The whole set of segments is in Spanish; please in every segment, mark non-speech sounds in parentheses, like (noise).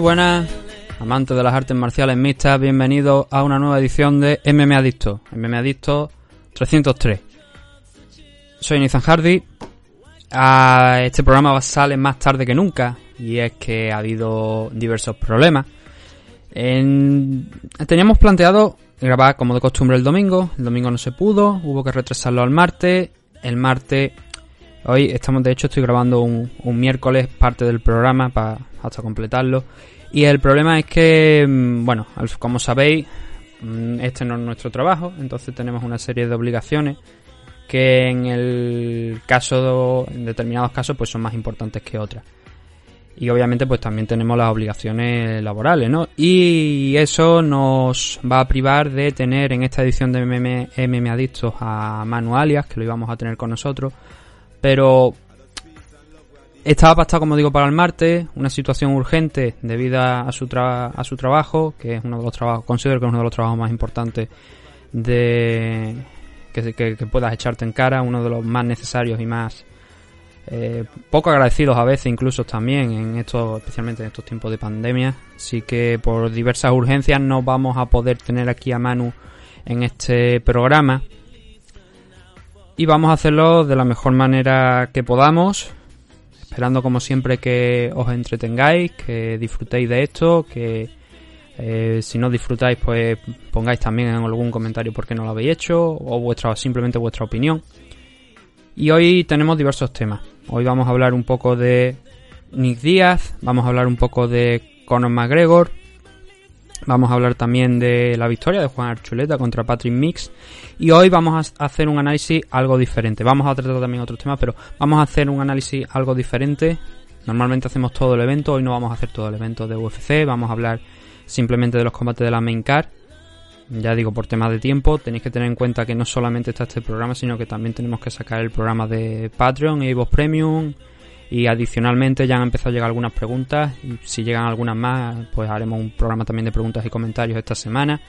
Buenas, amantes de las artes marciales mixtas, bienvenidos a una nueva edición de MMA Adicto, MMA Adicto 303. Soy Nathan Hardy. Ah, este programa sale más tarde que nunca y es que ha habido diversos problemas. Teníamos planteado grabar como de costumbre el domingo, el domingo no se pudo, hubo que retrasarlo al martes, el martes Hoy estamos, de hecho, estoy grabando un, miércoles parte del programa para hasta completarlo. Y el problema es que, mm, bueno, como sabéis, mm, este no es nuestro trabajo, entonces tenemos una serie de obligaciones que en el caso, en determinados casos, pues son más importantes que otras. Y obviamente, pues también tenemos las obligaciones laborales, ¿no? Y eso nos va a privar de tener en esta edición de MM, Adictos a Manu Alias, que lo íbamos a tener con nosotros pero estaba pactado, como digo, para el martes, una situación urgente debido a su, a su trabajo, que es uno de los trabajos, considero que es uno de los trabajos más importantes de que, que, puedas echarte en cara, uno de los más necesarios y más eh, poco agradecidos a veces incluso también en estos, especialmente en estos tiempos de pandemia. Así que por diversas urgencias no vamos a poder tener aquí a Manu en este programa y vamos a hacerlo de la mejor manera que podamos, esperando como siempre que os entretengáis, que disfrutéis de esto, que eh, si no disfrutáis pues pongáis también en algún comentario por qué no lo habéis hecho o vuestra simplemente vuestra opinión. Y hoy tenemos diversos temas. Hoy vamos a hablar un poco de Nick Díaz, vamos a hablar un poco de Conor McGregor, Vamos a hablar también de la victoria de Juan Archuleta contra Patrick Mix. Y hoy vamos a hacer un análisis algo diferente. Vamos a tratar también otros temas, pero vamos a hacer un análisis algo diferente. Normalmente hacemos todo el evento, hoy no vamos a hacer todo el evento de UFC. Vamos a hablar simplemente de los combates de la main card. Ya digo, por temas de tiempo, tenéis que tener en cuenta que no solamente está este programa, sino que también tenemos que sacar el programa de Patreon, Evo Premium, y adicionalmente ya han empezado a llegar algunas preguntas. Y si llegan algunas más, pues haremos un programa también de preguntas y comentarios esta semana.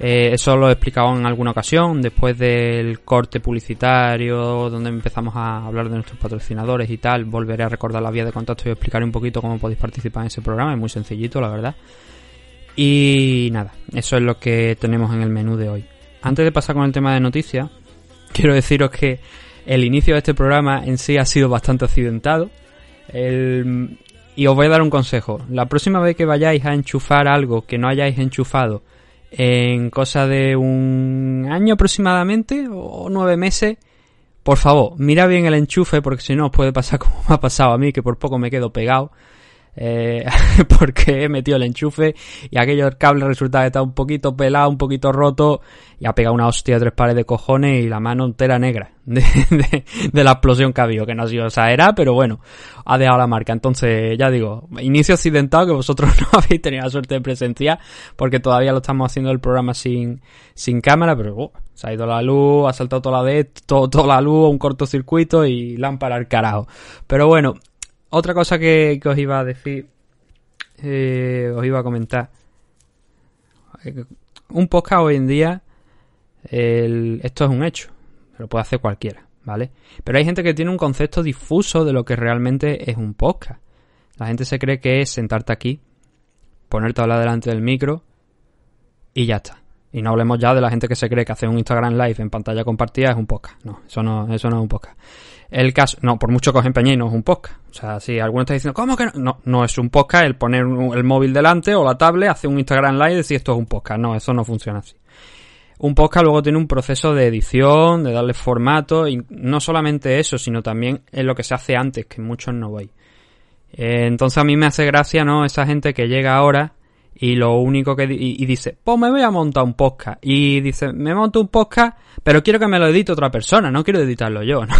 Eh, eso lo he explicado en alguna ocasión, después del corte publicitario, donde empezamos a hablar de nuestros patrocinadores y tal. Volveré a recordar la vía de contacto y explicaré un poquito cómo podéis participar en ese programa. Es muy sencillito, la verdad. Y nada, eso es lo que tenemos en el menú de hoy. Antes de pasar con el tema de noticias, (laughs) quiero deciros que el inicio de este programa en sí ha sido bastante accidentado. y os voy a dar un consejo. La próxima vez que vayáis a enchufar algo que no hayáis enchufado en cosa de un año aproximadamente o nueve meses, por favor, mira bien el enchufe porque si no os puede pasar (laughs) como me ha pasado a mí, que por poco me quedo pegado eh, (laughs) porque he metido el enchufe y aquello del cable resulta que está un poquito pelado, un poquito roto y ha pegado una hostia de tres pares de cojones y la mano entera negra (laughs) de, la explosión que ha habido, que no ha sido era pero bueno, ha dejado la marca. Entonces, ya digo, inicio accidentado que vosotros (laughs) no habéis tenido la suerte de presenciar porque todavía lo estamos haciendo el programa sin, sin cámara, pero uh, se ha ido la luz, ha saltado toda la de todo, toda la luz, un cortocircuito y lámpara al carajo. Pero bueno, otra cosa que, os iba a decir eh, os iba a comentar. Un podcast hoy en día, esto es un hecho, lo puede hacer cualquiera, ¿vale? Pero hay gente que tiene un concepto difuso de lo que realmente es un podcast. La gente se cree que es sentarte aquí, ponerte a hablar delante del micro y ya está. Y no hablemos ya de la gente que se cree que hacer un Instagram Live en pantalla compartida es un podcast. No, eso no, eso no es un podcast. El caso, no, por mucho que os empeñéis, no es un podcast. O sea, si alguno está diciendo, ¿cómo que no? No, no es un podcast el poner el móvil delante o la tablet, hacer un Instagram Live y decir esto es un podcast. No, eso no funciona así. Un podcast luego tiene un proceso de edición, de darle formato, y no solamente eso, sino también en lo que se hace antes, que muchos no veis. Eh, entonces a mí me hace gracia, ¿no? Esa gente que llega ahora y lo único que... Y, dice, pues me voy a montar un podcast. Y dice, me monto un podcast, pero quiero que me lo edite otra persona, no quiero editarlo yo, ¿no?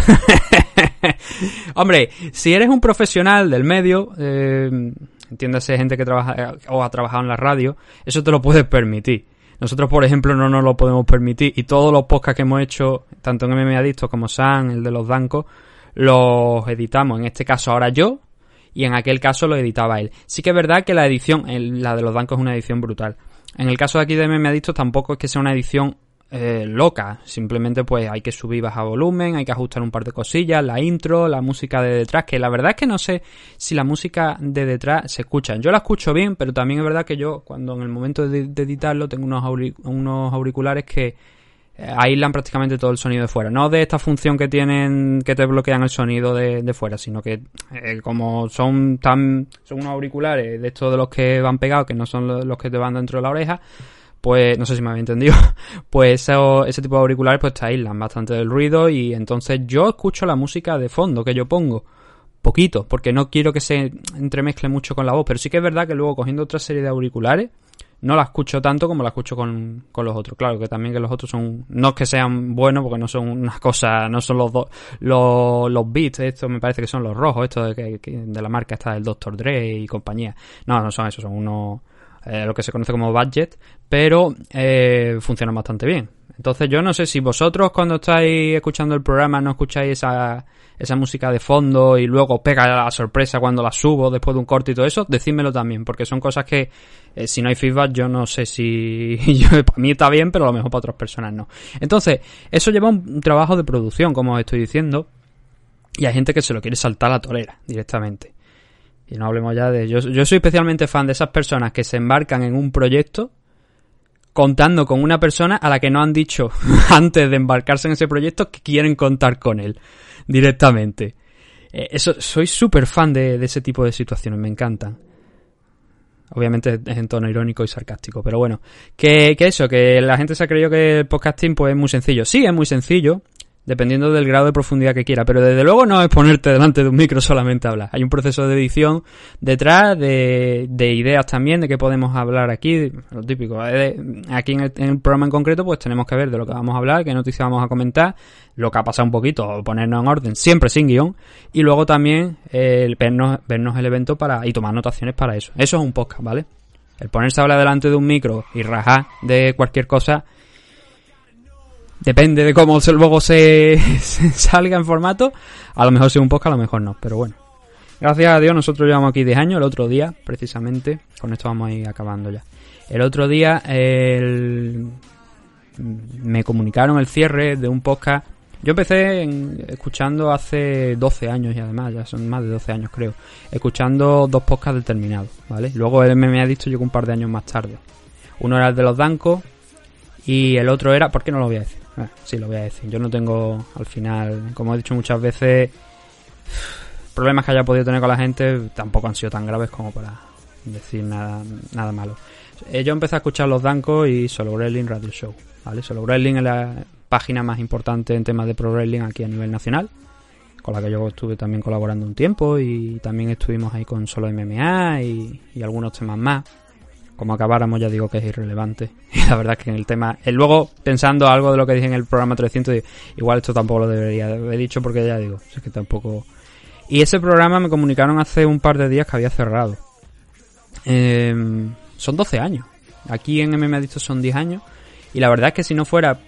(laughs) Hombre, si eres un profesional del medio, eh, entiéndase gente que trabaja o ha trabajado en la radio, eso te lo puedes permitir. Nosotros, por ejemplo, no nos lo podemos permitir y todos los podcasts que hemos hecho, tanto en MMA Adicto como San, el de los Dancos, los editamos. En este caso ahora yo, y en aquel caso lo editaba él. Sí que es verdad que la edición, la de los bancos es una edición brutal. En el caso de aquí de Me Adicto tampoco es que sea una edición eh, loca, simplemente pues hay que subir baja volumen, hay que ajustar un par de cosillas, la intro, la música de detrás, que la verdad es que no sé si la música de detrás se escucha. Yo la escucho bien, pero también es verdad que yo cuando en el momento de, editarlo tengo unos, unos auriculares que aíslan prácticamente todo el sonido de fuera. No de esta función que tienen que te bloquean el sonido de, fuera, sino que eh, como son tan son unos auriculares de estos de los que van pegados, que no son los que te van dentro de la oreja, pues no sé si me había entendido, (laughs) pues ese tipo de auriculares pues te aíslan bastante del ruido y entonces yo escucho la música de fondo que yo pongo poquito, porque no quiero que se entremezcle mucho con la voz, pero sí que es verdad que luego cogiendo otra serie de auriculares no la escucho tanto como la escucho con, con los otros. Claro que también que los otros son, no es que sean buenos porque no son unas cosas, no son los dos, los, beats, estos me parece que son los rojos, estos de, de la marca está del Dr. Dre y compañía. No, no son esos, son unos, eh, lo que se conoce como budget, pero eh, funcionan bastante bien. Entonces yo no sé si vosotros cuando estáis escuchando el programa no escucháis esa, esa música de fondo y luego pega la sorpresa cuando la subo después de un corte y todo eso, decídmelo también, porque son cosas que eh, si no hay feedback yo no sé si (laughs) para mí está bien, pero a lo mejor para otras personas no. Entonces, eso lleva un, trabajo de producción, como os estoy diciendo, y hay gente que se lo quiere saltar a la tolera directamente. Y no hablemos ya de... Yo, yo soy especialmente fan de esas personas que se embarcan en un proyecto contando con una persona a la que no han dicho (laughs) antes de embarcarse en ese proyecto que quieren contar con él directamente. Eh, eso, soy súper fan de, ese tipo de situaciones, me encantan. Obviamente es en tono irónico y sarcástico, pero bueno. Que, que eso, que la gente se ha creído que el podcasting pues es muy sencillo. Sí, es muy sencillo, dependiendo del grado de profundidad que quiera. Pero desde luego no es ponerte delante de un micro solamente a hablar. Hay un proceso de edición detrás, de, de ideas también, de qué podemos hablar aquí, lo típico. Eh, aquí en el, programa en concreto, pues tenemos que ver de lo que vamos a hablar, qué noticias vamos a comentar, lo que ha pasado un poquito, ponernos en orden, siempre sin guion, y luego también el vernos, vernos el evento para y tomar notaciones para eso. Eso es un podcast, ¿vale? El ponerse a hablar delante de un micro y rajar de cualquier cosa Depende de cómo luego (laughs) se, salga en formato. A lo mejor sea un podcast, a lo mejor no, pero bueno. Gracias a Dios nosotros llevamos aquí 10 años, el otro día, precisamente. Con esto vamos a ir acabando ya. El otro día me comunicaron el cierre de un podcast. Yo empecé escuchando hace 12 años y además, ya son más de 12 años creo, escuchando dos podcasts determinados, ¿vale? Luego él me ha dicho llegó un par de años más tarde. Uno era el de los Dancos y el otro era, ¿por qué no lo voy a decir? Ah, sí, lo voy a decir. Yo no tengo, al final, como he dicho muchas veces, problemas que haya podido tener con la gente tampoco han sido tan graves como para decir nada, nada malo. Eh, yo empecé a escuchar los Dancos y Solo Wrestling Radio Show. ¿vale? Solo Wrestling es la página más importante en temas de pro wrestling aquí a nivel nacional, con la que yo estuve también colaborando un tiempo y también estuvimos ahí con Solo MMA y, y algunos temas más como acabáramos ya digo que es irrelevante. (laughs) Y la verdad es que en el tema... Eh, luego, pensando algo de lo que dije en el programa 300, igual esto tampoco lo debería haber dicho porque ya digo, es que tampoco... Y ese programa me comunicaron hace un par de días que había cerrado. Em, son 12 años. Aquí en MM dicho son 10 años. Y la verdad es que si no fuera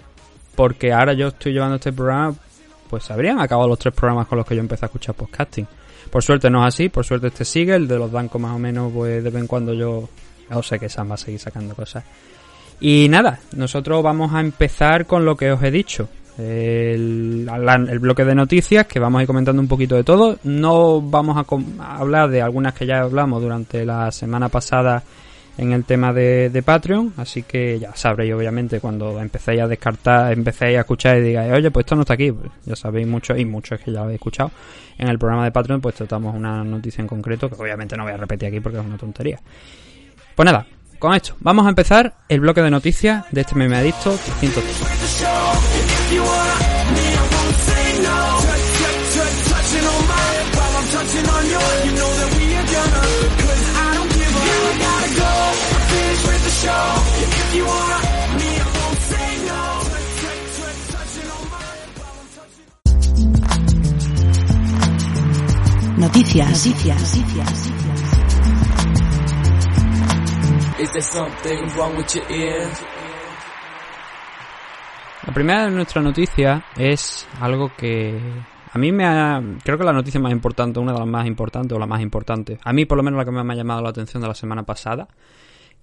porque ahora yo estoy llevando este programa, pues habrían acabado los tres programas con los que yo empecé a escuchar podcasting. Por suerte no es así, por suerte este sigue, el de los bancos más o menos, pues de vez en cuando yo, yo sé que Sam va a seguir sacando cosas. Y nada, nosotros vamos a empezar con lo que os he dicho. El, el bloque de noticias que vamos a ir comentando un poquito de todo. No vamos a, a hablar de algunas que ya hablamos durante la semana pasada en el tema de, de, Patreon, así que ya sabréis obviamente cuando empecéis a descartar, empecéis a escuchar y digáis, oye, pues esto no está aquí, pues ya sabéis mucho y muchos que ya lo habéis escuchado. En el programa de Patreon pues tratamos una noticia en concreto que obviamente no voy a repetir aquí porque es una tontería. Pues nada, con esto, vamos a empezar el bloque de noticias de este meme adicto 303. Noticias. Noticias. Noticias. La primera de nuestra noticia es algo que a mí me ha... Creo que la noticia más importante, una de las más importantes o la más importante, a mí por lo menos la que me ha llamado la atención de la semana pasada,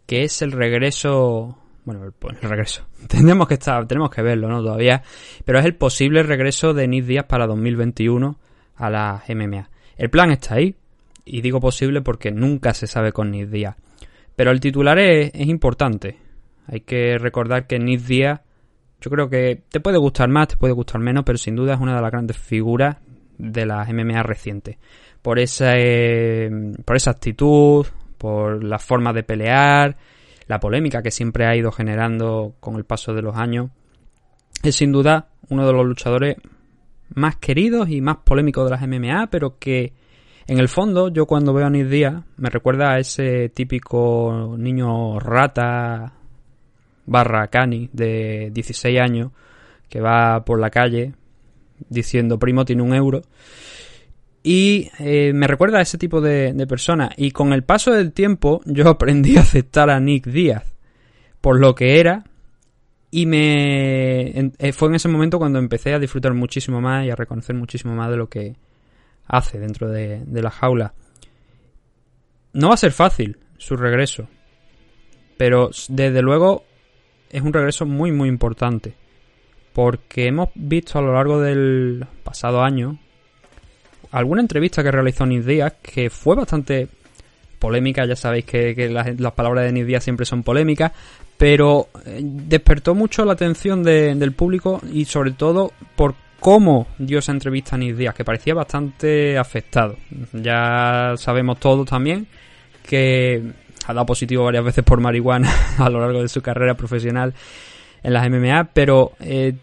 que es el regreso... Bueno, el, el regreso. (laughs) Tenemos que estar, tenemos que verlo, ¿no? Todavía. Pero es el posible regreso de Nick Díaz para 2021 a la MMA. El plan está ahí, y digo posible porque nunca se sabe con Nick Díaz. Pero el titular es, importante. Hay que recordar que Nick Díaz, yo creo que te puede gustar más, te puede gustar menos, pero sin duda es una de las grandes figuras de la MMA reciente. Por esa, eh, por esa actitud, por la forma de pelear, la polémica que siempre ha ido generando con el paso de los años. Es sin duda uno de los luchadores más queridos y más polémicos de las MMA, pero que en el fondo yo cuando veo a Nick Díaz me recuerda a ese típico niño rata barra cani de 16 años que va por la calle diciendo primo tiene un euro y eh, me recuerda a ese tipo de, de persona. Y con el paso del tiempo yo aprendí a aceptar a Nick Díaz por lo que era y me eh, fue en ese momento cuando empecé a disfrutar muchísimo más y a reconocer muchísimo más de lo que hace dentro de, de la jaula. No va a ser fácil su regreso, pero desde luego es un regreso muy muy importante porque hemos visto a lo largo del pasado año alguna entrevista que realizó Nick Díaz que fue bastante polémica, ya sabéis que, las, palabras de Nick Díaz siempre son polémicas, pero eh, despertó mucho la atención de, del público y sobre todo por cómo dio esa entrevista a Nick Díaz, que parecía bastante afectado. Ya sabemos todos también que ha dado positivo varias veces por marihuana (laughs) a lo largo de su carrera profesional en las MMA, pero eh,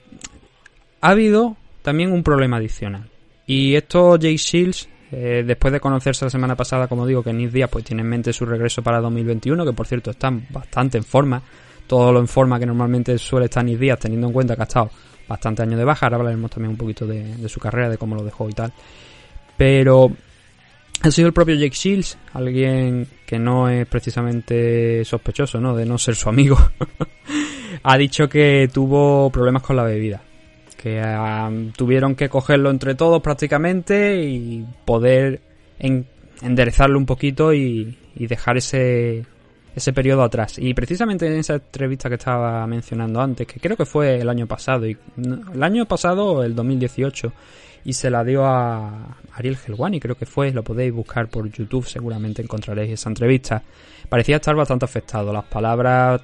ha habido también un problema adicional. Y esto Jay Shields, eh, después de conocerse la semana pasada, como digo, que Nick Díaz pues tiene en mente su regreso para 2021, que por cierto está bastante en forma, todo lo en forma que normalmente suele estar Nick Díaz, teniendo en cuenta que ha estado bastante años de baja. Ahora hablaremos también un poquito de, su carrera, de cómo lo dejó y tal. Pero ha sido el propio Jake Shields, alguien que no es precisamente sospechoso, ¿no? De no ser su amigo. (laughs) ha dicho que tuvo problemas con la bebida. Que um, tuvieron que cogerlo entre todos prácticamente y poder en, enderezarlo un poquito y, y dejar ese, ese periodo atrás. Y precisamente en esa entrevista que estaba mencionando antes, que creo que fue el año pasado, y el año pasado, el 2018, y se la dio a Ariel Helwani, creo que fue, lo podéis buscar por YouTube, seguramente encontraréis esa entrevista. Parecía estar bastante afectado, las palabras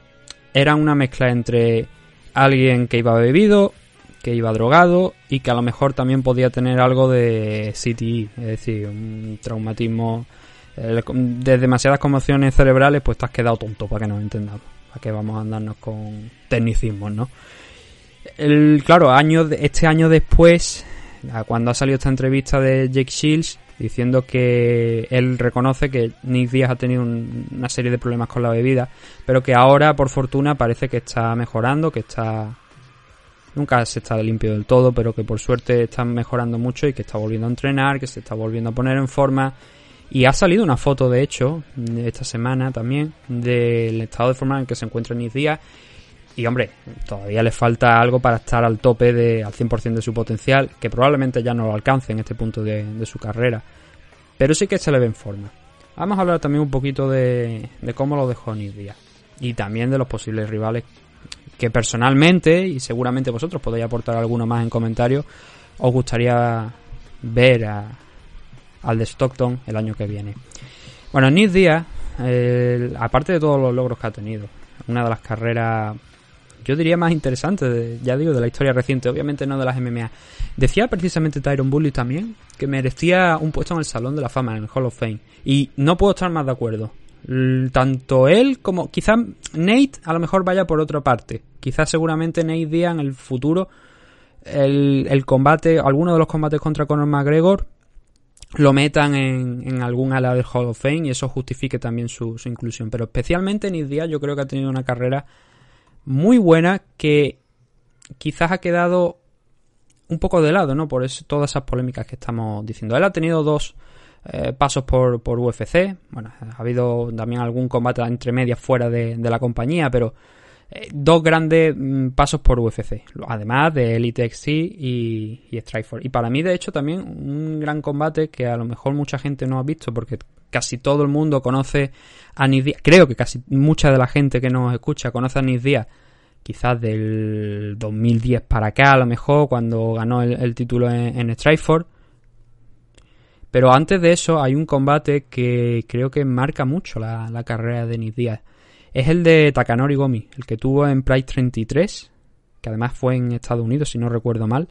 eran una mezcla entre alguien que iba bebido, que iba drogado y que a lo mejor también podía tener algo de CTE, es decir, un traumatismo de demasiadas conmociones cerebrales, pues te has quedado tonto, para que nos entendamos. Para que vamos a andarnos con tecnicismos, ¿no? El, claro, año, este año después, cuando ha salido esta entrevista de Jake Shields, diciendo que él reconoce que Nick Díaz ha tenido un, una serie de problemas con la bebida, pero que ahora, por fortuna, parece que está mejorando, que está... Nunca se está limpio del todo, pero que por suerte está mejorando mucho y que está volviendo a entrenar, que se está volviendo a poner en forma y ha salido una foto, de hecho, esta semana también, del estado de forma en que se encuentra Nick Díaz. Y hombre, todavía le falta algo para estar al tope de, al 100% de su potencial, que probablemente ya no lo alcance en este punto de, su carrera. Pero sí que se le ve en forma. Vamos a hablar también un poquito de, de cómo lo dejó Nick Díaz. Y también de los posibles rivales que personalmente, y seguramente vosotros podéis aportar alguno más en comentarios, os gustaría ver a, al de Stockton el año que viene. Bueno, Nick Díaz, eh, aparte de todos los logros que ha tenido, una de las carreras, yo diría más interesantes, de- ya digo, de la historia reciente, obviamente no de las MMA. Decía precisamente Tyron Bully también que merecía un puesto en el Salón de la Fama, en el Hall of Fame. Y no puedo estar más de acuerdo. Tanto él como quizás Nate a lo mejor vaya por otra parte. Quizás seguramente Nate Díaz en el futuro el, el combate, alguno de los combates contra Conor McGregor lo metan en, en algún ala del Hall of Fame y eso justifique también su, inclusión. Pero especialmente Nick Díaz yo creo que ha tenido una carrera muy buena que quizás ha quedado un poco de lado, ¿no? Por todas esas polémicas que estamos diciendo. Él ha tenido dos eh, pasos por, por UFC. Bueno, ha habido también algún combate entre medias fuera de, de la compañía, pero dos grandes mm, pasos por UFC. Además de Elite XC y, y Strikeforce. Y para mí, de hecho, también un gran combate que a lo mejor mucha gente no ha visto porque casi todo el mundo conoce a Nick Díaz. Creo que casi mucha de la gente que nos escucha conoce a Nick Díaz quizás del 2010 para acá, a lo mejor, cuando ganó el, el título en, en Strikeforce. Pero antes de eso hay un combate que creo que marca mucho la, la carrera de Nick Díaz. Es el de Takanori Gomi, el que tuvo en Pride 33, que además fue en Estados Unidos, si no recuerdo mal.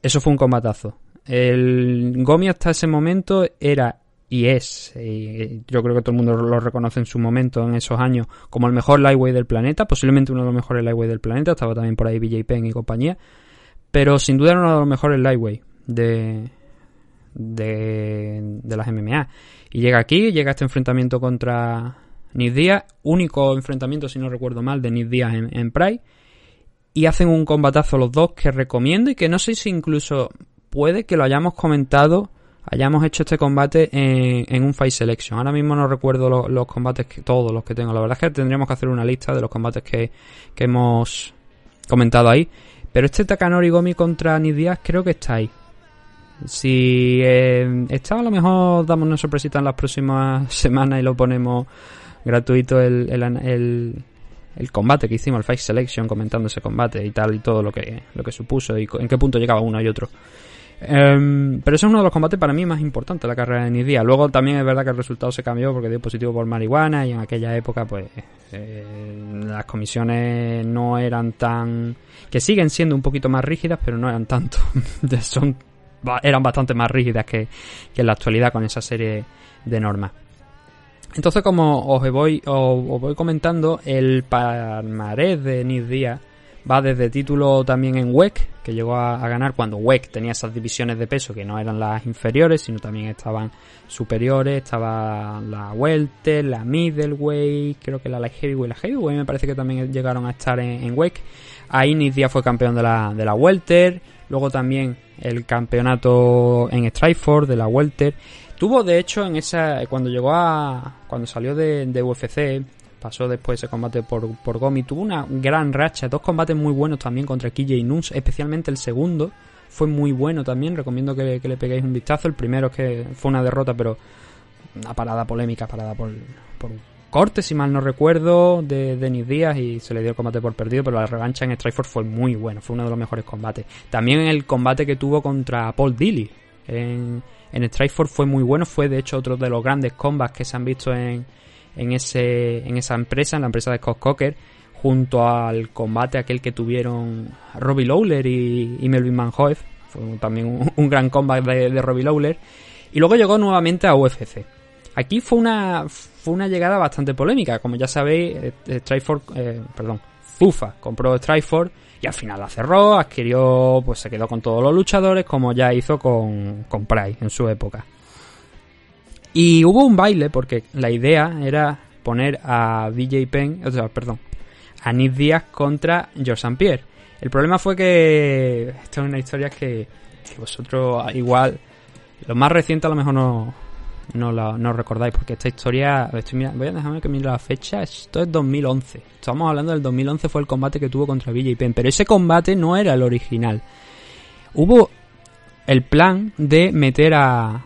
Eso fue un combatazo. El Gomi hasta ese momento era y es, y yo creo que todo el mundo lo reconoce en su momento, en esos años, como el mejor lightweight del planeta, posiblemente uno de los mejores lightweight del planeta, estaba también por ahí BJ Penn y compañía, pero sin duda era uno de los mejores lightweight de, de, de las MMA. Y llega aquí, llega este enfrentamiento contra Nick Díaz, único enfrentamiento, si no recuerdo mal, de Nick en, en Pride, y hacen un combatazo los dos que recomiendo y que no sé si incluso puede que lo hayamos comentado hayamos hecho este combate en, en un Fight Selection. Ahora mismo no recuerdo lo- los combates, que, todos los que tengo. La verdad es que tendríamos que hacer una lista de los combates que, que hemos comentado ahí. Pero este Takanori Gomi contra Nick Díaz creo que está ahí. Si eh, está, a lo mejor damos una sorpresita en las próximas (laughs) semanas y lo ponemos gratuito el, el, el, combate que hicimos, el Fight Selection, comentando ese combate y tal y todo lo que, lo que supuso y en qué punto llegaba uno y otro. Em, pero ese es uno de los combates para mí más importantes de la carrera de Nick Díaz. Luego también es verdad que el resultado se cambió porque dio positivo por marihuana y en aquella época pues eh, las comisiones no eran tan... que siguen siendo un poquito más rígidas pero no eran tanto. (laughs) Son, eran bastante más rígidas que, que en la actualidad con esa serie de normas. Entonces como os voy, os, voy comentando, el palmarés de Nick Díaz va desde título también en WEC, que llegó a, ganar cuando WEC tenía esas divisiones de peso que no eran las inferiores, sino también estaban superiores, estaba la welter, la middleweight, creo que la light heavyweight, la heavyweight me parece que también llegaron a estar en, en WEC. Ahí Nick Díaz fue campeón de la, de la welter, luego también el campeonato en Strikeforce de la welter. Tuvo de hecho en esa cuando llegó a cuando salió de, UFC pasó después ese combate por, por Gomi. Tuvo una gran racha, dos combates muy buenos también contra KJ Nunes, especialmente el segundo fue muy bueno también. Recomiendo que, le peguéis un vistazo. El primero es que fue una derrota, pero una parada polémica, parada por, por corte, si mal no recuerdo, de Denis Díaz y se le dio el combate por perdido, pero la revancha en Strikeforce fue muy buena, fue uno de los mejores combates. También el combate que tuvo contra Paul Dilly en, en Strikeforce fue muy bueno, fue de hecho otro de los grandes combats que se han visto en, en, ese, en esa empresa, en la empresa de Scott Cocker, junto al combate aquel que tuvieron Robbie Lawler y, Melvin Manhoef. Fue también un, gran combate de, de, Robbie Lawler. Y luego llegó nuevamente a UFC. Aquí fue una, fue una llegada bastante polémica. Como ya sabéis, Strikeforce, eh, perdón, Fufa compró Strikeforce y al final la cerró, adquirió, pues se quedó con todos los luchadores, como ya hizo con, con Pride en su época. Y hubo un baile porque la idea era poner a BJ Penn, o sea, perdón, a Nick Díaz contra George St. Pierre. El problema fue que esto es una historia que, que, vosotros igual, lo más reciente a lo mejor no, no la no recordáis, porque esta historia, voy a dejarme que mire la fecha, esto es 2011. Estamos hablando del 2011, fue el combate que tuvo contra Villa y Pen, pero ese combate no era el original. Hubo el plan de meter a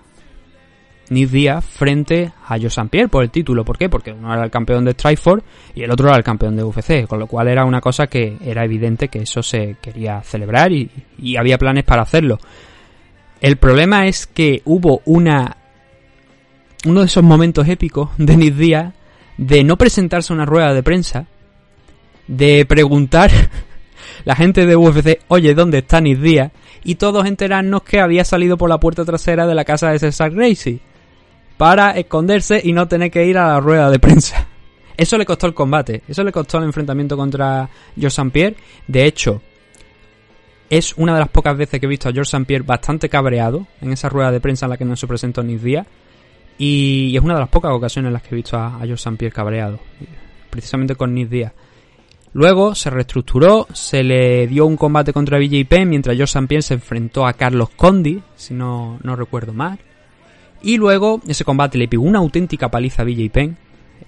Nick Diaz frente a Joe. Pierre por el título. ¿Por qué? Porque uno era el campeón de Strikeforce y el otro era el campeón de UFC, con lo cual era una cosa que era evidente que eso se quería celebrar y, y había planes para hacerlo. El problema es que hubo una uno de esos momentos épicos de Nick Diaz de no presentarse a una rueda de prensa, de preguntar (laughs) la gente de UFC, oye, ¿dónde está Nick Diaz? Y todos enterarnos que había salido por la puerta trasera de la casa de Cesar Gracie para esconderse y no tener que ir a la rueda de prensa. (laughs) Eso le costó el combate, eso le costó el enfrentamiento contra George St. Pierre. De hecho, es una de las pocas veces que he visto a George St. Pierre bastante cabreado en esa rueda de prensa en la que no se presentó Nick Diaz. Y es una de las pocas ocasiones en las que he visto a, George St. Pierre cabreado, precisamente con Nick Diaz. Luego se reestructuró, se le dio un combate contra BJ Penn mientras George St. Pierre se enfrentó a Carlos Condi, si no, no recuerdo mal. Y luego ese combate le pegó una auténtica paliza a BJ Penn.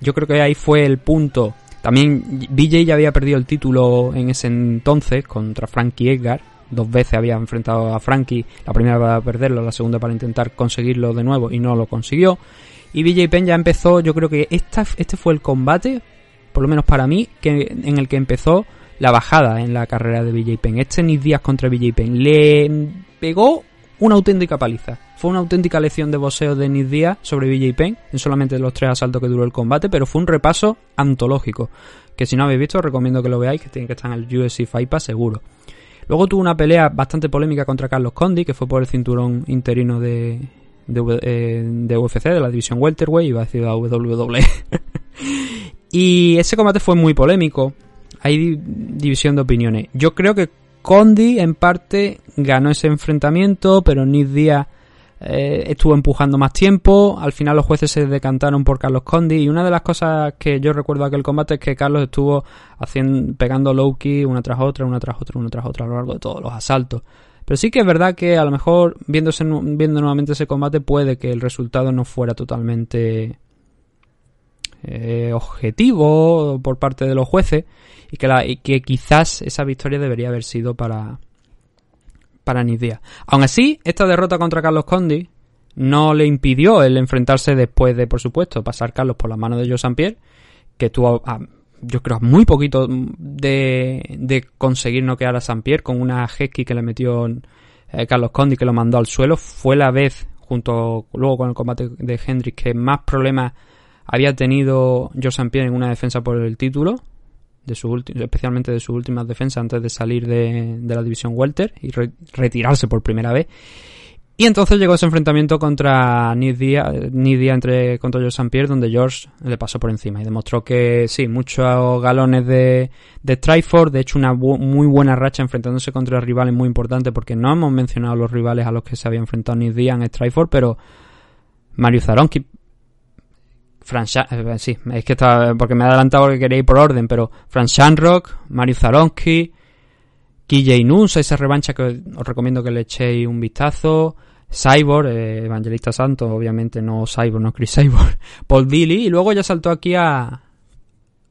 Yo creo que ahí fue el punto. También BJ ya había perdido el título en ese entonces contra Frankie Edgar. Dos veces había enfrentado a Frankie, la primera para perderlo, la segunda para intentar conseguirlo de nuevo y no lo consiguió. Y BJ Penn ya empezó, yo creo que esta, este fue el combate, por lo menos para mí, que, en el que empezó la bajada en la carrera de BJ Penn. Este Nick Díaz contra BJ Penn le pegó una auténtica paliza. Fue una auténtica lección de boxeo de Nick Díaz sobre BJ Penn, en solamente los tres asaltos que duró el combate, pero fue un repaso antológico. Que si no habéis visto, os recomiendo que lo veáis, que tiene que estar en el UFC Fight Pass seguro. Luego tuvo una pelea bastante polémica contra Carlos Condi, que fue por el cinturón interino de, de, eh, de UFC, de la división Welterweight, iba a decir la WWE. (laughs) y ese combate fue muy polémico. Hay di división de opiniones. Yo creo que Condi en parte ganó ese enfrentamiento, pero Nick Díaz eh, estuvo empujando más tiempo. Al final los jueces se decantaron por Carlos Condi. Y una de las cosas que yo recuerdo de aquel combate es que Carlos estuvo haciendo, pegando low key una tras otra, una tras otra, una tras otra a lo largo de todos los asaltos. Pero sí que es verdad que a lo mejor viéndose, viendo nuevamente ese combate puede que el resultado no fuera totalmente eh, objetivo por parte de los jueces y que, y que quizás esa victoria debería haber sido para para Nidia. Aún así, esta derrota contra Carlos Condi no le impidió el enfrentarse después de, por supuesto, pasar Carlos por las manos de Joe. Pierre, que tuvo, a, yo creo, muy poquito de, de conseguir noquear a St. Pierre con una headkick que le metió eh, Carlos Condi que lo mandó al suelo. Fue la vez, junto luego con el combate de Hendrix, que más problemas había tenido Joe. Pierre en una defensa por el título de su especialmente de sus últimas defensas antes de salir de, de la división welter y re retirarse por primera vez y entonces llegó ese enfrentamiento contra Nidia, Nidia entre contra George St. Pierre donde George le pasó por encima y demostró que sí, muchos galones de, de Strikeforce, de hecho una muy buena racha enfrentándose contra rivales muy importantes porque no hemos mencionado los rivales a los que se había enfrentado Nidia en Strikeforce, pero Mario Zaronki Fran eh, sí, es que estaba, porque me he adelantado porque quería ir por orden, pero Fran Shanrock, Mario Zaronsky, KJ Nunes, esa revancha que os recomiendo que le echéis un vistazo, Cyborg, eh, Evangelista Santos, obviamente no Cyborg, no Chris Cyborg, (laughs) Paul Dilly, y luego ya saltó aquí a,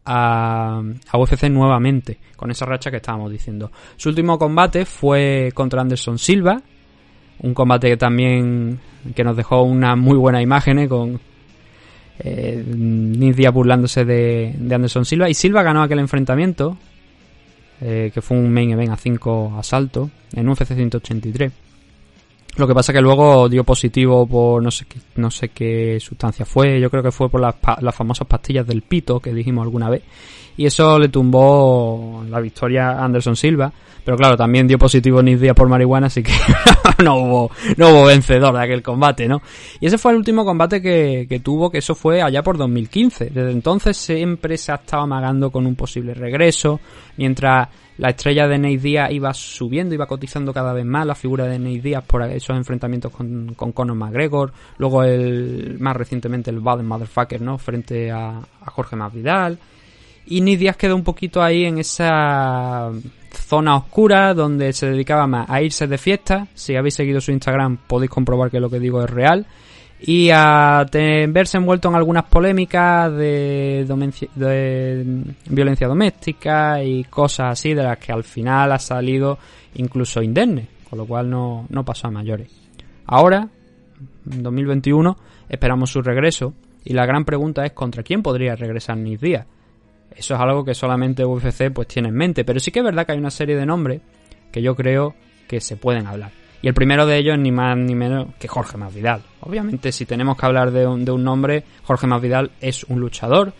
a, a UFC nuevamente, con esa racha que estábamos diciendo. Su último combate fue contra Anderson Silva, un combate que también que nos dejó unas muy buenas imágenes con eh, Nidia burlándose de, de, Anderson Silva. Y Silva ganó aquel enfrentamiento eh, que fue un main event a 5 asaltos en UFC 183 lo que pasa que luego dio positivo por no sé qué, no sé qué sustancia fue. Yo creo que fue por las, las famosas pastillas del pito que dijimos alguna vez y eso le tumbó la victoria a Anderson Silva pero claro, también dio positivo Nidia por marihuana, así que (laughs) no hubo, no hubo vencedor de aquel combate, ¿no? Y ese fue el último combate que, que, tuvo, que eso fue allá por 2015. Desde entonces siempre se ha estado amagando con un posible regreso, mientras la estrella de Nate Diaz iba subiendo, iba cotizando cada vez más la figura de Nate Diaz por esos enfrentamientos con, con Conor McGregor, luego el, más recientemente el Bad Motherfucker, ¿no? Frente a, a Jorge Masvidal. Y Nate Diaz quedó un poquito ahí en esa zona oscura donde se dedicaba más a irse de fiesta. Si habéis seguido su Instagram podéis comprobar que lo que digo es real. y a verse envuelto en algunas polémicas de, violencia doméstica y cosas así de las que al final ha salido incluso indemne, con lo cual no, no pasó a mayores. Ahora, en 2021, esperamos su regreso y la gran pregunta es contra quién podría regresar Nick Díaz. Eso es algo que solamente UFC pues tiene en mente, pero sí que es verdad que hay una serie de nombres que yo creo que se pueden hablar. Y el primero de ellos ni más ni menos que Jorge Masvidal. Obviamente, si tenemos que hablar de un, de un nombre, Jorge Masvidal es un luchador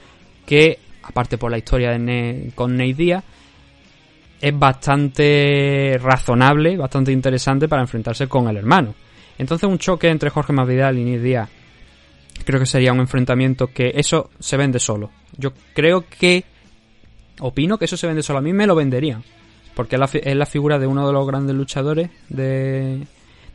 que, aparte por la historia de con Nate Díaz, es bastante razonable, bastante interesante para enfrentarse con el hermano. Entonces, un choque entre Jorge Masvidal y Nate Díaz creo que sería un enfrentamiento que eso se vende solo. Yo creo que opino que eso se vende solo. A mí me lo venderían. Porque es la, figura de uno de los grandes luchadores, de,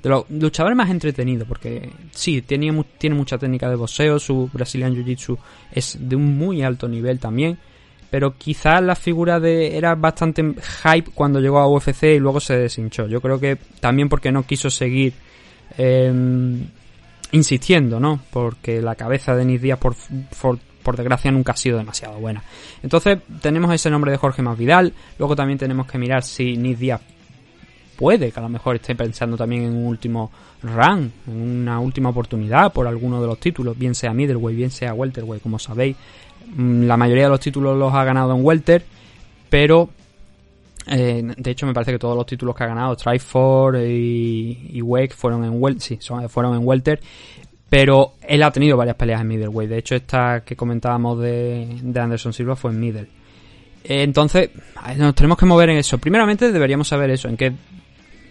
de los luchadores más entretenidos, porque sí, tiene, tiene mucha técnica de boxeo, su Brazilian Jiu-Jitsu es de un muy alto nivel también, pero quizás la figura de era bastante hype cuando llegó a UFC y luego se deshinchó. Yo creo que también porque no quiso seguir em, insistiendo, ¿no? Porque la cabeza de Nick Díaz por, por desgracia nunca ha sido demasiado buena. Entonces tenemos ese nombre de Jorge Masvidal, luego también tenemos que mirar si Nick Díaz puede, que a lo mejor esté pensando también en un último run, en una última oportunidad por alguno de los títulos, bien sea middleweight, bien sea welterweight, como sabéis, mm, la mayoría de los títulos los ha ganado en welter, pero eh, de hecho me parece que todos los títulos que ha ganado, Trifor y, y Wake fueron en welter, sí, fueron en welter pero él ha tenido varias peleas en middleweight. De hecho, esta que comentábamos de, Anderson Silva fue en middle. Entonces, nos tenemos que mover en eso. Primeramente, deberíamos saber eso, en qué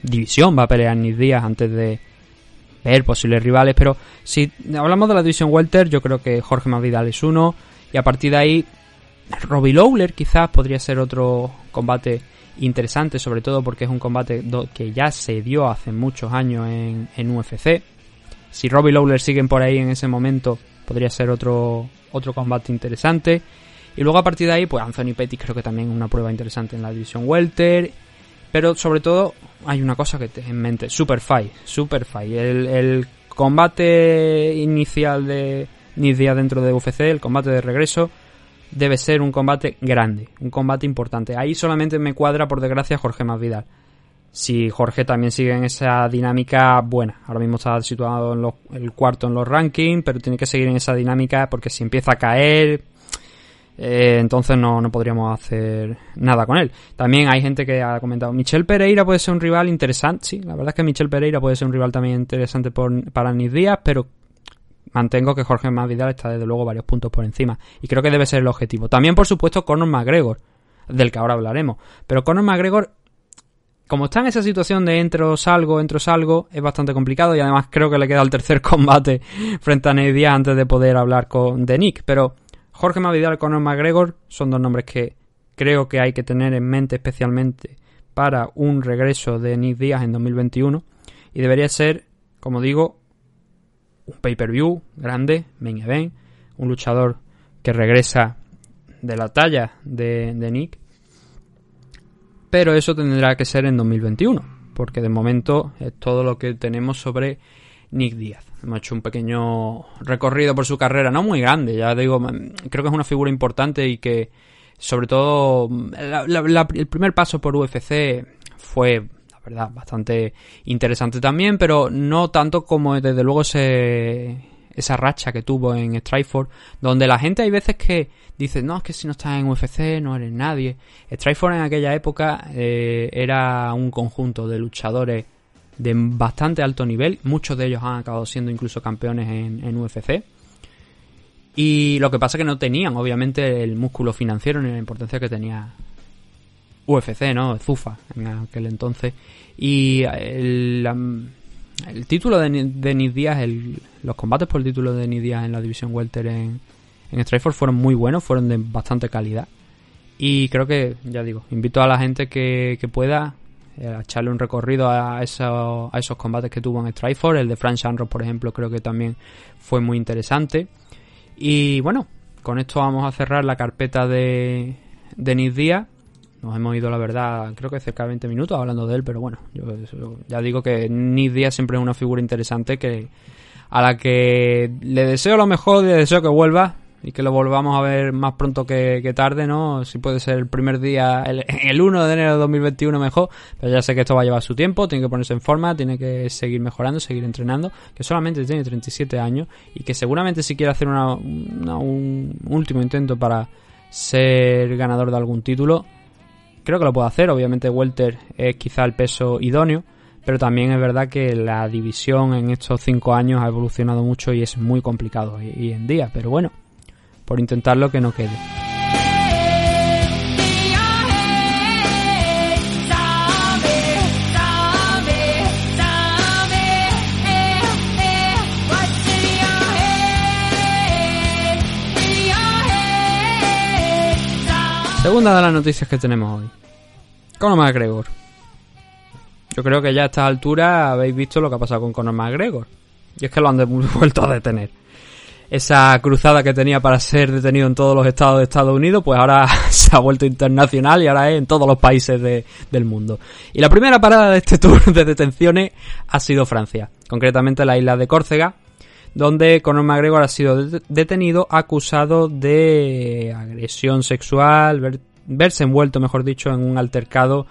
división va a pelear Nick Díaz antes de ver posibles rivales. Pero si hablamos de la división Welter, yo creo que Jorge Masvidal es uno. Y a partir de ahí, Robbie Lawler quizás podría ser otro combate interesante, sobre todo porque es un combate que ya se dio hace muchos años en, en UFC si Robbie Lawler siguen por ahí en ese momento, podría ser otro, otro combate interesante. Y luego a partir de ahí, pues Anthony Pettis creo que también una prueba interesante en la división Welter. Pero sobre todo hay una cosa que te en mente, Super Fight, Super Fight. El, combate inicial de Nidia dentro de UFC, el combate de regreso, debe ser un combate grande, un combate importante. Ahí solamente me cuadra, por desgracia, Jorge Masvidal si Jorge también sigue en esa dinámica buena. Ahora mismo está situado en el cuarto en los rankings, pero tiene que seguir en esa dinámica porque si empieza a caer, eh, entonces no, no, podríamos hacer nada con él. También hay gente que ha comentado, Michel Pereira puede ser un rival interesante, sí, la verdad es que Michel Pereira puede ser un rival también interesante para mis días, pero mantengo que Jorge Masvidal está desde luego varios puntos por encima y creo que debe ser el objetivo. También por supuesto Conor McGregor, del que ahora hablaremos, pero Conor McGregor como está en esa situación de entro salgo, entro salgo, es bastante complicado y además creo que le queda el tercer (laughs) combate frente a Nate antes de poder hablar con de Nick. Pero Jorge Mavidal y Conor McGregor son dos nombres que creo que hay que tener en mente especialmente para un regreso de Nick Díaz en 2021 y debería ser, como digo, un pay-per-view grande, main event, un luchador que regresa de la talla de, de Nick pero eso tendrá que ser en 2021, porque de momento es todo lo que tenemos sobre Nick Díaz. Hemos hecho un pequeño recorrido por su carrera, no muy grande, ya digo, creo que es una figura importante y que sobre todo el primer paso por UFC fue, verdad, bastante interesante también, pero no tanto como desde luego esa racha que tuvo en Strikeforce, donde la gente hay veces que dices, no, es que si no estás en UFC no eres nadie. Strikeforce en aquella época eh, era un conjunto de luchadores de bastante alto nivel, muchos de ellos han acabado siendo incluso campeones en, UFC. Y lo que pasa es que no tenían, obviamente, el músculo financiero ni la importancia que tenía UFC, ¿no? Zufa en aquel entonces. Y el, título de, de Díaz, los combates por el título de Nick Díaz en la división Welter en, en Strikeforce fueron muy buenos, fueron de bastante calidad. Y creo que, ya digo, invito a la gente que, pueda eh, a echarle un recorrido a, eso, a esos combates que tuvo en Strikeforce. El de Frank Shanrock, por ejemplo, creo que también fue muy interesante. Y bueno, con esto vamos a cerrar la carpeta de, de. Nos hemos ido, la verdad, creo que cerca de 20 minutos hablando de él, pero bueno, yo, ya digo que Nick Díaz siempre es una figura interesante que a la que le deseo lo mejor, le deseo que vuelva y que lo volvamos a ver más pronto que, tarde, ¿no? Si puede ser el primer día, el, (laughs) el 1 de enero de 2021 mejor, pero ya sé que esto va a llevar su tiempo, tiene que ponerse en forma, tiene que seguir mejorando, seguir entrenando, que solamente tiene 37 años y que seguramente si quiere hacer una, un último intento para ser ganador de algún título, creo que lo puede hacer, obviamente Welter es quizá el peso idóneo, pero también es verdad que la división en estos 5 años ha evolucionado mucho y es muy complicado hoy en día, pero bueno, por intentarlo que no quede. Segunda de las noticias que tenemos hoy. Conor McGregor. Yo creo que ya a estas alturas habéis visto lo que ha pasado con Conor McGregor. Y es que lo han (laughs) vuelto a detener esa cruzada que tenía para ser detenido en todos los estados de Estados Unidos, pues ahora (laughs) se ha vuelto internacional y ahora es en todos los países del mundo. Y la primera parada de este (laughs) tour de detenciones ha sido Francia, concretamente la isla de Córcega, donde Conor McGregor ha sido detenido acusado de agresión sexual, verse envuelto, mejor dicho, en un altercado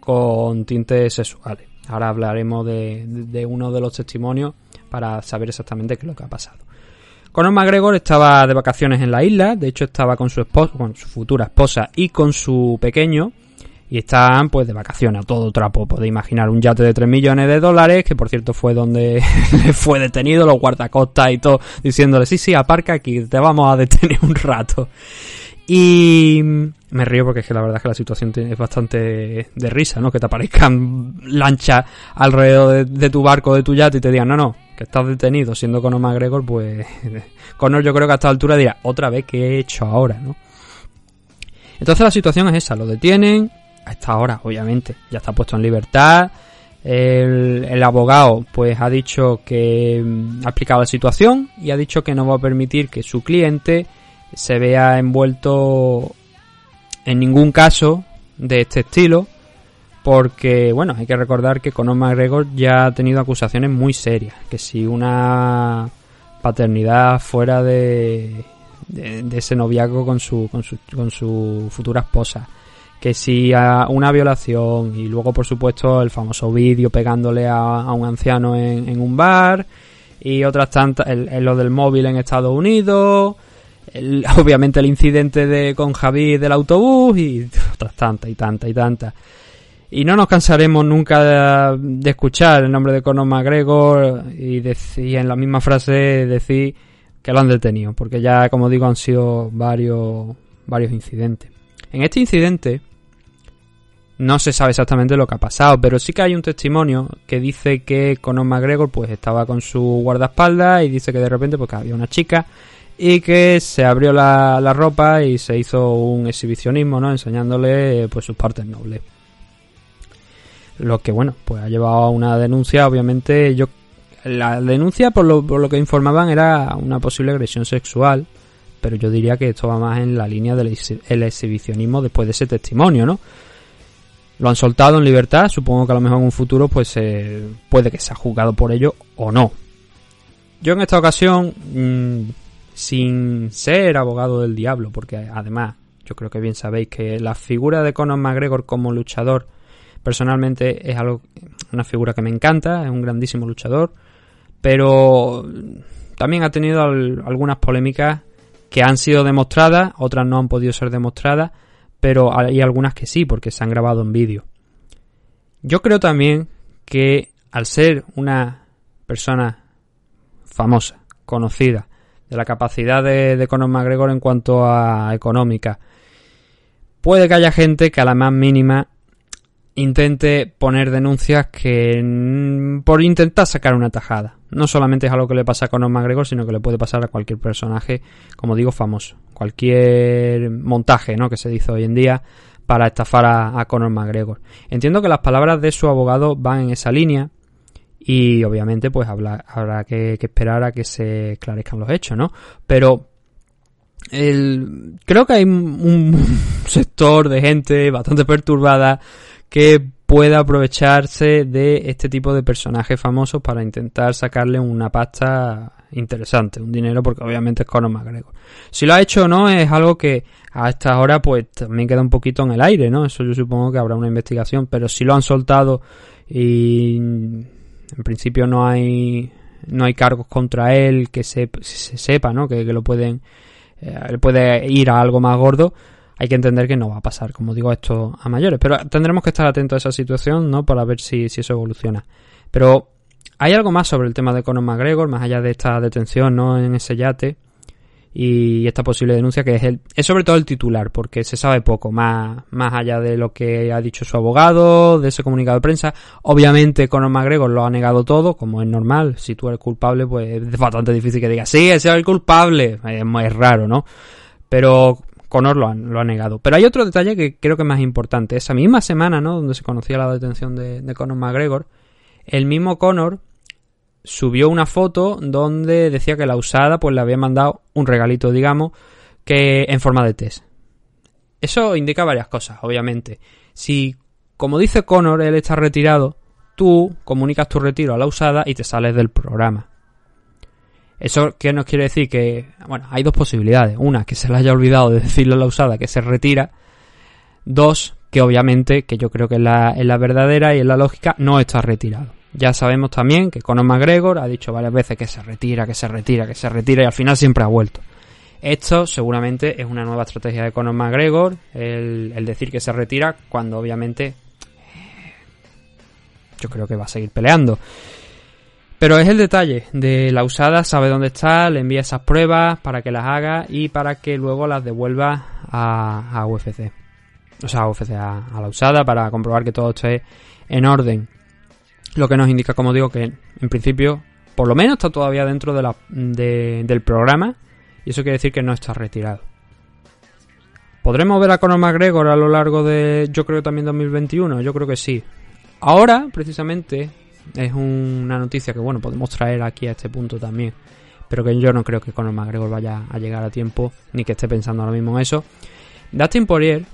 con tintes sexuales. Ahora hablaremos de, uno de los testimonios para saber exactamente qué es lo que ha pasado. Conor McGregor estaba de vacaciones en la isla, de hecho estaba con su esposa, con su futura esposa y con su pequeño, y están pues de vacaciones a todo trapo. Podéis imaginar un yate de 3 millones de dólares, que por cierto fue donde (laughs) fue detenido, los guardacostas y todo, diciéndole, sí, sí, aparca aquí, te vamos a detener un rato. Y me río porque es que la verdad es que la situación es bastante de risa, ¿no? Que te aparezcan (laughs) lanchas alrededor de, tu barco, de tu yate y te digan, no, no, que estás detenido siendo Conor McGregor, pues (laughs) Conor yo creo que a esta altura dirá, otra vez, ¿qué he hecho ahora, no? Entonces la situación es esa, lo detienen, a esta hora, obviamente, ya está puesto en libertad. El, el, abogado pues ha dicho que mm, ha explicado la situación y ha dicho que no va a permitir que su cliente se vea envuelto en ningún caso de este estilo porque bueno hay que recordar que Conor McGregor ya ha tenido acusaciones muy serias que si una paternidad fuera de, de, ese noviazgo con su, con su, con su futura esposa que si una violación y luego por supuesto el famoso vídeo pegándole a, un anciano en, un bar y otras tantas el, lo del móvil en Estados Unidos (laughs) obviamente el incidente de con Javi del autobús y (laughs) otras tantas y tantas y tantas. Y no nos cansaremos nunca de, escuchar el nombre de Conor McGregor y, en la misma frase decir que lo han detenido, porque ya, como digo, han sido varios, varios incidentes. En este incidente no se sabe exactamente lo que ha pasado, pero sí que hay un testimonio que dice que Conor McGregor pues estaba con su guardaespaldas y dice que de repente pues había una chica y que se abrió la, la, ropa y se hizo un exhibicionismo, ¿no? Enseñándole pues sus partes nobles. Lo que bueno, pues ha llevado a una denuncia, obviamente yo la denuncia por lo, por lo que informaban era una posible agresión sexual, pero yo diría que esto va más en la línea del exhibicionismo después de ese testimonio, ¿no? Lo han soltado en libertad, supongo que a lo mejor en un futuro pues eh, puede que se ha juzgado por ello o no. Yo en esta ocasión mmm, sin ser abogado del diablo, porque además yo creo que bien sabéis que la figura de Conor McGregor como luchador personalmente es algo una figura que me encanta, es un grandísimo luchador, pero también ha tenido algunas polémicas que han sido demostradas, otras no han podido ser demostradas, pero hay algunas que sí, porque se han grabado en vídeo. Yo creo también que al ser una persona famosa, conocida, de la capacidad de, Conor McGregor en cuanto a económica. Puede que haya gente que a la más mínima intente poner denuncias que por intentar sacar una tajada. No solamente es algo que le pasa a Conor McGregor, sino que le puede pasar a cualquier personaje, como digo, famoso. Cualquier montaje ¿no? que se dice hoy en día para estafar a, a Conor McGregor. Entiendo que las palabras de su abogado van en esa línea y obviamente pues habrá, que, esperar a que se esclarezcan los hechos, ¿no? Pero el, creo que hay un (laughs) sector de gente bastante perturbada que puede aprovecharse de este tipo de personajes famosos para intentar sacarle una pasta interesante, un dinero, porque obviamente es Conor McGregor. Si lo ha hecho o no es algo que a esta hora pues también queda un poquito en el aire, ¿no? Eso yo supongo que habrá una investigación, pero si lo han soltado y en principio no hay no hay cargos contra él que se, sepa, ¿no? Que, lo pueden eh, puede ir a algo más gordo. Hay que entender que no va a pasar, como digo, esto a mayores. Pero tendremos que estar atentos a esa situación, ¿no? Para ver si, si eso evoluciona. Pero hay algo más sobre el tema de Conor McGregor, más allá de esta detención, ¿no? En ese yate y esta posible denuncia que es el, es sobre todo el titular porque se sabe poco más más allá de lo que ha dicho su abogado de ese comunicado de prensa. Obviamente Conor McGregor lo ha negado todo como es normal. Si tú eres culpable pues es bastante difícil que digas sí ese es el culpable es, raro no pero Conor lo ha, lo ha negado. Pero hay otro detalle que creo que es más importante. Esa misma semana no donde se conocía la detención de, de Conor McGregor el mismo Conor subió una foto donde decía que la usada pues le había mandado un regalito, digamos, que en forma de test. Eso indica varias cosas, obviamente. Si, como dice Connor, él está retirado, tú comunicas tu retiro a la usada y te sales del programa. ¿Eso qué nos quiere decir? Que, bueno, hay dos posibilidades. Una, que se le haya olvidado de decirle a la usada que se retira. Dos, que obviamente, que yo creo que es la, es la verdadera y es la lógica, no está retirado. Ya sabemos también que Conor McGregor ha dicho varias veces que se retira, que se retira, que se retira y al final siempre ha vuelto. Esto seguramente es una nueva estrategia de Conor McGregor, el, decir que se retira cuando obviamente eh, yo creo que va a seguir peleando. Pero es el detalle de la usada, sabe dónde está, le envía esas pruebas para que las haga y para que luego las devuelva a, UFC. O sea, a UFC, a la usada para comprobar que todo esté en orden. Lo que nos indica, como digo, que en principio, por lo menos está todavía dentro de la, del programa. Y eso quiere decir que no está retirado. ¿Podremos ver a Conor McGregor a lo largo de, yo creo también 2021? Yo creo que sí. Ahora, precisamente, es una noticia que, bueno, podemos traer aquí a este punto también. Pero que yo no creo que Conor McGregor vaya a llegar a tiempo, ni que esté pensando ahora mismo en eso. Dustin Poirier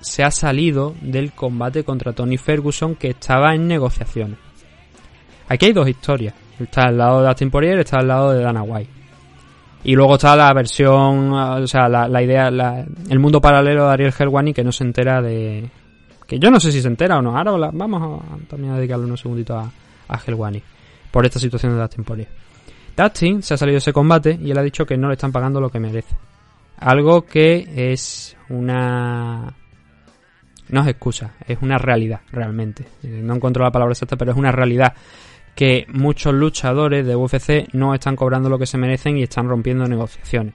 se ha salido del combate contra Tony Ferguson que estaba en negociaciones. Aquí hay dos historias. Está al lado de Dustin Poirier, está al lado de Dana White. Y luego está la versión, o sea, la, idea, el mundo paralelo de Ariel Helwani que no se entera de... Que yo no sé si se entera o no. Ahora vamos a, también a dedicarle unos segunditos a, a Helwani. Por esta situación de Dustin Poirier. Dustin se ha salido de ese combate y él ha dicho que no le están pagando lo que merece. Algo que es una... No es excusa, es una realidad, realmente. No encuentro la palabra exacta, pero es una realidad que muchos luchadores de UFC no están cobrando lo que se merecen y están rompiendo negociaciones.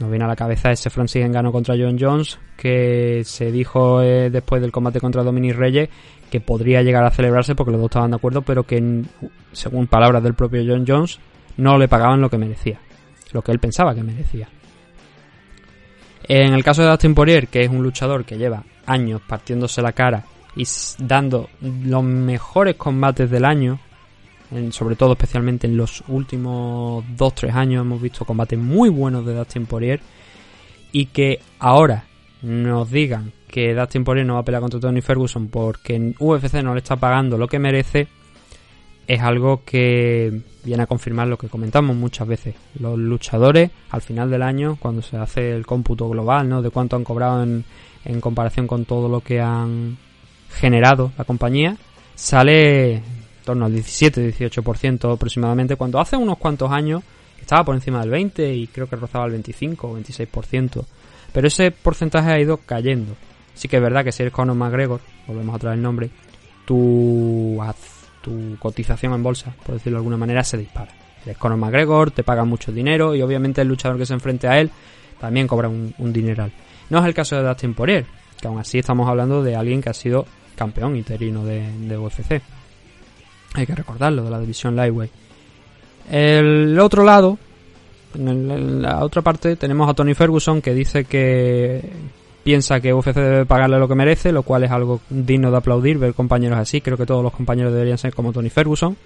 Nos viene a la cabeza ese Francis Engano contra John Jones, que se dijo eh, después del combate contra Dominic Reyes que podría llegar a celebrarse porque los dos estaban de acuerdo, pero que, según palabras del propio John Jones, no le pagaban lo que merecía, lo que él pensaba que merecía. En el caso de Dustin Poirier, que es un luchador que lleva años partiéndose la cara y dando los mejores combates del año, sobre todo especialmente en los últimos 2-3 años hemos visto combates muy buenos de Dustin Poirier y que ahora nos digan que Dustin Poirier no va a pelear contra Tony Ferguson porque UFC no le está pagando lo que merece es algo que viene a confirmar lo que comentamos muchas veces. Los luchadores al final del año, cuando se hace el cómputo global, ¿no? De cuánto han cobrado en, en comparación con todo lo que han generado la compañía sale en torno al 17-18% aproximadamente, cuando hace unos cuantos años estaba por encima del 20 y creo que rozaba el 25 o 26%. Pero ese porcentaje ha ido cayendo. Sí que es verdad que si eres Conor McGregor, volvemos a traer el nombre, tu, tu cotización en bolsa, por decirlo de alguna manera, se dispara. Eres Conor McGregor, te pagan mucho dinero y obviamente el luchador que se enfrente a él también cobra un, un dineral. No es el caso de Dustin Poirier, que aún así estamos hablando de alguien que ha sido campeón interino de, UFC. Hay que recordarlo, de la división Lightweight. El otro lado, en, la otra parte, tenemos a Tony Ferguson que dice que piensa que UFC debe pagarle lo que merece, lo cual es algo digno de aplaudir, ver compañeros así. Creo que todos los compañeros deberían ser como Tony Ferguson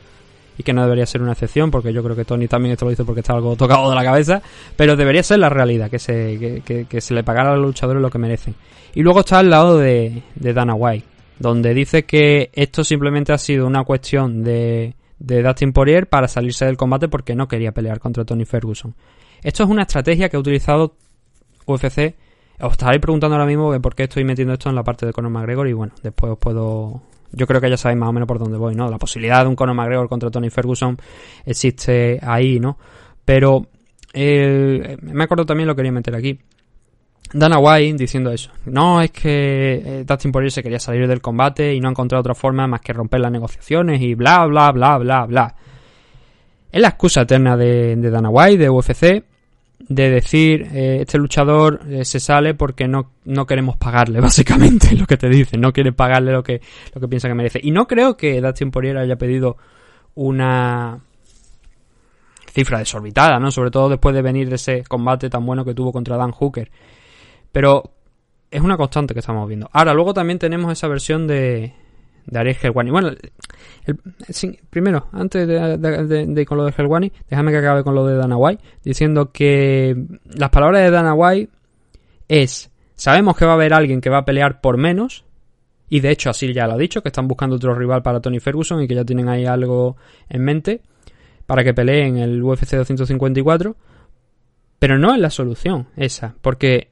y que no debería ser una excepción, porque yo creo que Tony también esto lo dice porque está algo tocado de la cabeza, pero debería ser la realidad, que se, que, se le pagara a los luchadores lo que merecen. Y luego está al lado de Dana White, donde dice que esto simplemente ha sido una cuestión de, de Dustin Poirier para salirse del combate porque no quería pelear contra Tony Ferguson. Esto es una estrategia que ha utilizado UFC. Os estaréis preguntando ahora mismo por qué estoy metiendo esto en la parte de Conor McGregor y bueno, después os puedo... Yo creo que ya sabéis más o menos por dónde voy, ¿no? La posibilidad de un Conor McGregor contra Tony Ferguson existe ahí, ¿no? Pero eh, me acuerdo también lo quería meter aquí. Dana White diciendo eso. No, es que eh, Dustin Poirier se quería salir del combate y no ha encontrado otra forma más que romper las negociaciones y bla, bla, bla, bla, bla. Es la excusa eterna de, Dana White, de UFC, de decir, eh, este luchador eh, se sale porque no, no queremos pagarle, (laughs) básicamente, lo que te dice. No quiere pagarle lo que, lo que piensa que merece. Y no creo que Dustin Poirier haya pedido una cifra desorbitada, ¿no? Sobre todo después de venir de ese combate tan bueno que tuvo contra Dan Hooker. Pero es una constante que estamos viendo. Ahora, luego también tenemos esa versión de, de Ariel Helwani. Bueno, primero, antes de, ir con lo de Helwani, déjame que acabe con lo de Dana White, diciendo que las palabras de Dana White es, sabemos que va a haber alguien que va a pelear por menos, y de hecho así ya lo ha dicho, que están buscando otro rival para Tony Ferguson y que ya tienen ahí algo en mente para que peleen el UFC 254, pero no es la solución esa, porque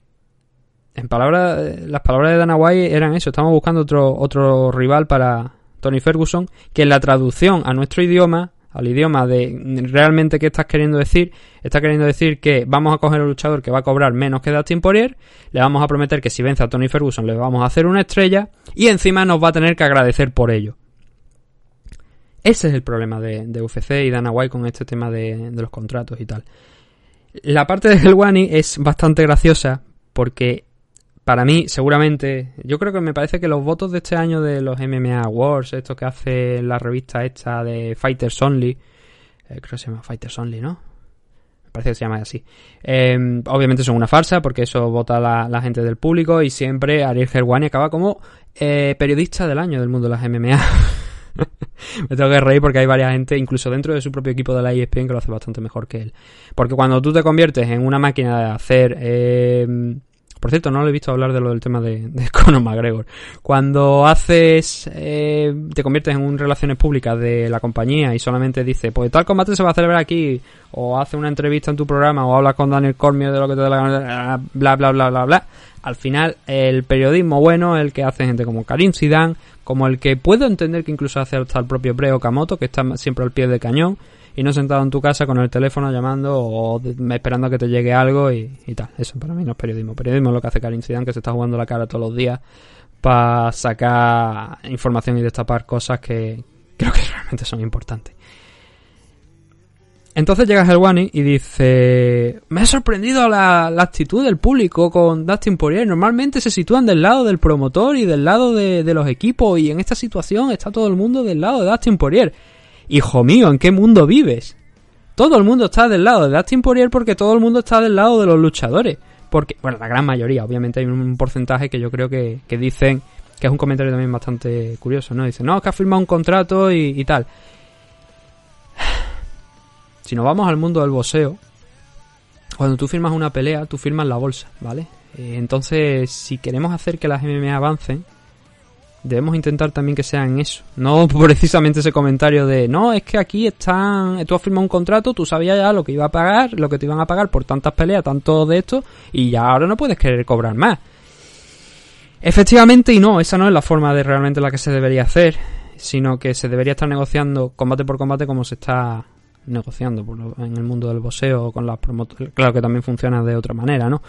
en palabras, las palabras de Dana White eran eso, estamos buscando otro, otro rival para Tony Ferguson, que en la traducción a nuestro idioma, al idioma de realmente qué estás queriendo decir, está queriendo decir que vamos a coger un luchador que va a cobrar menos que Dustin Poirier, le vamos a prometer que si vence a Tony Ferguson le vamos a hacer una estrella y encima nos va a tener que agradecer por ello. Ese es el problema de, UFC y Dana White con este tema de, de los contratos y tal. La parte de Helwani es bastante graciosa porque para mí, seguramente, yo creo que me parece que los votos de este año de los MMA Awards, esto que hace la revista esta de Fighters Only, eh, creo que se llama Fighters Only, ¿no? Me parece que se llama así. Em, obviamente son una farsa porque eso vota la, gente del público y siempre Ariel Helwani acaba como eh, periodista del año del mundo de las MMA. (laughs) me tengo que reír porque hay varias gente, incluso dentro de su propio equipo de la ESPN, que lo hace bastante mejor que él. Porque cuando tú te conviertes en una máquina de hacer... Eh, por cierto, no lo he visto hablar de lo del tema de, de (laughs) Conor McGregor. Cuando haces, eh, te conviertes en un relaciones públicas de la compañía y solamente dice, pues tal combate se va a celebrar aquí, o hace una entrevista en tu programa, o hablas con Daniel Cormier de lo que te da la bla, bla, bla, bla, bla. Al final, el periodismo bueno, el que hace gente como Karim Zidane, como el que puedo entender que incluso hace hasta el propio Breo Kamoto, que está siempre al pie del cañón, y no sentado en tu casa con el teléfono llamando o esperando a que te llegue algo y, tal. Eso para mí no es periodismo. Periodismo es lo que hace Karim Zidane, que se está jugando la cara todos los días para sacar información y destapar cosas que creo que (laughs) realmente son importantes. Entonces llega Helwani y dice: Me ha sorprendido la, actitud del público con Dustin Poirier. Normalmente se sitúan del lado del promotor y del lado de, de, los equipos, y en esta situación está todo el mundo del lado de Dustin Poirier. Hijo mío, ¿en qué mundo vives? Todo el mundo está del lado de Dustin Poirier porque todo el mundo está del lado de los luchadores. Porque, bueno, la gran mayoría, obviamente hay un porcentaje que yo creo que, dicen, que es un comentario también bastante curioso, ¿no? Dicen, no, es que ha firmado un contrato y, tal. (sighs) Si nos vamos al mundo del boxeo, cuando tú firmas una pelea, tú firmas la bolsa, ¿vale? Eh, entonces, si queremos hacer que las MMA avancen, debemos intentar también que sean eso. No (laughs) precisamente ese comentario de, no, es que aquí están, tú has firmado un contrato, tú sabías ya lo que iba a pagar, lo que te iban a pagar por tantas peleas, tanto de esto, y ya ahora no puedes querer cobrar más. Efectivamente y no, esa no es la forma de realmente la que se debería hacer, sino que se debería estar negociando combate por combate como se está negociando en el mundo del boxeo con las promotoras. Claro que también funciona de otra manera, ¿no?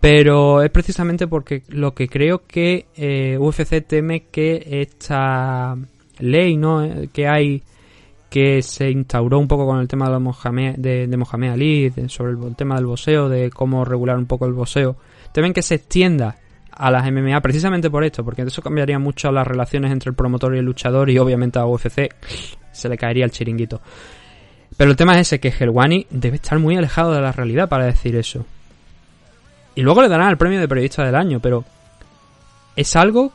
Pero es precisamente porque lo que creo que eh, UFC teme que esta ley, ¿no? Eh, que hay que se instauró un poco con el tema de, Mohamed, de, Mohamed Ali, sobre el, tema del boxeo, de cómo regular un poco el boxeo, temen que se extienda a las MMA precisamente por esto, porque eso cambiaría mucho las relaciones entre el promotor y el luchador y obviamente a UFC se le caería el chiringuito. Pero el tema es ese, que Helwani debe estar muy alejado de la realidad para decir eso. Y luego le darán el premio de periodista del año, pero es algo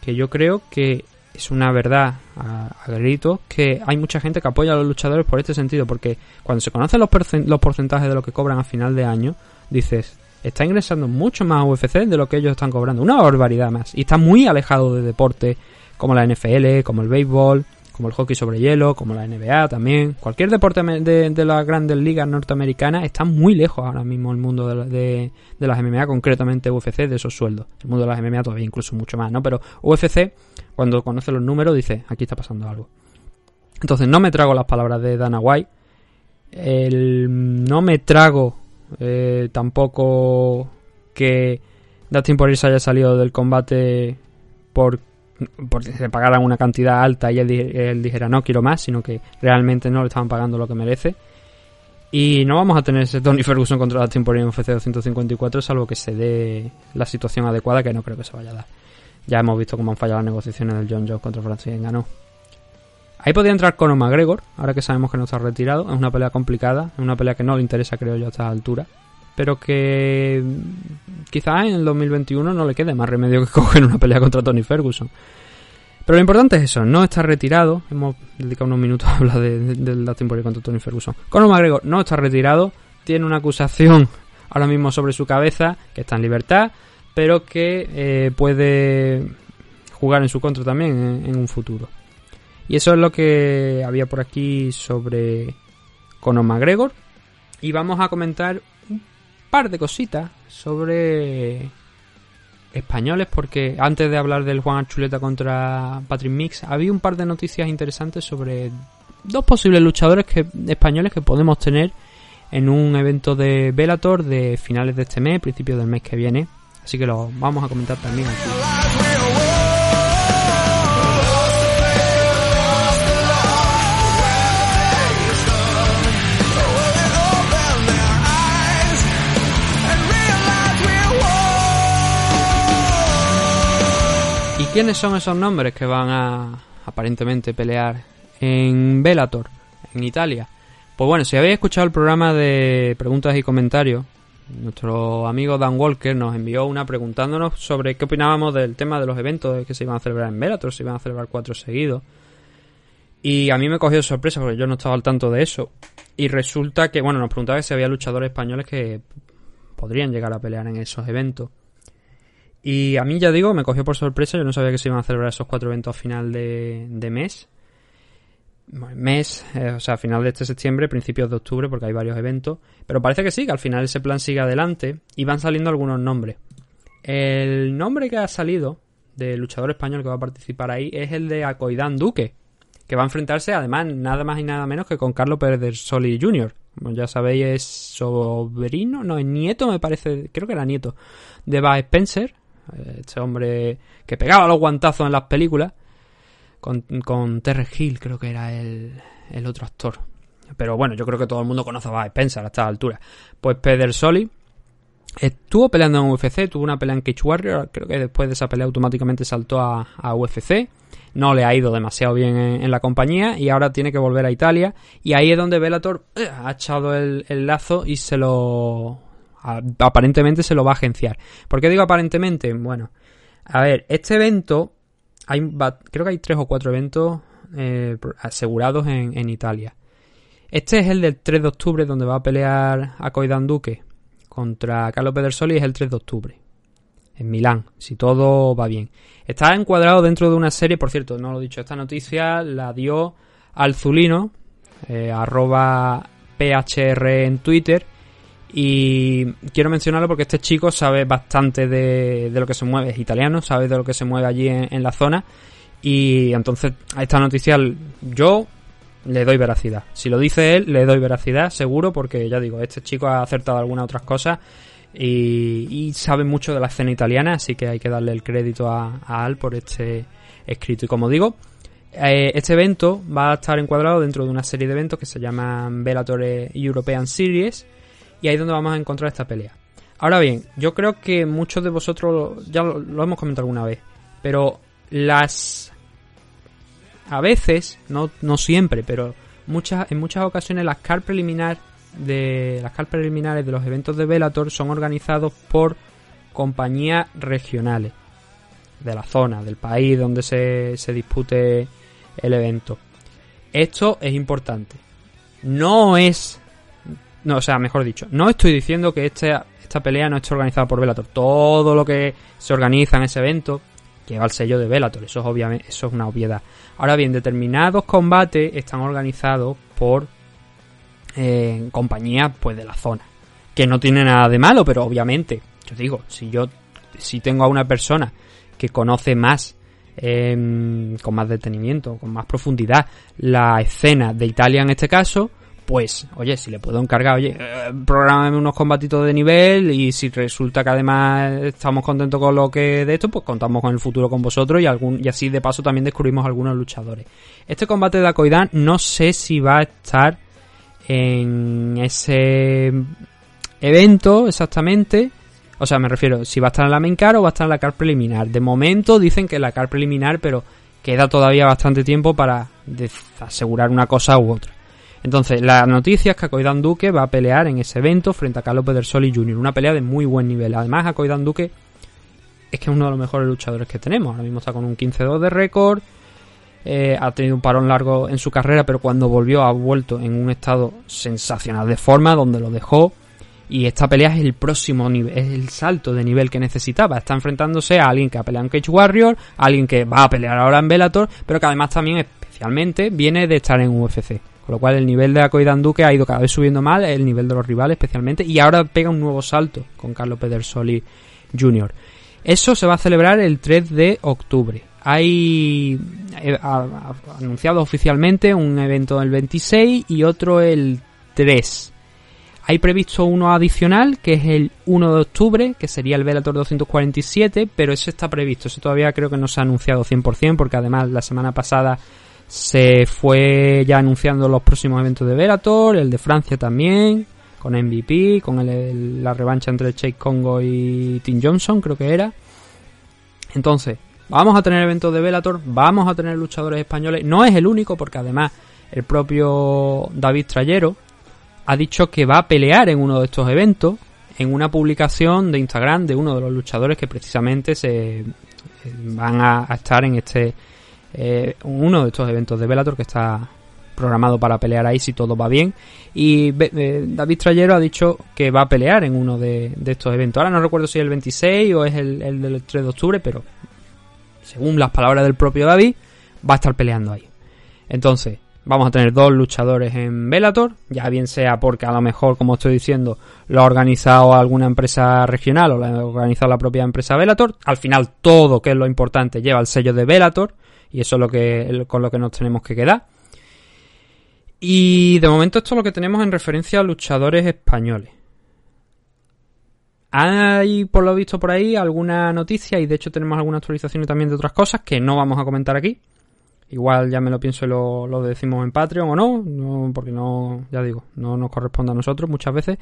que yo creo que es una verdad a, gritos que hay mucha gente que apoya a los luchadores por este sentido, porque cuando se conocen los, los porcentajes de lo que cobran a final de año, dices, está ingresando mucho más a UFC de lo que ellos están cobrando, una barbaridad más, y está muy alejado de deporte como la NFL, como el béisbol, como el hockey sobre hielo, como la NBA también. Cualquier deporte de, las grandes ligas norteamericanas está muy lejos ahora mismo el mundo de, de, de, las MMA, concretamente UFC, de esos sueldos. El mundo de las MMA todavía incluso mucho más, ¿no? Pero UFC, cuando conoce los números, dice, aquí está pasando algo. Entonces no me trago las palabras de Dana White. El, no me trago eh, tampoco que Dustin Poirier haya salido del combate por porque se pagaran una cantidad alta y él, dijera no quiero más, sino que realmente no le estaban pagando lo que merece. Y no vamos a tener ese Tony Ferguson contra Dustin en UFC 254 salvo que se dé la situación adecuada que no creo que se vaya a dar. Ya hemos visto cómo han fallado las negociaciones del John Jones contra Francis ganó. Ahí podría entrar Conor McGregor, ahora que sabemos que no está retirado. Es una pelea complicada, es una pelea que no le interesa, creo yo, a esta altura. Pero que quizás en el 2021 no le quede más remedio que (laughs) coger una pelea contra Tony Ferguson. Pero lo importante es eso, no está retirado. Hemos dedicado unos minutos (laughs) a hablar del de, de tiempo contra Tony Ferguson. Conor McGregor no está retirado, tiene una acusación (laughs) ahora mismo sobre su cabeza, que está en libertad, pero que eh, puede jugar en su contra también en, en un futuro. Y eso es lo que había por aquí sobre Conor McGregor. Y vamos a comentar par de cositas sobre españoles, porque antes de hablar del Juan Archuleta contra Patrick Mix, había un par de noticias interesantes sobre dos posibles luchadores que, españoles que podemos tener en un evento de Velator de finales de este mes, principios del mes que viene. Así que lo vamos a comentar también aquí. ¿Quiénes son esos nombres que van a aparentemente pelear en Bellator, en Italia? Pues bueno, si habéis escuchado el programa de preguntas y comentarios, nuestro amigo Dan Walker nos envió una preguntándonos sobre qué opinábamos del tema de los eventos que se iban a celebrar en Bellator, se iban a celebrar cuatro seguidos. Y a mí me cogió sorpresa porque yo no estaba al tanto de eso. Y resulta que, bueno, nos preguntaba si había luchadores españoles que podrían llegar a pelear en esos eventos. Y a mí, ya digo, me cogió por sorpresa. Yo no sabía que se iban a celebrar esos cuatro eventos a final de, de mes. Mes, eh, o sea, final de este septiembre, principios de octubre, porque hay varios eventos. Pero parece que sí, que al final ese plan sigue adelante y van saliendo algunos nombres. El nombre que ha salido del luchador español que va a participar ahí es el de Acoidán Duque, que va a enfrentarse además nada más y nada menos que con Carlos Pérez del Soli Jr. Como ya sabéis, es sobrino, no, es nieto, me parece, creo que era nieto, de Bud Spencer, este hombre que pegaba los guantazos en las películas. Con, con Terry Hill, creo que era el, el otro actor. Pero bueno, yo creo que todo el mundo conoce a Spencer a esta altura. Pues Peder Soli estuvo peleando en UFC, tuvo una pelea en Cage Warrior. Creo que después de esa pelea automáticamente saltó a, a UFC. No le ha ido demasiado bien en, la compañía y ahora tiene que volver a Italia. Y ahí es donde Bellator eh, ha echado el, el lazo y se lo aparentemente se lo va a agenciar. ¿Por qué digo aparentemente? Bueno, a ver, este evento, hay, creo que hay tres o cuatro eventos eh, asegurados en, en, Italia. Este es el del 3 de octubre, donde va a pelear a Coidan Duque contra Carlos Pedersoli, es el 3 de octubre. En Milán, si todo va bien. Está encuadrado dentro de una serie, por cierto, no lo he dicho, esta noticia la dio Alzulino, eh, arroba PHR en Twitter, y quiero mencionarlo porque este chico sabe bastante de, de, lo que se mueve, es italiano, sabe de lo que se mueve allí en, la zona. Y entonces a esta noticia yo le doy veracidad. Si lo dice él, le doy veracidad, seguro, porque ya digo, este chico ha acertado algunas otras cosas y, sabe mucho de la escena italiana, así que hay que darle el crédito a, a Al por este escrito. Y como digo, eh, este evento va a estar encuadrado dentro de una serie de eventos que se llaman Bellator European Series y ahí es donde vamos a encontrar esta pelea. Ahora bien, yo creo que muchos de vosotros ya lo, hemos comentado alguna vez, pero las a veces, no, no siempre, pero muchas, en muchas ocasiones las car de las car preliminares de los eventos de Velator son organizados por compañías regionales de la zona, del país donde se, se dispute el evento. Esto es importante. No es no, o sea, mejor dicho, no estoy diciendo que este, esta pelea no esté organizada por Bellator. Todo lo que se organiza en ese evento lleva el sello de Bellator, eso es obviamente, eso es una obviedad. Ahora bien, determinados combates están organizados por eh, compañías pues de la zona, que no tiene nada de malo, pero obviamente, yo digo, si yo si tengo a una persona que conoce más em, con más detenimiento, con más profundidad la escena de Italia en este caso, pues, oye, si le puedo encargar, oye, eh, prográmame unos combatitos de nivel y si resulta que además estamos contentos con lo que de esto, pues contamos con el futuro con vosotros y algún y así de paso también descubrimos algunos luchadores. Este combate de Akoidan no sé si va a estar en ese evento exactamente. O sea, me refiero, si va a estar en la main car o va a estar en la car preliminar. De momento dicen que la car preliminar, pero queda todavía bastante tiempo para asegurar una cosa u otra. Entonces, la noticia es que Akoidan Duque va a pelear en ese evento frente a Carlos Pedersoli Jr. Una pelea de muy buen nivel. Además, Akoidan Duque es que es uno de los mejores luchadores que tenemos. Ahora mismo está con un 15-2 de récord. Eh, ha tenido un parón largo en su carrera, pero cuando volvió ha vuelto en un estado sensacional de forma, donde lo dejó. Y esta pelea es el próximo nivel, es el salto de nivel que necesitaba. Está enfrentándose a alguien que ha peleado en Cage Warrior, alguien que va a pelear ahora en Bellator, pero que además también especialmente viene de estar en UFC. Con lo cual el nivel de Akoidan Duque ha ido cada vez subiendo mal, el nivel de los rivales especialmente, y ahora pega un nuevo salto con Carlos Pedersoli Jr. Eso se va a celebrar el 3 de octubre. Hay eh, anunciado oficialmente un evento el 26 y otro el 3. Hay previsto uno adicional, que es el 1 de octubre, que sería el Velator 247, pero ese está previsto. Eso todavía creo que no se ha anunciado 100%, porque además la semana pasada se fue ya anunciando los próximos eventos de Velator, el de Francia también, con MVP, con la revancha entre Jake Congo y Tim Johnson, creo que era. Entonces, vamos a tener eventos de Velator, vamos a tener luchadores españoles. No es el único, porque además el propio David Trayero ha dicho que va a pelear en uno de estos eventos, en una publicación de Instagram de uno de los luchadores que precisamente se van a estar en este eh, uno de estos eventos de Bellator que está programado para pelear ahí si todo va bien. Y eh, David Trayero ha dicho que va a pelear en uno de, estos eventos. Ahora no recuerdo si es el 26 o es el, el, del 3 de octubre, pero según las palabras del propio David, va a estar peleando ahí. Entonces, vamos a tener dos luchadores en Bellator, ya bien sea porque a lo mejor, como estoy diciendo, lo ha organizado alguna empresa regional o lo ha organizado la propia empresa Bellator. Al final, todo, que es lo importante, lleva el sello de Bellator y eso es lo que, con lo que nos tenemos que quedar. Y de momento esto es lo que tenemos en referencia a luchadores españoles. Hay, por lo visto por ahí, alguna noticia y de hecho tenemos alguna actualización también de otras cosas que no vamos a comentar aquí. Igual ya me lo pienso y lo, lo decimos en Patreon o no, no, porque no, ya digo, no nos corresponde a nosotros muchas veces.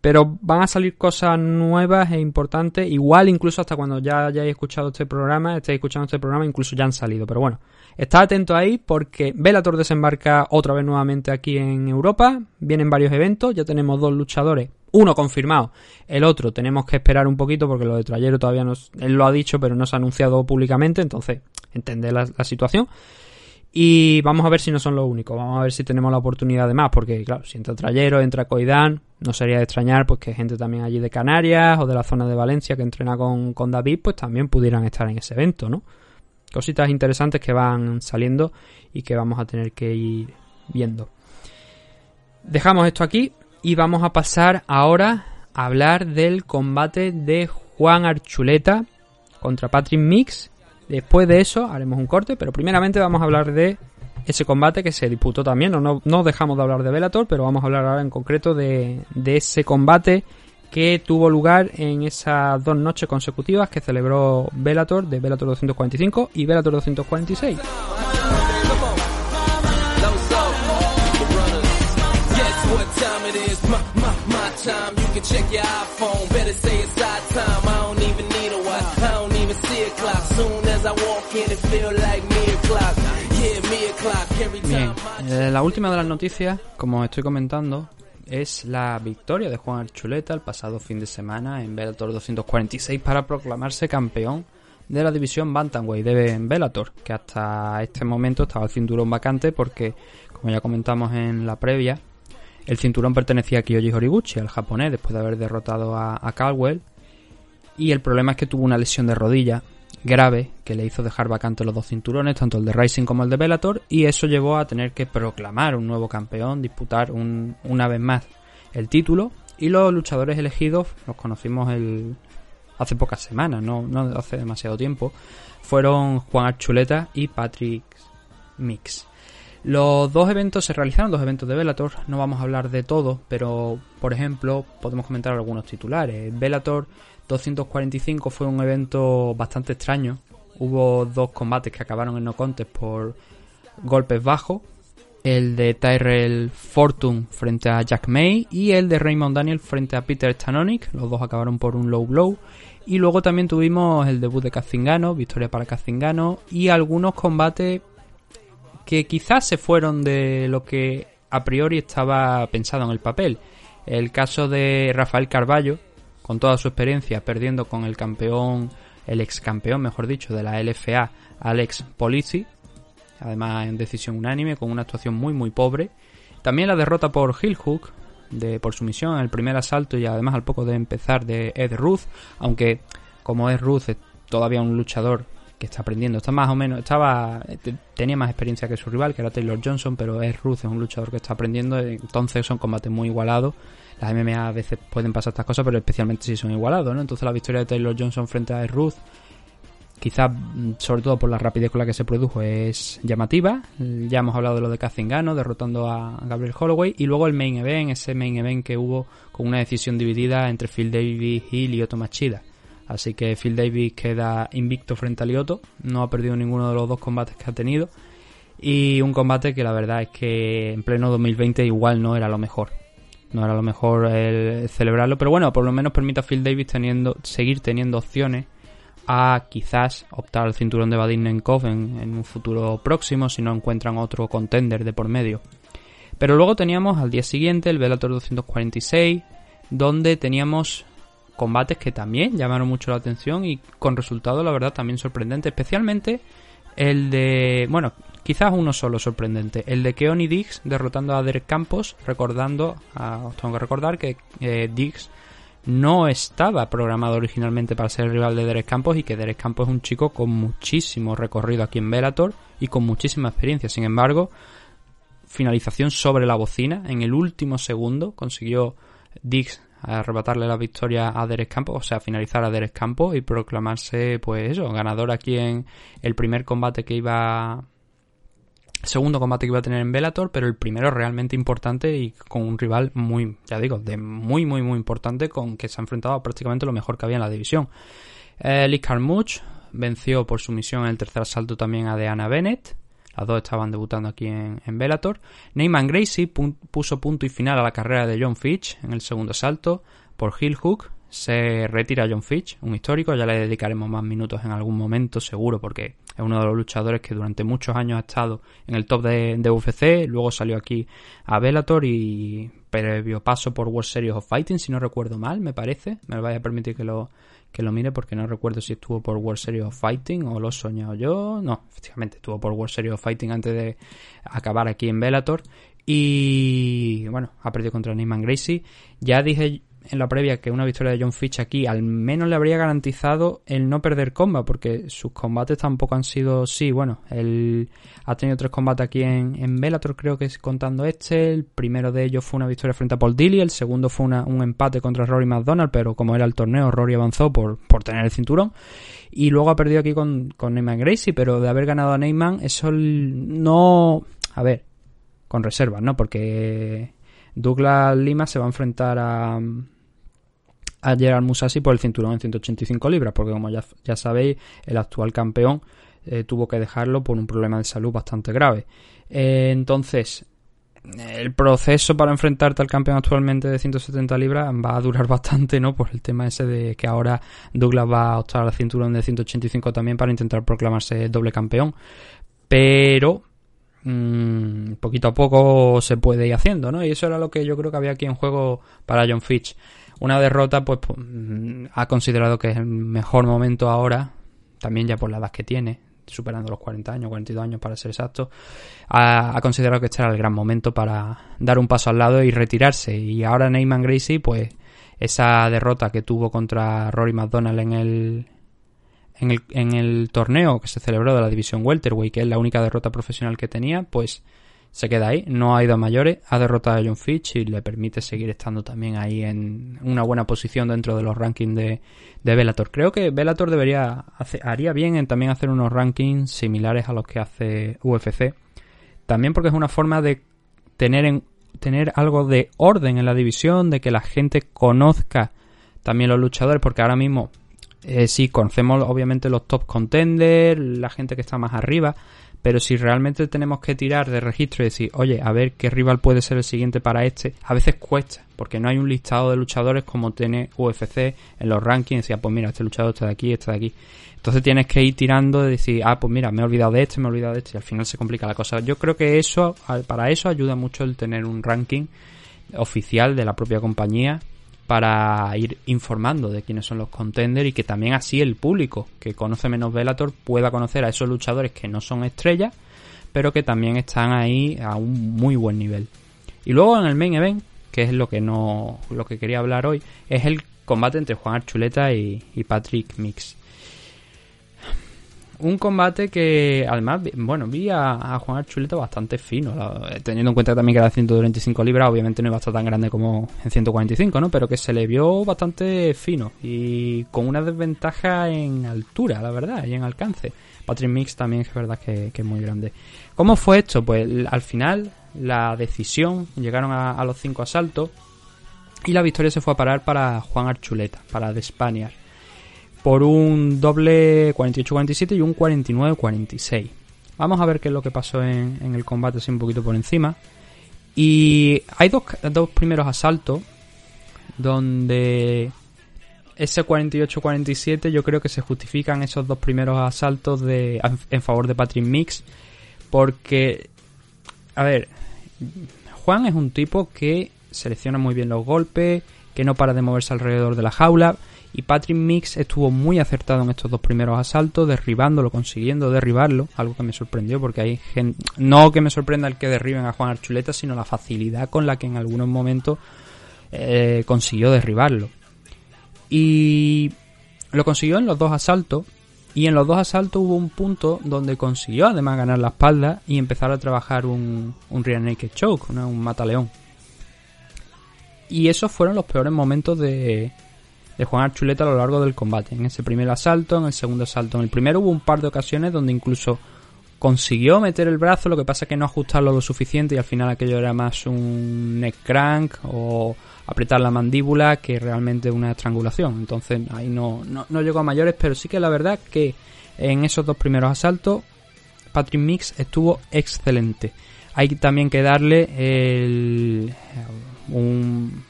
Pero van a salir cosas nuevas e importantes, igual incluso hasta cuando ya hayáis escuchado este programa, estéis escuchando este programa, incluso ya han salido. Pero bueno, estad atento ahí porque Velator desembarca otra vez nuevamente aquí en Europa, vienen varios eventos, ya tenemos dos luchadores, uno confirmado, el otro tenemos que esperar un poquito porque lo de Trayero todavía no, él lo ha dicho pero no se ha anunciado públicamente, entonces entendé la situación. Y vamos a ver si no son los únicos, vamos a ver si tenemos la oportunidad de más, porque claro, si entra Trayero, entra Coidán, no sería de extrañar pues que gente también allí de Canarias o de la zona de Valencia que entrena con, con David, pues también pudieran estar en ese evento, ¿no? Cositas interesantes que van saliendo y que vamos a tener que ir viendo. Dejamos esto aquí y vamos a pasar ahora a hablar del combate de Juan Archuleta contra Patrick Mix Después de eso haremos un corte, pero primeramente vamos a hablar de ese combate que se disputó también. No, no, dejamos de hablar de Velator, pero vamos a hablar ahora en concreto de, de ese combate que tuvo lugar en esas dos noches consecutivas que celebró Velator de Velator 245 y Velator 246. Bien, eh, la última de las noticias, como estoy comentando, es la victoria de Juan Archuleta el pasado fin de semana en Bellator 246 para proclamarse campeón de la división Bantamweight de Bellator, que hasta este momento estaba el cinturón vacante porque, como ya comentamos en la previa, el cinturón pertenecía a Kyoji Horiguchi, al japonés, después de haber derrotado a, a Caldwell. Y el problema es que tuvo una lesión de rodilla grave que le hizo dejar vacante los dos cinturones, tanto el de Rising como el de Bellator, y eso llevó a tener que proclamar un nuevo campeón, disputar una vez más el título, y los luchadores elegidos los conocimos el, hace pocas semanas, no, no hace demasiado tiempo, fueron Juan Archuleta y Patrick Mix. Los dos eventos se realizaron, dos eventos de Bellator, no vamos a hablar de todo, pero por ejemplo podemos comentar algunos titulares. Bellator 245 fue un evento bastante extraño, hubo dos combates que acabaron en no contest por golpes bajos, el de Tyrell Fortune frente a Jack May y el de Raymond Daniel frente a Peter Stanonic, los dos acabaron por un low blow. Y luego también tuvimos el debut de Cazingano, victoria para Cazingano y algunos combates que quizás se fueron de lo que a priori estaba pensado en el papel. El caso de Rafael Carballo, con toda su experiencia, perdiendo con el campeón, el ex campeón, mejor dicho, de la LFA, Alex Polizzi, además en decisión unánime, con una actuación muy muy pobre. También la derrota por Hill Hook, de, por sumisión en el primer asalto y además al poco de empezar de Ed Ruth, aunque como Ed Ruth es todavía un luchador que está aprendiendo. Está más o menos, estaba, tenía más experiencia que su rival, que era Taylor Johnson, pero es Ruth, es un luchador que está aprendiendo, entonces son combates muy igualados. Las MMA a veces pueden pasar estas cosas, pero especialmente si son igualados, ¿no? Entonces la victoria de Taylor Johnson frente a Ruth, quizás mm, sobre todo por la rapidez con la que se produjo, es llamativa. Ya hemos hablado de lo de Kazingano, derrotando a Gabriel Holloway, y luego el main event, ese main event que hubo con una decisión dividida entre Phil Davis y Lyoto Machida. Así que Phil Davis queda invicto frente a Lioto, no ha perdido ninguno de los dos combates que ha tenido. Y un combate que la verdad es que en pleno 2020 igual no era lo mejor. No era lo mejor el celebrarlo, pero bueno, por lo menos permite a Phil Davis teniendo, seguir teniendo opciones a quizás optar al cinturón de Vadim Nenkov en, un futuro próximo si no encuentran otro contender de por medio. Pero luego teníamos al día siguiente el Bellator 246, donde teníamos combates que también llamaron mucho la atención y con resultados, la verdad, también sorprendente. Especialmente el de. Bueno, quizás uno solo sorprendente. El de Keoni Diggs derrotando a Derek Campos. Recordando, os tengo que recordar que eh, Diggs no estaba programado originalmente para ser el rival de Derek Campos y que Derek Campos es un chico con muchísimo recorrido aquí en Bellator y con muchísima experiencia. Sin embargo, finalización sobre la bocina en el último segundo consiguió a arrebatarle la victoria a Derek Campos, o sea, finalizar a Derek Campos y proclamarse, pues eso, ganador aquí en el primer combate que iba. Segundo combate que iba a tener en Bellator, pero el primero realmente importante y con un rival muy, ya digo, de muy, muy, muy importante, con que se ha enfrentado a prácticamente lo mejor que había en la división. Eh, Lee Carmuch venció por sumisión en el tercer asalto también a Deanna Bennett. Las dos estaban debutando aquí en, en Bellator. Neyman Gracie puso punto y final a la carrera de John Fitch en el segundo salto por Hill Hook. Se retira John Fitch, un histórico. Ya le dedicaremos más minutos en algún momento, seguro, porque es uno de los luchadores que durante muchos años ha estado en el top de, UFC. Luego salió aquí a Bellator y previo paso por World Series of Fighting, si no recuerdo mal, me parece. Me lo vaya a permitir que lo, que lo mire porque no recuerdo si estuvo por World Series of Fighting o lo he soñado yo. No, efectivamente estuvo por World Series of Fighting antes de acabar aquí en Bellator. Y bueno, ha perdido contra Neyman Gracie. Ya dije en la previa que una victoria de John Fitch aquí al menos le habría garantizado el no perder comba, porque sus combates tampoco han sido, sí, bueno, él ha tenido tres combates aquí en, en Bellator, creo que es contando este, el primero de ellos fue una victoria frente a Paul Dilly, el segundo fue un empate contra Rory McDonald, pero como era el torneo, Rory avanzó por, por tener el cinturón, y luego ha perdido aquí con, con Neyman Gracie, pero de haber ganado a Neyman, eso no, a ver, con reservas, ¿no? Porque Douglas Lima se va a enfrentar a a Gerard por el cinturón en 185 libras, porque como ya, ya sabéis, el actual campeón eh, tuvo que dejarlo por un problema de salud bastante grave. Eh, entonces, el proceso para enfrentarte al campeón actualmente de 170 libras va a durar (laughs) bastante, ¿no? Por el tema ese de que ahora Douglas va a optar al cinturón de 185 también para intentar proclamarse doble campeón. Pero mmm, poquito a poco se puede ir haciendo, ¿no? Y eso era lo que yo creo que había aquí en juego para John Fitch. Una derrota, pues, mm, ha considerado que es el mejor momento ahora, también ya por la edad que tiene, superando los 40 años, 42 años para ser exacto, ha, considerado que este era el gran momento para dar un paso al lado y retirarse. Y ahora Neyman Gracie, pues esa derrota que tuvo contra Rory McDonald en el en el, en el torneo que se celebró de la división welterweight, que es la única derrota profesional que tenía, pues se queda ahí, no ha ido a mayores, ha derrotado a John Fitch y le permite seguir estando también ahí en una buena posición dentro de los rankings de, de Bellator. Creo que Bellator debería haría bien en también hacer unos rankings similares a los que hace UFC. También porque es una forma de tener en, tener algo de orden en la división, de que la gente conozca también los luchadores, porque ahora mismo eh, sí conocemos obviamente los top contenders, la gente que está más arriba, pero si realmente tenemos que tirar de registro y decir, oye, a ver qué rival puede ser el siguiente para este, a veces cuesta, porque no hay un listado de luchadores como tiene UFC en los rankings, decía, pues mira, este luchador está de aquí, este de aquí. Entonces tienes que ir tirando de decir, ah, pues mira, me he olvidado de este, me he olvidado de este, y al final se complica la cosa. Yo creo que eso, para eso ayuda mucho el tener un ranking oficial de la propia compañía para ir informando de quiénes son los contenders y que también así el público que conoce menos Velator pueda conocer a esos luchadores que no son estrellas, pero que también están ahí a un muy buen nivel. Y luego en el main event, que es lo que no lo que quería hablar hoy, es el combate entre Juan Archuleta y, y Patrick Mix un combate que además, bueno, vi a, Juan Archuleta bastante fino, teniendo en cuenta también que era 125 libras, obviamente no iba a estar tan grande como en 145, ¿no? Pero que se le vio bastante fino y con una desventaja en altura, la verdad, y en alcance. Patrick Mix también es verdad que, es muy grande. ¿Cómo fue esto? Pues al final la decisión, llegaron a, los cinco asaltos y la victoria se fue a parar para Juan Archuleta, para The Spaniard por un doble 48-47 y un 49-46. Vamos a ver qué es lo que pasó en, el combate así un poquito por encima. Y hay dos, dos primeros asaltos donde ese 48-47 yo creo que se justifican esos dos primeros asaltos de, en favor de Patrick Mix. Porque, a ver, Juan es un tipo que selecciona muy bien los golpes, que no para de moverse alrededor de la jaula y Patrick Mix estuvo muy acertado en estos dos primeros asaltos, derribándolo, consiguiendo derribarlo, algo que me sorprendió porque hay gente, no que me sorprenda el que derriben a Juan Archuleta, sino la facilidad con la que en algunos momentos eh, consiguió derribarlo. Y lo consiguió en los dos asaltos, y en los dos asaltos hubo un punto donde consiguió además ganar la espalda y empezar a trabajar un, un rear naked choke, un mataleón. Y esos fueron los peores momentos de, de Juan Archuleta a lo largo del combate. En ese primer asalto, en el segundo asalto. En el primero hubo un par de ocasiones donde incluso consiguió meter el brazo, lo que pasa que no ajustarlo lo suficiente y al final aquello era más un neck crank o apretar la mandíbula que realmente una estrangulación. Entonces ahí no, no, llegó a mayores, pero sí que la verdad que en esos dos primeros asaltos Patrick Mix estuvo excelente. Hay también que darle el, un,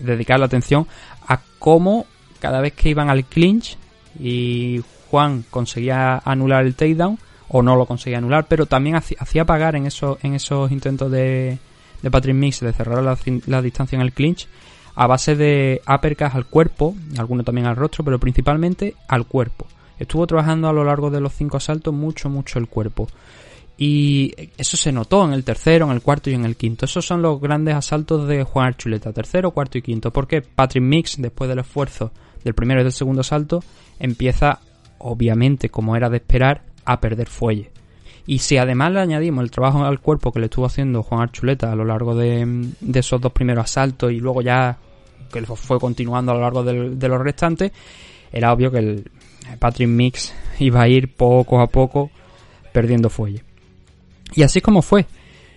dedicar la atención cómo cada vez que iban al clinch y Juan conseguía anular el takedown o no lo conseguía anular, pero también hacía pagar en esos, en esos intentos de, de Patrick Mix de cerrar la, distancia en el clinch a base de uppercuts al cuerpo, algunos también al rostro, pero principalmente al cuerpo. Estuvo trabajando a lo largo de los cinco asaltos mucho, mucho el cuerpo. Y eso se notó en el tercero, en el cuarto y en el quinto. Esos son los grandes asaltos de Juan Archuleta, tercero, cuarto y quinto. Porque Patrick Mix, después del esfuerzo del primero y del segundo asalto, empieza, obviamente, como era de esperar, a perder fuelle. Y si además le añadimos el trabajo al cuerpo que le estuvo haciendo Juan Archuleta a lo largo de, esos dos primeros asaltos y luego ya que fue continuando a lo largo de los restantes, era obvio que el Patrick Mix iba a ir poco a poco perdiendo fuelle. Y así como fue.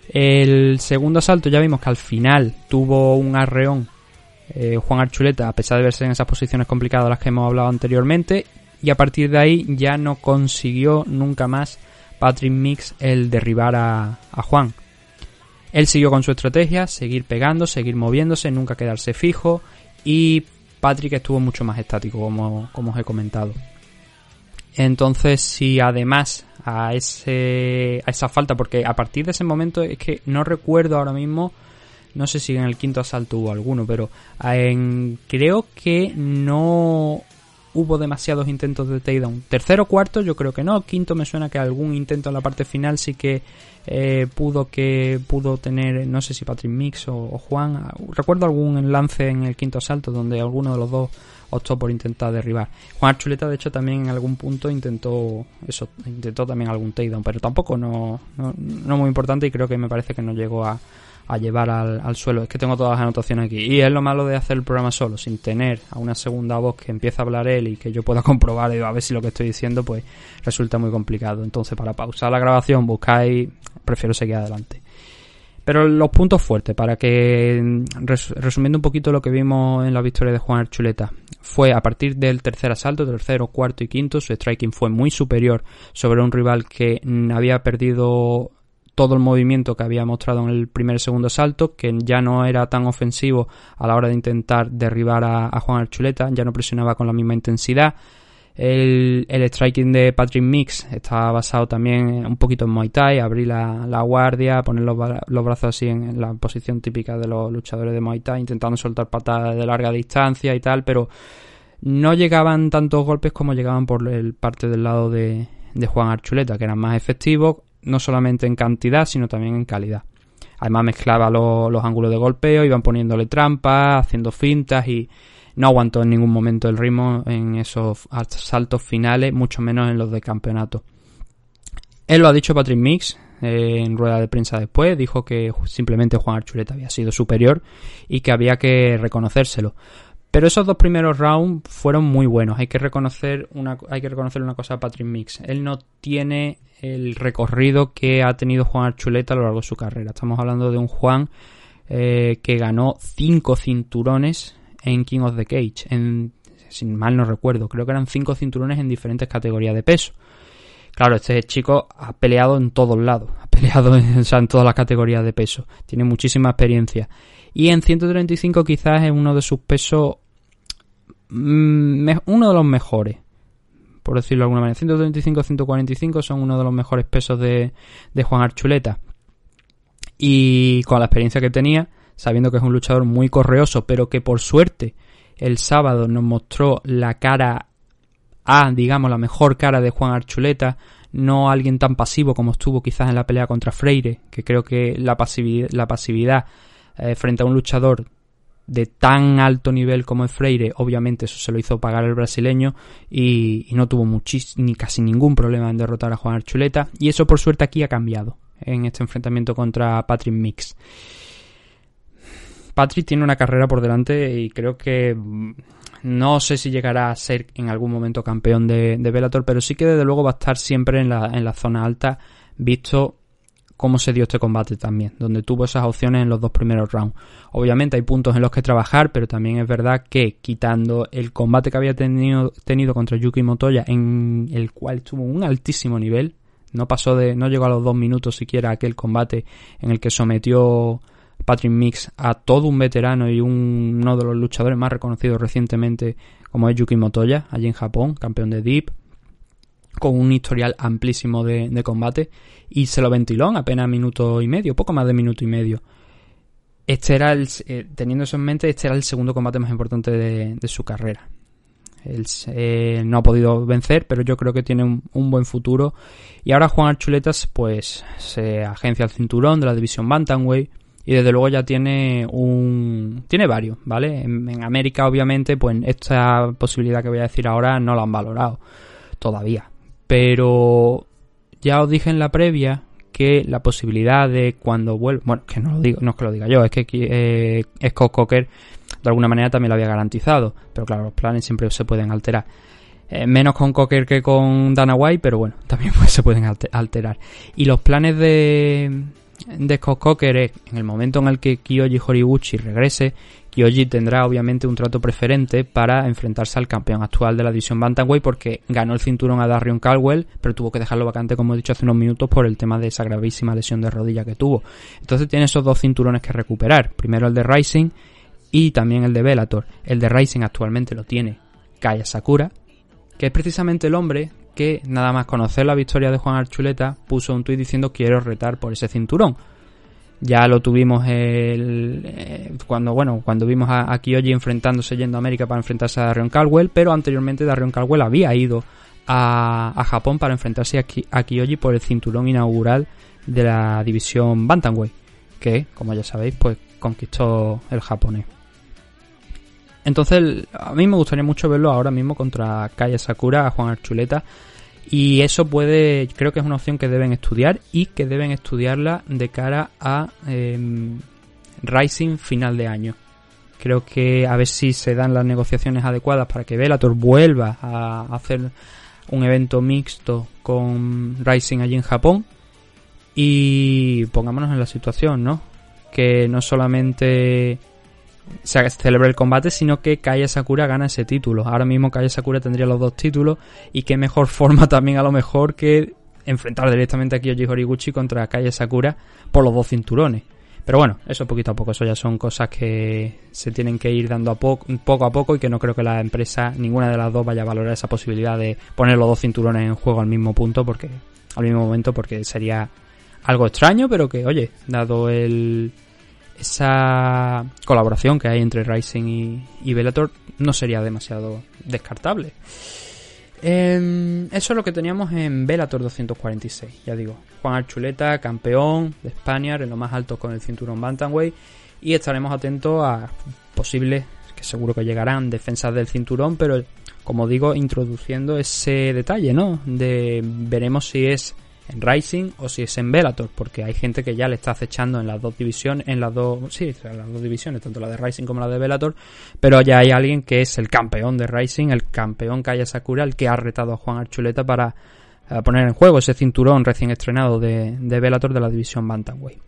El segundo asalto ya vimos que al final tuvo un arreón eh, Juan Archuleta, a pesar de verse en esas posiciones complicadas las que hemos hablado anteriormente. Y a partir de ahí ya no consiguió nunca más Patrick Mix el derribar a, Juan. Él siguió con su estrategia, seguir pegando, seguir moviéndose, nunca quedarse fijo. Y Patrick estuvo mucho más estático, como, como os he comentado. Entonces, si además a, ese, a esa falta, porque a partir de ese momento es que no recuerdo ahora mismo, no sé si en el quinto asalto hubo alguno, pero creo que no hubo demasiados intentos de takedown. Tercero, cuarto, yo creo que no. Quinto, me suena que algún intento en la parte final sí que eh, pudo que pudo tener, no sé si Patrick Mix o, Juan. Recuerdo algún lance en el quinto asalto donde alguno de los dos optó por intentar derribar. Juan Archuleta, de hecho, también en algún punto intentó eso, intentó también algún takedown, pero tampoco no, no, no muy importante y creo que me parece que no llegó a, a llevar al, suelo. Es que tengo todas las anotaciones aquí. Y es lo malo de hacer el programa solo, sin tener a una segunda voz que empiece a hablar él y que yo pueda (laughs) comprobar y a ver si lo que estoy diciendo pues resulta muy complicado. Entonces para pausar la grabación buscáis, prefiero seguir adelante. Pero los puntos fuertes, para que, resumiendo un poquito lo que vimos en la victoria de Juan Archuleta, fue a partir del tercer asalto, tercero, cuarto y quinto, su striking fue muy superior sobre un rival que había perdido todo el movimiento que había mostrado en el primer segundo salto, que ya no era tan ofensivo a la hora de intentar derribar a, Juan Archuleta, ya no presionaba con la misma intensidad. El, el, striking de Patrick Mix estaba basado también un poquito en Muay Thai, abrir la, guardia, poner los, brazos así en, la posición típica de los luchadores de Muay Thai, intentando soltar patadas de larga distancia y tal, pero no llegaban tantos golpes como llegaban por el parte del lado de, de Juan Archuleta, que eran más efectivos no solamente en cantidad, sino también en calidad. Además mezclaba los ángulos de golpeo, iban poniéndole trampas, haciendo fintas y no aguantó en ningún momento el ritmo en esos saltos finales, mucho menos en los de campeonato. Él lo ha dicho Patrick Mix eh, en rueda de prensa después, dijo que simplemente Juan Archuleta había sido superior y que había que reconocérselo. Pero esos dos primeros rounds fueron muy buenos. Hay que reconocer una, hay que reconocer una cosa a Patrick Mix. Él no tiene el recorrido que ha tenido Juan Archuleta a lo largo de su carrera. Estamos hablando de un Juan eh, que ganó cinco cinturones en King of the Cage. En, sin mal no recuerdo, creo que eran cinco cinturones en diferentes categorías de peso. Claro, este chico ha peleado en todos lados, ha peleado en, todas las categorías de peso, tiene muchísima experiencia. Y en 135 quizás es uno de sus pesos Mm, uno de los mejores, por decirlo de alguna manera. 135-145 son uno de los mejores pesos de, de Juan Archuleta. Y con la experiencia que tenía, sabiendo que es un luchador muy correoso, pero que por suerte el sábado nos mostró la cara A, digamos, la mejor cara de Juan Archuleta, no alguien tan pasivo como estuvo quizás en la pelea contra Freire, que creo que la pasividad, eh, frente a un luchador de tan alto nivel como es Freire, obviamente eso se lo hizo pagar el brasileño y, no tuvo ni casi ningún problema en derrotar a Juan Archuleta y eso por suerte aquí ha cambiado en este enfrentamiento contra Patrick Mix. Patrick tiene una carrera por delante y creo que mm, no sé si llegará a ser en algún momento campeón de, de pero sí que desde luego va a estar siempre en la, en la zona alta, visto cómo se dio este combate también, donde tuvo esas opciones en los dos primeros rounds. Obviamente hay puntos en los que trabajar, pero también es verdad que quitando el combate que había tenido, tenido contra Yuki Motoya, en el cual estuvo un altísimo nivel, no pasó de, no llegó a los dos minutos siquiera aquel combate en el que sometió Patrick Mix a todo un veterano y uno de los luchadores más reconocidos recientemente como es Yuki Motoya, allí en Japón, campeón de Deep, con un historial amplísimo de, combate y se lo ventiló en apenas minuto y medio, poco más de minuto y medio. Este era el, eh, teniendo eso en mente, este era el segundo combate más importante de, su carrera. Él eh, no ha podido vencer, pero yo creo que tiene un, buen futuro. Y ahora Juan Archuletas, pues, se agencia el cinturón de la división Bantamweight. Y desde luego ya tiene un. Tiene varios, ¿vale? En, en América, obviamente, pues esta posibilidad que voy a decir ahora no la han valorado todavía. Pero ya os dije en la previa que la posibilidad de cuando vuelva, bueno, que no lo digo, no es que lo diga yo, es que eh, Scott Cocker de alguna manera también lo había garantizado, pero claro, los planes siempre se pueden alterar. Eh, menos con Cocker que con Dana White, pero bueno, (laughs) también pues, se pueden alterar. Y los planes de, de Scott Cocker es, en el momento en el que Kyoji Horiguchi regrese, Kyoji tendrá obviamente un trato preferente para enfrentarse al campeón actual de la división Bantamweight porque ganó el cinturón a Darion Caldwell, pero tuvo que dejarlo vacante como he dicho hace unos minutos por el tema de esa gravísima lesión de rodilla que tuvo. Entonces tiene esos dos cinturones que recuperar, primero el de Rising y también el de Bellator. El de Rising actualmente lo tiene Kaya Sakura, que es precisamente el hombre que nada más conocer la victoria de Juan Archuleta puso un tuit diciendo quiero retar por ese cinturón Ya lo tuvimos el, eh, cuando bueno cuando vimos a, a Kyoji enfrentándose yendo a América para enfrentarse a Darion Caldwell, pero anteriormente Darion Caldwell había ido a, a Japón para enfrentarse a, Ki- a Kyoji por el cinturón inaugural de la división Bantamweight, que como ya sabéis pues conquistó el japonés. Entonces a mí me gustaría mucho verlo ahora mismo contra Kaya Sakura, a Juan Archuleta. Y eso puede, creo que es una opción que deben estudiar y que deben estudiarla de cara a em, Rising final de año. Creo que a ver si se dan las negociaciones adecuadas para que Bellator vuelva a hacer un evento mixto con Rising allí en Japón. Y pongámonos en la situación, ¿no? Que no solamente se celebre el combate, sino que Kaya Sakura gana ese título. Ahora mismo Kaya Sakura tendría los dos títulos y qué mejor (laughs) forma también a lo mejor que enfrentar directamente a Kyoji Horiguchi contra Kaya Sakura por los dos cinturones. Pero bueno, eso poquito a poco, eso ya son cosas que se tienen que ir dando a poco, poco a poco y que no creo que la empresa, ninguna de las dos, vaya a valorar esa posibilidad de poner los dos cinturones en juego al mismo punto, porque al mismo momento, porque sería algo extraño, pero que, oye, dado el, esa colaboración que hay entre Rising y, y Bellator no sería demasiado descartable. Em, eso es lo que teníamos en Bellator 246, ya digo. Juan Archuleta, campeón de España, en lo más alto con el cinturón Bantamweight. Y estaremos atentos a posibles, que seguro que llegarán, defensas del cinturón, pero como digo, introduciendo ese detalle, ¿no? De veremos si es en Rising o si es en Bellator, porque hay gente que ya le está acechando en las dos divisiones, en las dos, sí, en las dos divisiones, tanto la de Rising como la de Bellator, pero ya hay alguien que es el campeón de Rising, el campeón Kaya Sakura, el que ha retado a Juan Archuleta para eh, poner en juego ese cinturón recién estrenado de, de Bellator de la división Bantamweight.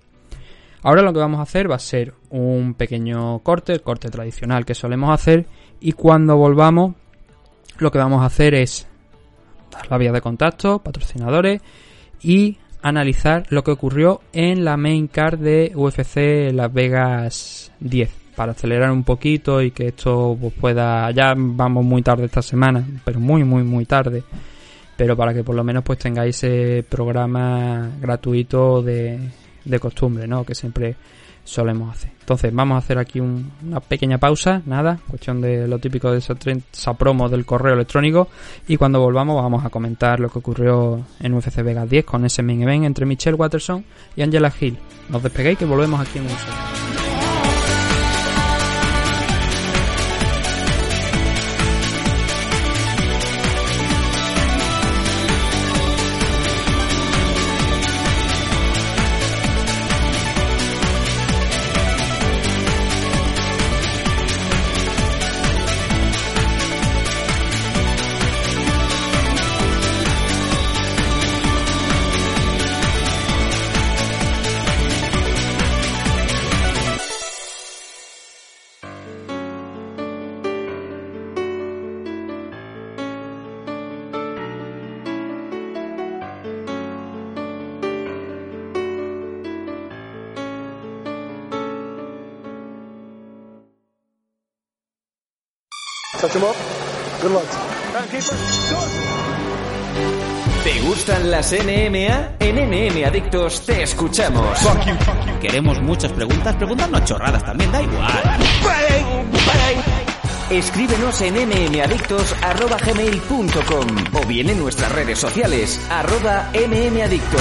Ahora lo que vamos a hacer va a ser un pequeño corte, el corte tradicional que solemos hacer, y cuando volvamos, lo que vamos a hacer es dar la vía de contacto, patrocinadores, y analizar lo que ocurrió en la main card de UFC Las Vegas 10 para acelerar un poquito y que esto pues, pueda ya vamos muy tarde esta semana pero muy muy muy tarde pero para que por lo menos pues tengáis ese programa gratuito de, de costumbre no que siempre solemos hacer entonces vamos a hacer aquí un- una pequeña pausa nada cuestión de lo típico de esa, promo del correo electrónico y cuando volvamos vamos a comentar lo que ocurrió en UFC Vegas 10 con ese main event entre Michelle Watterson y Angela Hill. No os despeguéis que volvemos aquí en un segundo. Good luck. ¿Te gustan las NMA? En NM Adictos te escuchamos. Queremos muchas preguntas, preguntarnos chorradas también, da igual. Escríbenos en mmadictos.gmail.com o bien en nuestras redes sociales, arroba mmadictos.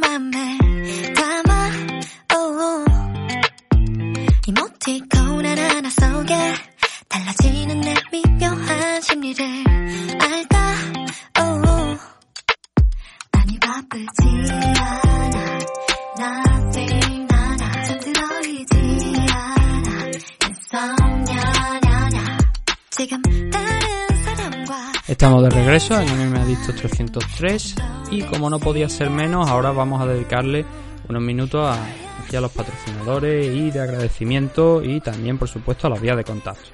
En MM Adicto 303 y como no podía ser menos, ahora vamos a dedicarle unos minutos a los patrocinadores y de agradecimiento y también por supuesto a las vías de contacto.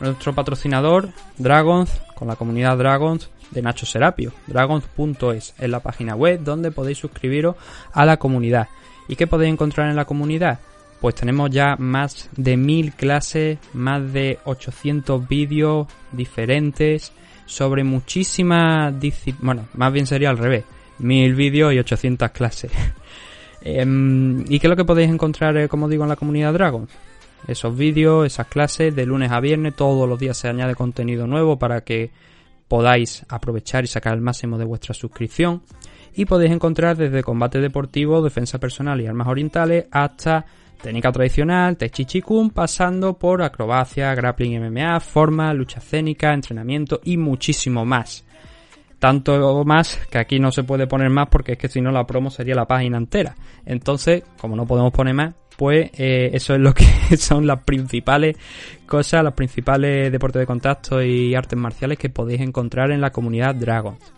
Nuestro patrocinador, Dragons, con la comunidad Dragons de Nacho Serapio, dragons.es, es la página web donde podéis suscribiros a la comunidad. ¿Y qué podéis encontrar en la comunidad? Pues tenemos ya más de mil clases, más de 800 vídeos diferentes sobre muchísimas disciplinas. Bueno, más bien sería al revés. Mil vídeos y 800 clases. (laughs) Em, ¿Y qué es lo que podéis encontrar, eh, como digo, en la comunidad Dragons? Esos vídeos, esas clases, de lunes a viernes, todos los días se añade contenido nuevo para que podáis aprovechar y sacar el máximo de vuestra suscripción. Y podéis encontrar desde combate deportivo, defensa personal y armas orientales hasta técnica tradicional, Tai Chi Kung, pasando por acrobacia, grappling MMA, forma, lucha escénica, entrenamiento y muchísimo más. Tanto más que aquí no se puede poner más porque es que si no la promo sería la página entera. Entonces, como no podemos poner más, pues eh, eso es lo que (laughs) son las principales cosas, los principales deportes de contacto y artes marciales que podéis encontrar en la comunidad Dragons.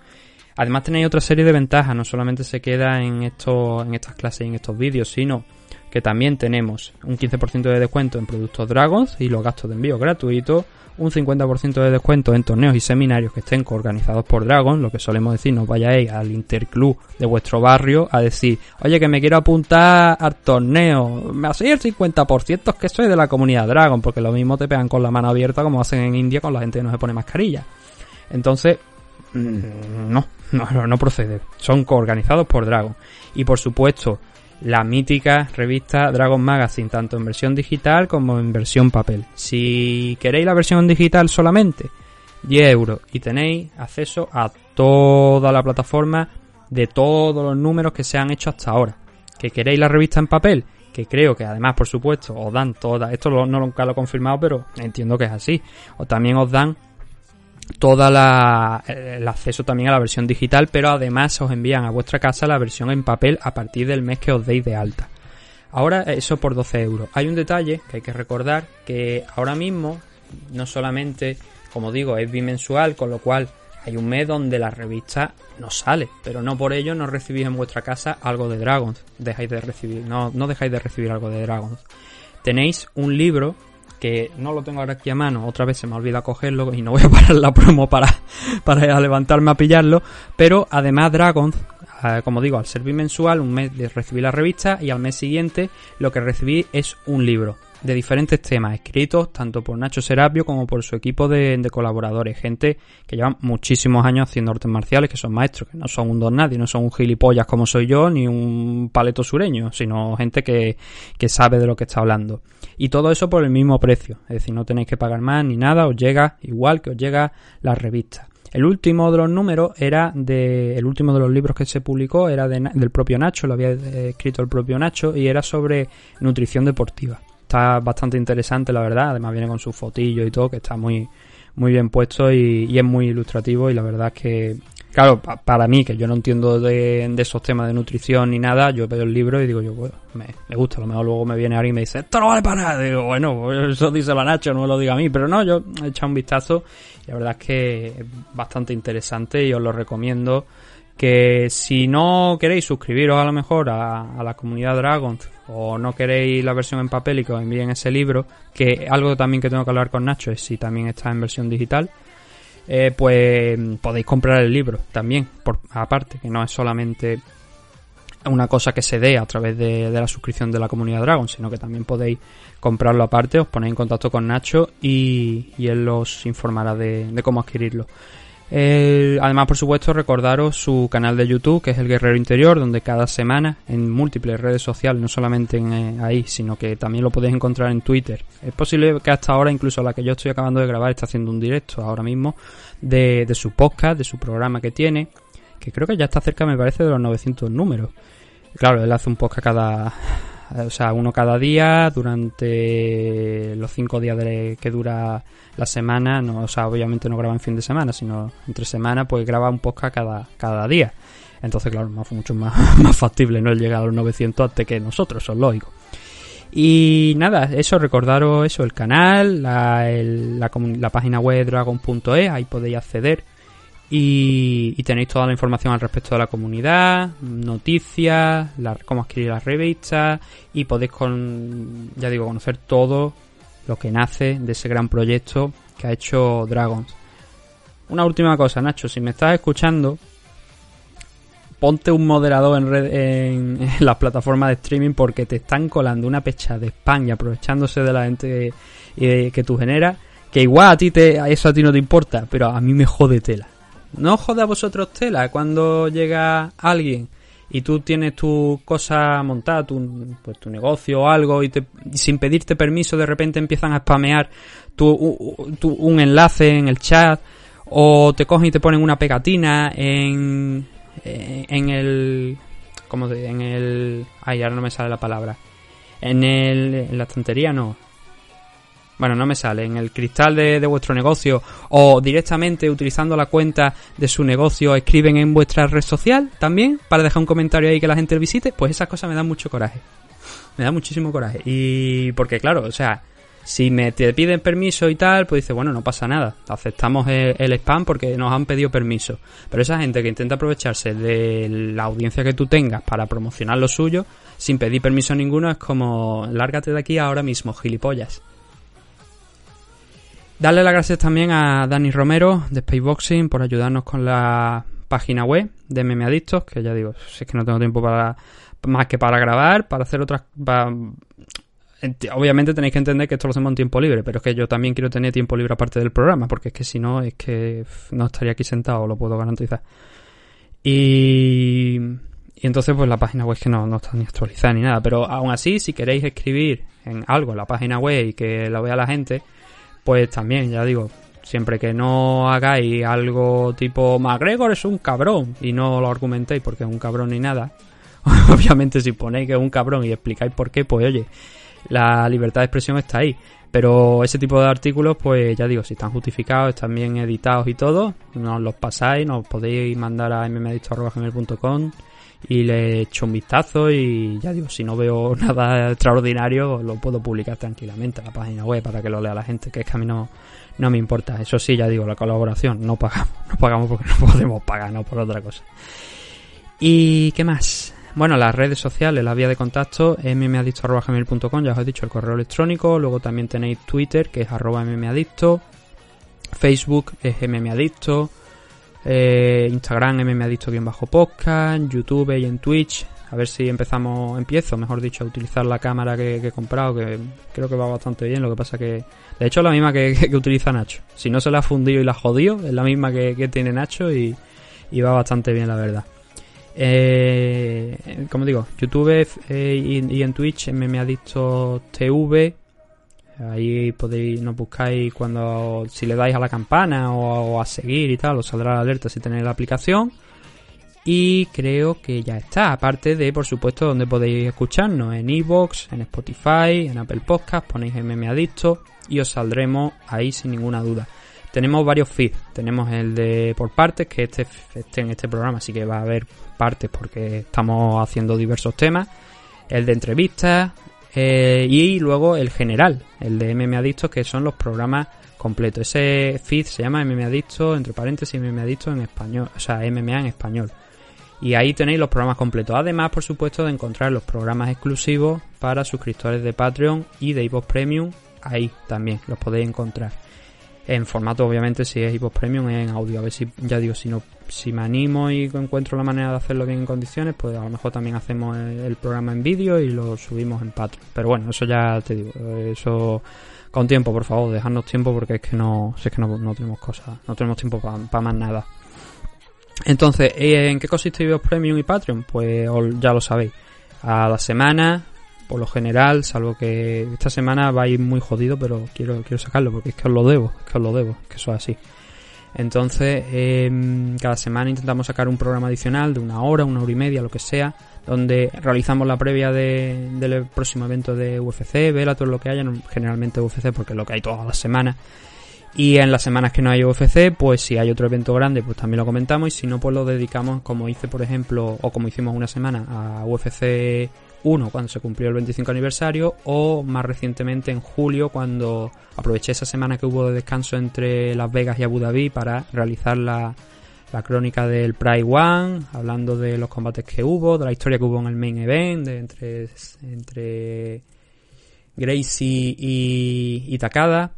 Además tenéis otra serie de ventajas, no solamente se queda en, esto, en estas clases y en estos vídeos, sino que también tenemos un 15% de descuento en productos Dragons y los gastos de envío gratuitos, un 50% de descuento en torneos y seminarios que estén organizados por Dragon, lo que solemos decir, no vayáis al interclub de vuestro barrio a decir, oye que me quiero apuntar al torneo, me hacéis el 50% es que soy de la comunidad Dragon, porque lo mismo te pegan con la mano abierta como hacen en India con la gente que no se pone mascarilla. Entonces, mm, no, no, no procede. Son coorganizados por Dragon. Y por supuesto, la mítica revista Dragon Magazine, tanto en versión digital como en versión papel. Si queréis la versión digital solamente, 10 euros y tenéis acceso a toda la plataforma de todos los números que se han hecho hasta ahora. Que queréis la revista en papel, que creo que además, por supuesto, os dan todas. Esto no nunca lo he confirmado, pero entiendo que es así. O también os dan toda el acceso también a la versión digital, pero además os envían a vuestra casa la versión en papel a partir del mes que os deis de alta. Ahora eso por 12 euros. Hay un detalle que hay que recordar que ahora mismo no solamente, como digo, es bimensual, con lo cual hay un mes donde la revista no sale, pero no por ello no recibís en vuestra casa algo de Dragons. Dejáis de recibir, no, no dejáis de recibir algo de Dragons. Tenéis un libro que no lo tengo ahora aquí a mano, otra vez se me olvida cogerlo y no voy a (laughs) parar la promo para, para levantarme a pillarlo, pero además Dragons, eh, como digo, al ser bimensual, un mes de recibir la revista y al mes siguiente lo que recibí es un libro de diferentes temas escritos tanto por Nacho Serapio como por su equipo de, colaboradores, gente que llevan muchísimos años haciendo artes marciales, que son maestros, que no son un don nadie, no son un gilipollas como soy yo, ni un paleto sureño, sino gente que, que sabe de lo que está hablando. Y todo eso por el mismo precio, es decir, no tenéis que pagar más ni nada, os llega igual que os llega la revista. El último de los números era de. El último de los libros que se publicó era del propio Nacho, lo había eh, escrito el propio Nacho, y era sobre nutrición deportiva. Está bastante interesante, la verdad. Además viene con su fotillo y todo, que está muy, muy bien puesto y, es muy ilustrativo. Y la verdad es que, claro, para mí, que yo no entiendo de, esos temas de nutrición ni nada, yo veo el libro y digo yo, bueno, me, gusta. A lo mejor luego me viene alguien y me dice, esto no vale para nada. Digo, bueno, eso dice la Nacho, no me lo diga a mí. Pero no, yo he echado un vistazo y la verdad es que es bastante interesante y os lo recomiendo que si no queréis suscribiros a lo mejor a, la comunidad Dragon o no queréis la versión en papel y que os envíen ese libro, que algo también que tengo que hablar con Nacho es si también está en versión digital, eh, pues podéis comprar el libro también, por aparte, que no es solamente una cosa que se dé a través de, la suscripción de la comunidad Dragon, sino que también podéis comprarlo aparte, os ponéis en contacto con Nacho y, él os informará de cómo adquirirlo además, por supuesto, recordaros su canal de YouTube, que es El Guerrero Interior, donde cada semana en múltiples redes sociales, no solamente en, eh, ahí, sino que también lo podéis encontrar en Twitter. Es posible que hasta ahora, incluso la que yo estoy acabando de grabar, está haciendo un directo ahora mismo de, de su podcast, de su programa que tiene, que creo que ya está cerca, me parece, de los 900 números. Claro, él hace un podcast cada, o sea, uno cada día durante los cinco días de, que dura la semana, no, o sea, obviamente no graba en fin de semana, sino entre semana, pues graba un podcast cada, cada día. Entonces, claro, fue mucho más, (laughs) más factible, ¿no? El llegar a los 900 antes que nosotros, eso es lógico. Y nada, eso, recordaros eso, el canal, la, la, la página web dragon.es, ahí podéis acceder Y, tenéis toda la información al respecto de la comunidad, noticias, la- cómo adquirir las revistas y podéis con, ya digo, conocer todo lo que nace de ese gran proyecto que ha hecho Dragons. Una última cosa, Nacho, si me estás escuchando, ponte un moderador en, red- en, (laughs) las plataformas de streaming porque te están colando una pecha de spam y aprovechándose de la gente eh, que tú generas, que igual a ti te, eso a ti no te importa, pero a mí me jode tela. No jode a vosotros tela cuando llega alguien y tú tienes tu cosa montada, tu, pues, tu negocio o algo, y, te- sin pedirte permiso de repente empiezan a spamear tu, tu- un enlace en el chat, o te cogen y te ponen una pegatina en, en, en el... ¿Cómo se En el... Ay, ahora no me sale la palabra. En el... En la estantería no. Bueno, no me sale. En el cristal de, vuestro negocio o directamente utilizando la cuenta de su negocio escriben en vuestra red social también para dejar un comentario ahí que la gente visite, pues esas cosas me dan mucho coraje. Me da muchísimo coraje. Y porque claro, o sea, si me te piden permiso y tal, pues dice, bueno, no pasa nada. Aceptamos el, el spam porque nos han pedido permiso. Pero esa gente que intenta aprovecharse de la audiencia que tú tengas para promocionar lo suyo, sin pedir permiso ninguno, es como, lárgate de aquí ahora mismo, gilipollas. Darle las gracias también a Dani Romero de Spaceboxing por ayudarnos con la página web de Meme Adictos, que ya digo, si es que no tengo tiempo para más que para grabar, para hacer otras... Obviamente tenéis que entender que esto lo hacemos en tiempo libre, pero es que yo también quiero tener tiempo libre aparte del programa, porque es que si no, es que no estaría aquí sentado, lo puedo garantizar. Y, y entonces pues la página web es que no, no está ni actualizada ni nada, pero aún así, si queréis escribir en algo en la página web y que lo vea la gente, pues también, ya digo, siempre que no hagáis algo tipo McGregor es un cabrón y no lo argumentéis porque es un cabrón ni nada. (laughs) Obviamente si ponéis que es un cabrón y explicáis por qué, pues oye, la libertad de expresión está ahí. Pero ese tipo de artículos, pues ya digo, si están justificados, están bien editados y todo, nos los pasáis, nos podéis mandar a mmadicto.com y le echo un vistazo y ya digo, si no veo (laughs) nada extraordinario, lo puedo publicar tranquilamente en la página web para que lo lea la gente, que es que a mí no, me importa. Eso sí, ya digo, la colaboración, no pagamos, (laughs) no pagamos porque no podemos pagar, no por otra cosa. ¿Y qué más? Bueno, las redes sociales, la vía de contacto, mmadicto.gmail.com, ya os he dicho el correo electrónico, luego también tenéis Twitter, que es arroba mmadicto, Facebook es mmadicto, eh, Instagram mmadicto-podcast, YouTube y en Twitch, a ver si empezamos, empiezo, mejor dicho, a utilizar la cámara que, he comprado, que creo que va bastante bien, lo que pasa que, de hecho es la misma que, (laughs) que, utiliza Nacho, si no se la ha fundido y la ha jodido, es la misma que, tiene Nacho y, va bastante bien la verdad. Eh, como digo, YouTube eh, y, y en Twitch mmadicto TV. Ahí podéis, nos buscáis cuando, si le dais a la campana o, a seguir y tal, os saldrá la alerta si tenéis la aplicación. Y creo que ya está. Aparte de, por supuesto, donde podéis escucharnos en Evox, en Spotify, en Apple Podcast, ponéis MM Adicto y os saldremos ahí sin ninguna duda. Tenemos varios feeds. Tenemos el de por partes, que este, este en este programa sí que va a haber partes porque estamos haciendo diversos temas. El de entrevistas. Eh, y luego el general, el de MM Adictos, que son los programas completos. Ese feed se llama MM Adicto, entre paréntesis, MM Adicto en español. O sea, MMA en español. Y ahí tenéis los programas completos. Además, por supuesto, de encontrar los programas exclusivos para suscriptores de Patreon y de iVoox Premium. Ahí también los podéis encontrar. En formato, obviamente, si es iVoox Premium, en audio. A ver si, ya digo, si no, si me animo y encuentro la manera de hacerlo bien en condiciones, pues a lo mejor también hacemos el, programa en vídeo y lo subimos en Patreon. Pero bueno, eso ya te digo, eso con tiempo, por favor, dejadnos tiempo porque es que no, es que no, no tenemos cosas, no tenemos tiempo para más nada. Entonces, ¿en qué consiste iVoox Premium y Patreon? Pues ya lo sabéis. A la semana, por lo general, salvo que esta semana va a ir muy jodido, pero quiero, quiero sacarlo porque es que os lo debo, es que os lo debo, que eso es así. Entonces, eh, cada semana intentamos sacar un programa adicional de una hora, una hora y media, lo que sea, donde realizamos la previa de, del próximo evento de UFC, Bellator, lo que haya, generalmente UFC porque es lo que hay todas las semanas. Y en las semanas que no hay UFC, pues si hay otro evento grande, pues también lo comentamos. Y si no, pues lo dedicamos, como hice, por ejemplo, o como hicimos una semana a UFC 1 cuando se cumplió el 25 aniversario, o más recientemente en julio cuando aproveché esa semana que hubo de descanso entre Las Vegas y Abu Dhabi para realizar la, la crónica del Pride One, hablando de los combates que hubo, de la historia que hubo en el main event, de entre, entre Gracie y, y Takada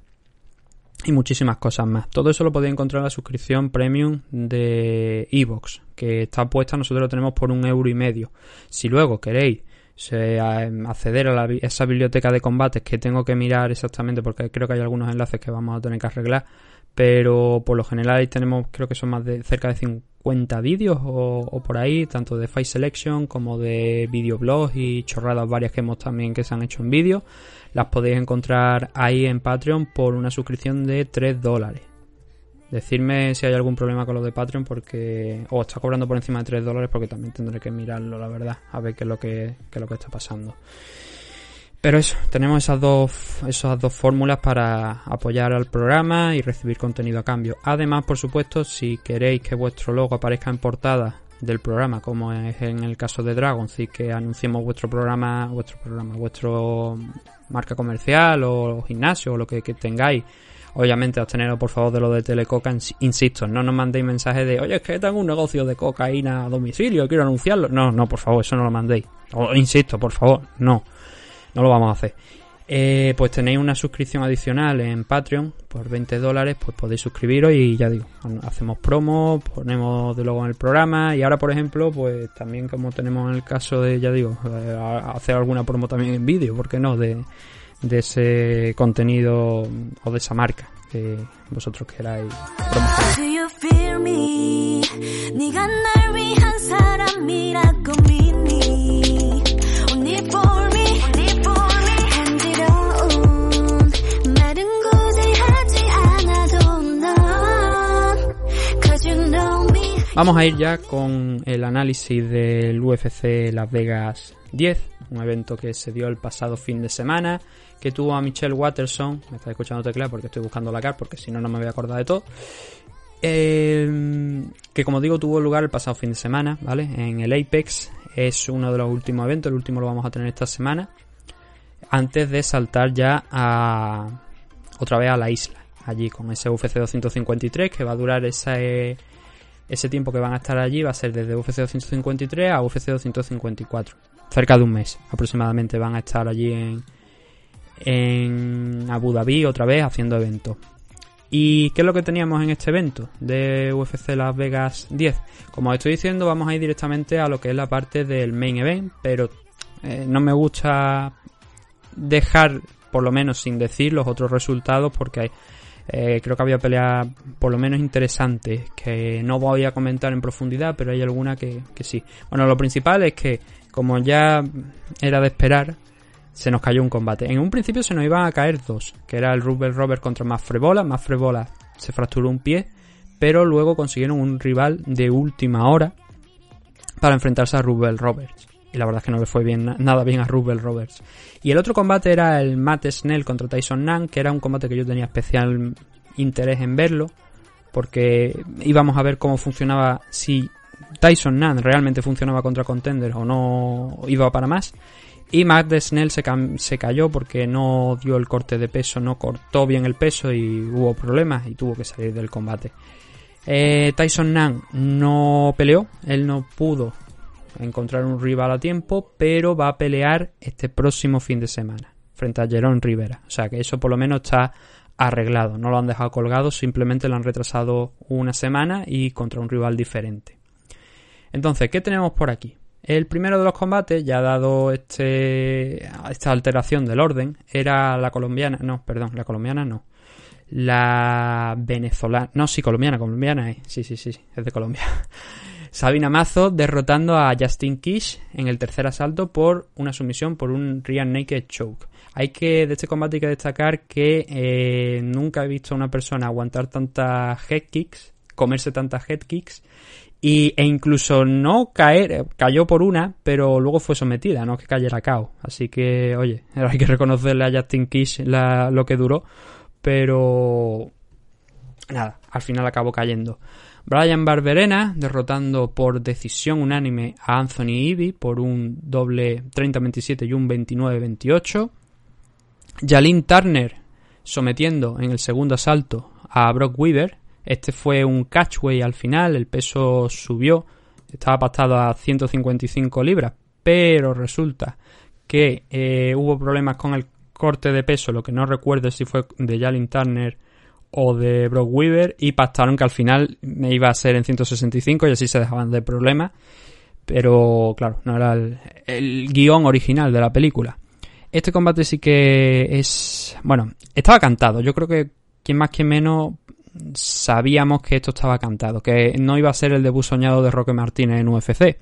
y muchísimas cosas más. Todo eso lo podéis encontrar en la suscripción premium de Evox, que está puesta, nosotros lo tenemos por un euro y medio. Si luego queréis se- acceder a la esa biblioteca de combates que tengo que mirar exactamente porque creo que hay algunos enlaces que vamos a tener que arreglar, pero por lo general ahí tenemos creo que son más de cerca de 50 vídeos o, por ahí, tanto de Fight Selection como de videoblogs y chorradas varias que hemos también que se han hecho en vídeo. Las podéis encontrar ahí en Patreon por una suscripción de 3 dólares. Decirme si hay algún problema con lo de Patreon porque... O está cobrando por encima de 3 dólares porque también tendré que mirarlo, la verdad. A ver qué es lo que, qué es lo que está pasando. Pero eso, tenemos esas dos, esas dos fórmulas para apoyar al programa y recibir contenido a cambio. Además, por supuesto, si queréis que vuestro logo aparezca en portada del programa, como es en el caso de Dragon, si que anunciemos vuestro programa, vuestro programa, vuestro marca comercial o gimnasio o lo que, que tengáis. Obviamente, absteneros por favor de lo de Telecoca, ins- insisto, no nos mandéis mensajes de, oye, es que tengo un negocio de cocaína a domicilio, quiero anunciarlo. No, no, por favor, eso no lo mandéis. Insisto, por favor, no no lo vamos a hacer. Eh, pues tenéis una suscripción adicional en Patreon por 20 dólares, pues podéis suscribiros y ya digo, hacemos promo, ponemos de luego en el programa y ahora por ejemplo, pues también como tenemos en el caso de, ya digo, eh, hacer alguna promo también en vídeo, ¿por qué no? De, de ese contenido o de esa marca que vosotros queráis. Vamos a ir ya con el análisis del UFC Las Vegas 10, un evento que se dio el pasado fin de semana que tuvo a Michelle Watterson, me está escuchando teclear porque estoy buscando la car, porque si no, no me voy a acordar de todo. Eh, que como digo, tuvo lugar el pasado fin de semana, ¿vale? En el Apex, es uno de los últimos eventos, el último lo vamos a tener esta semana, antes de saltar ya a otra vez a la isla, allí con ese UFC 253 que va a durar ese ese tiempo que van a estar allí va a ser desde UFC 253 a UFC 254. Cerca de un mes aproximadamente van a estar allí en, en Abu Dhabi otra vez haciendo eventos. ¿Y qué es lo que teníamos en este evento de UFC Las Vegas 10? Como os estoy diciendo, vamos a ir directamente a lo que es la parte del main event, pero eh, no me gusta dejar, por lo menos sin decir, los otros resultados porque eh, creo que había peleas por lo menos interesantes que no voy a comentar en profundidad, pero hay alguna que, que sí. Bueno, lo principal es que, como ya era de esperar, se nos cayó un combate. En un principio se nos iban a caer dos, que era el Rubel Robert contra Mafrebola. Mafrebola se fracturó un pie, pero luego consiguieron un rival de última hora para enfrentarse a Rubel Roberts. Y la verdad es que no le fue bien, nada bien a Rubel Roberts. Y el otro combate era el Matt Snell contra Tyson Nan, que era un combate que yo tenía especial interés en verlo, porque íbamos a ver cómo funcionaba, si Tyson Nan realmente funcionaba contra Contender o no iba para más. Y Matt Snell se, se cayó porque no dio el corte de peso, no cortó bien el peso y hubo problemas y tuvo que salir del combate. Eh, Tyson Nan no peleó, él no pudo encontrar un rival a tiempo, pero va a pelear este próximo fin de semana frente a Jerón Rivera. O sea que eso por lo menos está arreglado, no lo han dejado colgado, simplemente lo han retrasado una semana y contra un rival diferente. Entonces, ¿qué tenemos por aquí? El primero de los combates, ya dado este, esta alteración del orden, era la colombiana, no, perdón, la colombiana no, la venezolana, no, sí, colombiana, colombiana es, sí, sí, sí, es de Colombia. (laughs) Sabina Mazo derrotando a Justin Kish en el tercer asalto por una sumisión por un Rear Naked Choke. Hay que, de este combate hay que destacar que eh, nunca he visto a una persona aguantar tantas head kicks, comerse tantas head kicks y, e incluso no caer, eh, cayó por una, pero luego fue sometida, no que cayera cao. Así que, oye, (laughs) hay que reconocerle a Justin Kish lo que duró, pero nada, al final acabó cayendo. Brian Barberena derrotando por decisión unánime a Anthony Ivy por un doble 30-27 y un 29-28. Jalin Turner sometiendo en el segundo asalto a Brock Weaver. Este fue un catchway al final, el peso subió, estaba pactado a 155 libras, pero resulta que eh, hubo problemas con el corte de peso, lo que no recuerdo si fue de Jalin Turner o de Brock Weaver, y pactaron que al final me iba a ser en 165 y así se dejaban de problemas. Pero claro, no era el, el guion original de la película. Este combate sí que es. Bueno, estaba cantado. Yo creo que quien más que menos sabíamos que esto estaba cantado. Que no iba a ser el debut soñado de Roque Martínez en UFC.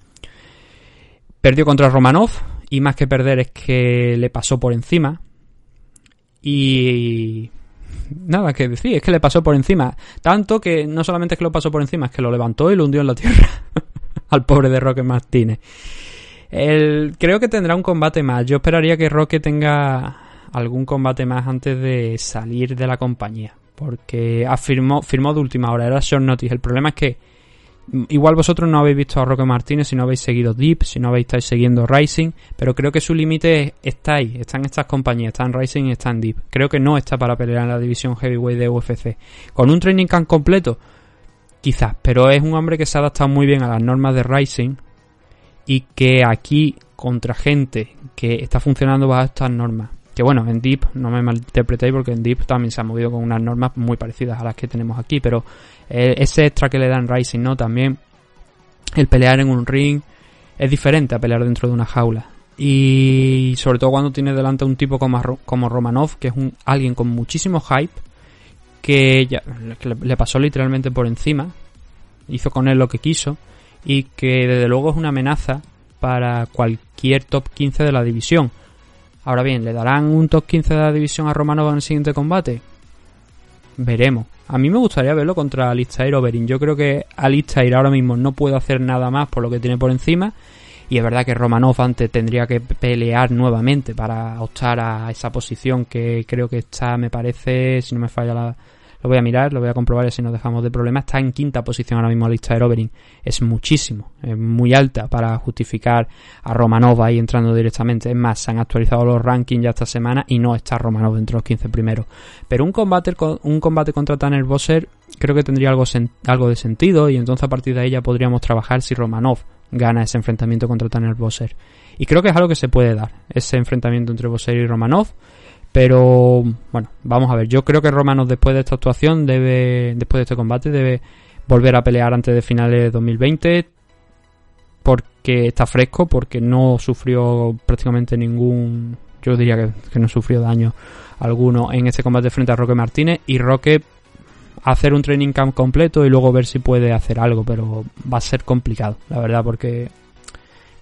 Perdió contra Romanov. Y más que perder es que le pasó por encima. Y. Nada que decir, es que le pasó por encima. Tanto que no solamente es que lo pasó por encima, es que lo levantó y lo hundió en la tierra. (laughs) Al pobre de Roque Martínez. Creo que tendrá un combate más. Yo esperaría que Roque tenga algún combate más antes de salir de la compañía. Porque afirmó, firmó de última hora, era short notice. El problema es que mm, igual vosotros no habéis visto a Roque Martínez si no habéis seguido Deep, si no habéis estado siguiendo Rising, pero creo que su límite está ahí, está en estas compañías, está en Rising y está en Deep. Creo que no está para pelear en la división heavyweight de UFC. Con un training camp completo, quizás, pero es un hombre que se ha adaptado muy bien a las normas de Rising, y que aquí contra gente que está funcionando bajo estas normas. Que bueno, en Deep no me malinterpretéis porque en Deep también se ha movido con unas normas muy parecidas a las que tenemos aquí, pero eh, ese extra que le dan Rising, ¿no? También el pelear en un ring es diferente a pelear dentro de una jaula. Y sobre todo cuando tiene delante a un tipo como, como Romanov, que es un alguien con muchísimo hype, que le pasó literalmente por encima, hizo con él lo que quiso y que desde luego es una amenaza para cualquier top 15 de la división. Ahora bien, ¿le darán un top 15 de la división a Romanov en el siguiente combate? Veremos. A mí me gustaría verlo contra Alistair Overin. Yo creo que Alistair ahora mismo no puede hacer nada más por lo que tiene por encima. Y es verdad que Romanov antes tendría que pelear nuevamente para optar a esa posición que creo que está, me parece, si no me falla la, lo voy a mirar, lo voy a comprobar y si nos dejamos de problemas. Está en quinta posición ahora mismo la lista de Overing. Es muchísimo, es muy alta para justificar a Romanov ahí entrando directamente. Es más, se han actualizado los rankings ya esta semana y no está Romanov entre los 15 primeros. Pero un combate, un combate contra Tanner Bosser creo que tendría algo, algo de sentido y entonces a partir de ahí ya podríamos trabajar si Romanov gana ese enfrentamiento contra Tanner Bosser. Y creo que es algo que se puede dar, ese enfrentamiento entre Bosser y Romanov. Pero bueno, vamos a ver. Yo creo que Romanos después de esta actuación debe, después de este combate, debe volver a pelear antes de finales de 2020 porque está fresco, porque no sufrió prácticamente ningún, yo diría que, que no sufrió daño alguno en este combate frente a Roque Martínez y Roque hacer un training camp completo y luego ver si puede hacer algo, pero va a ser complicado, la verdad, porque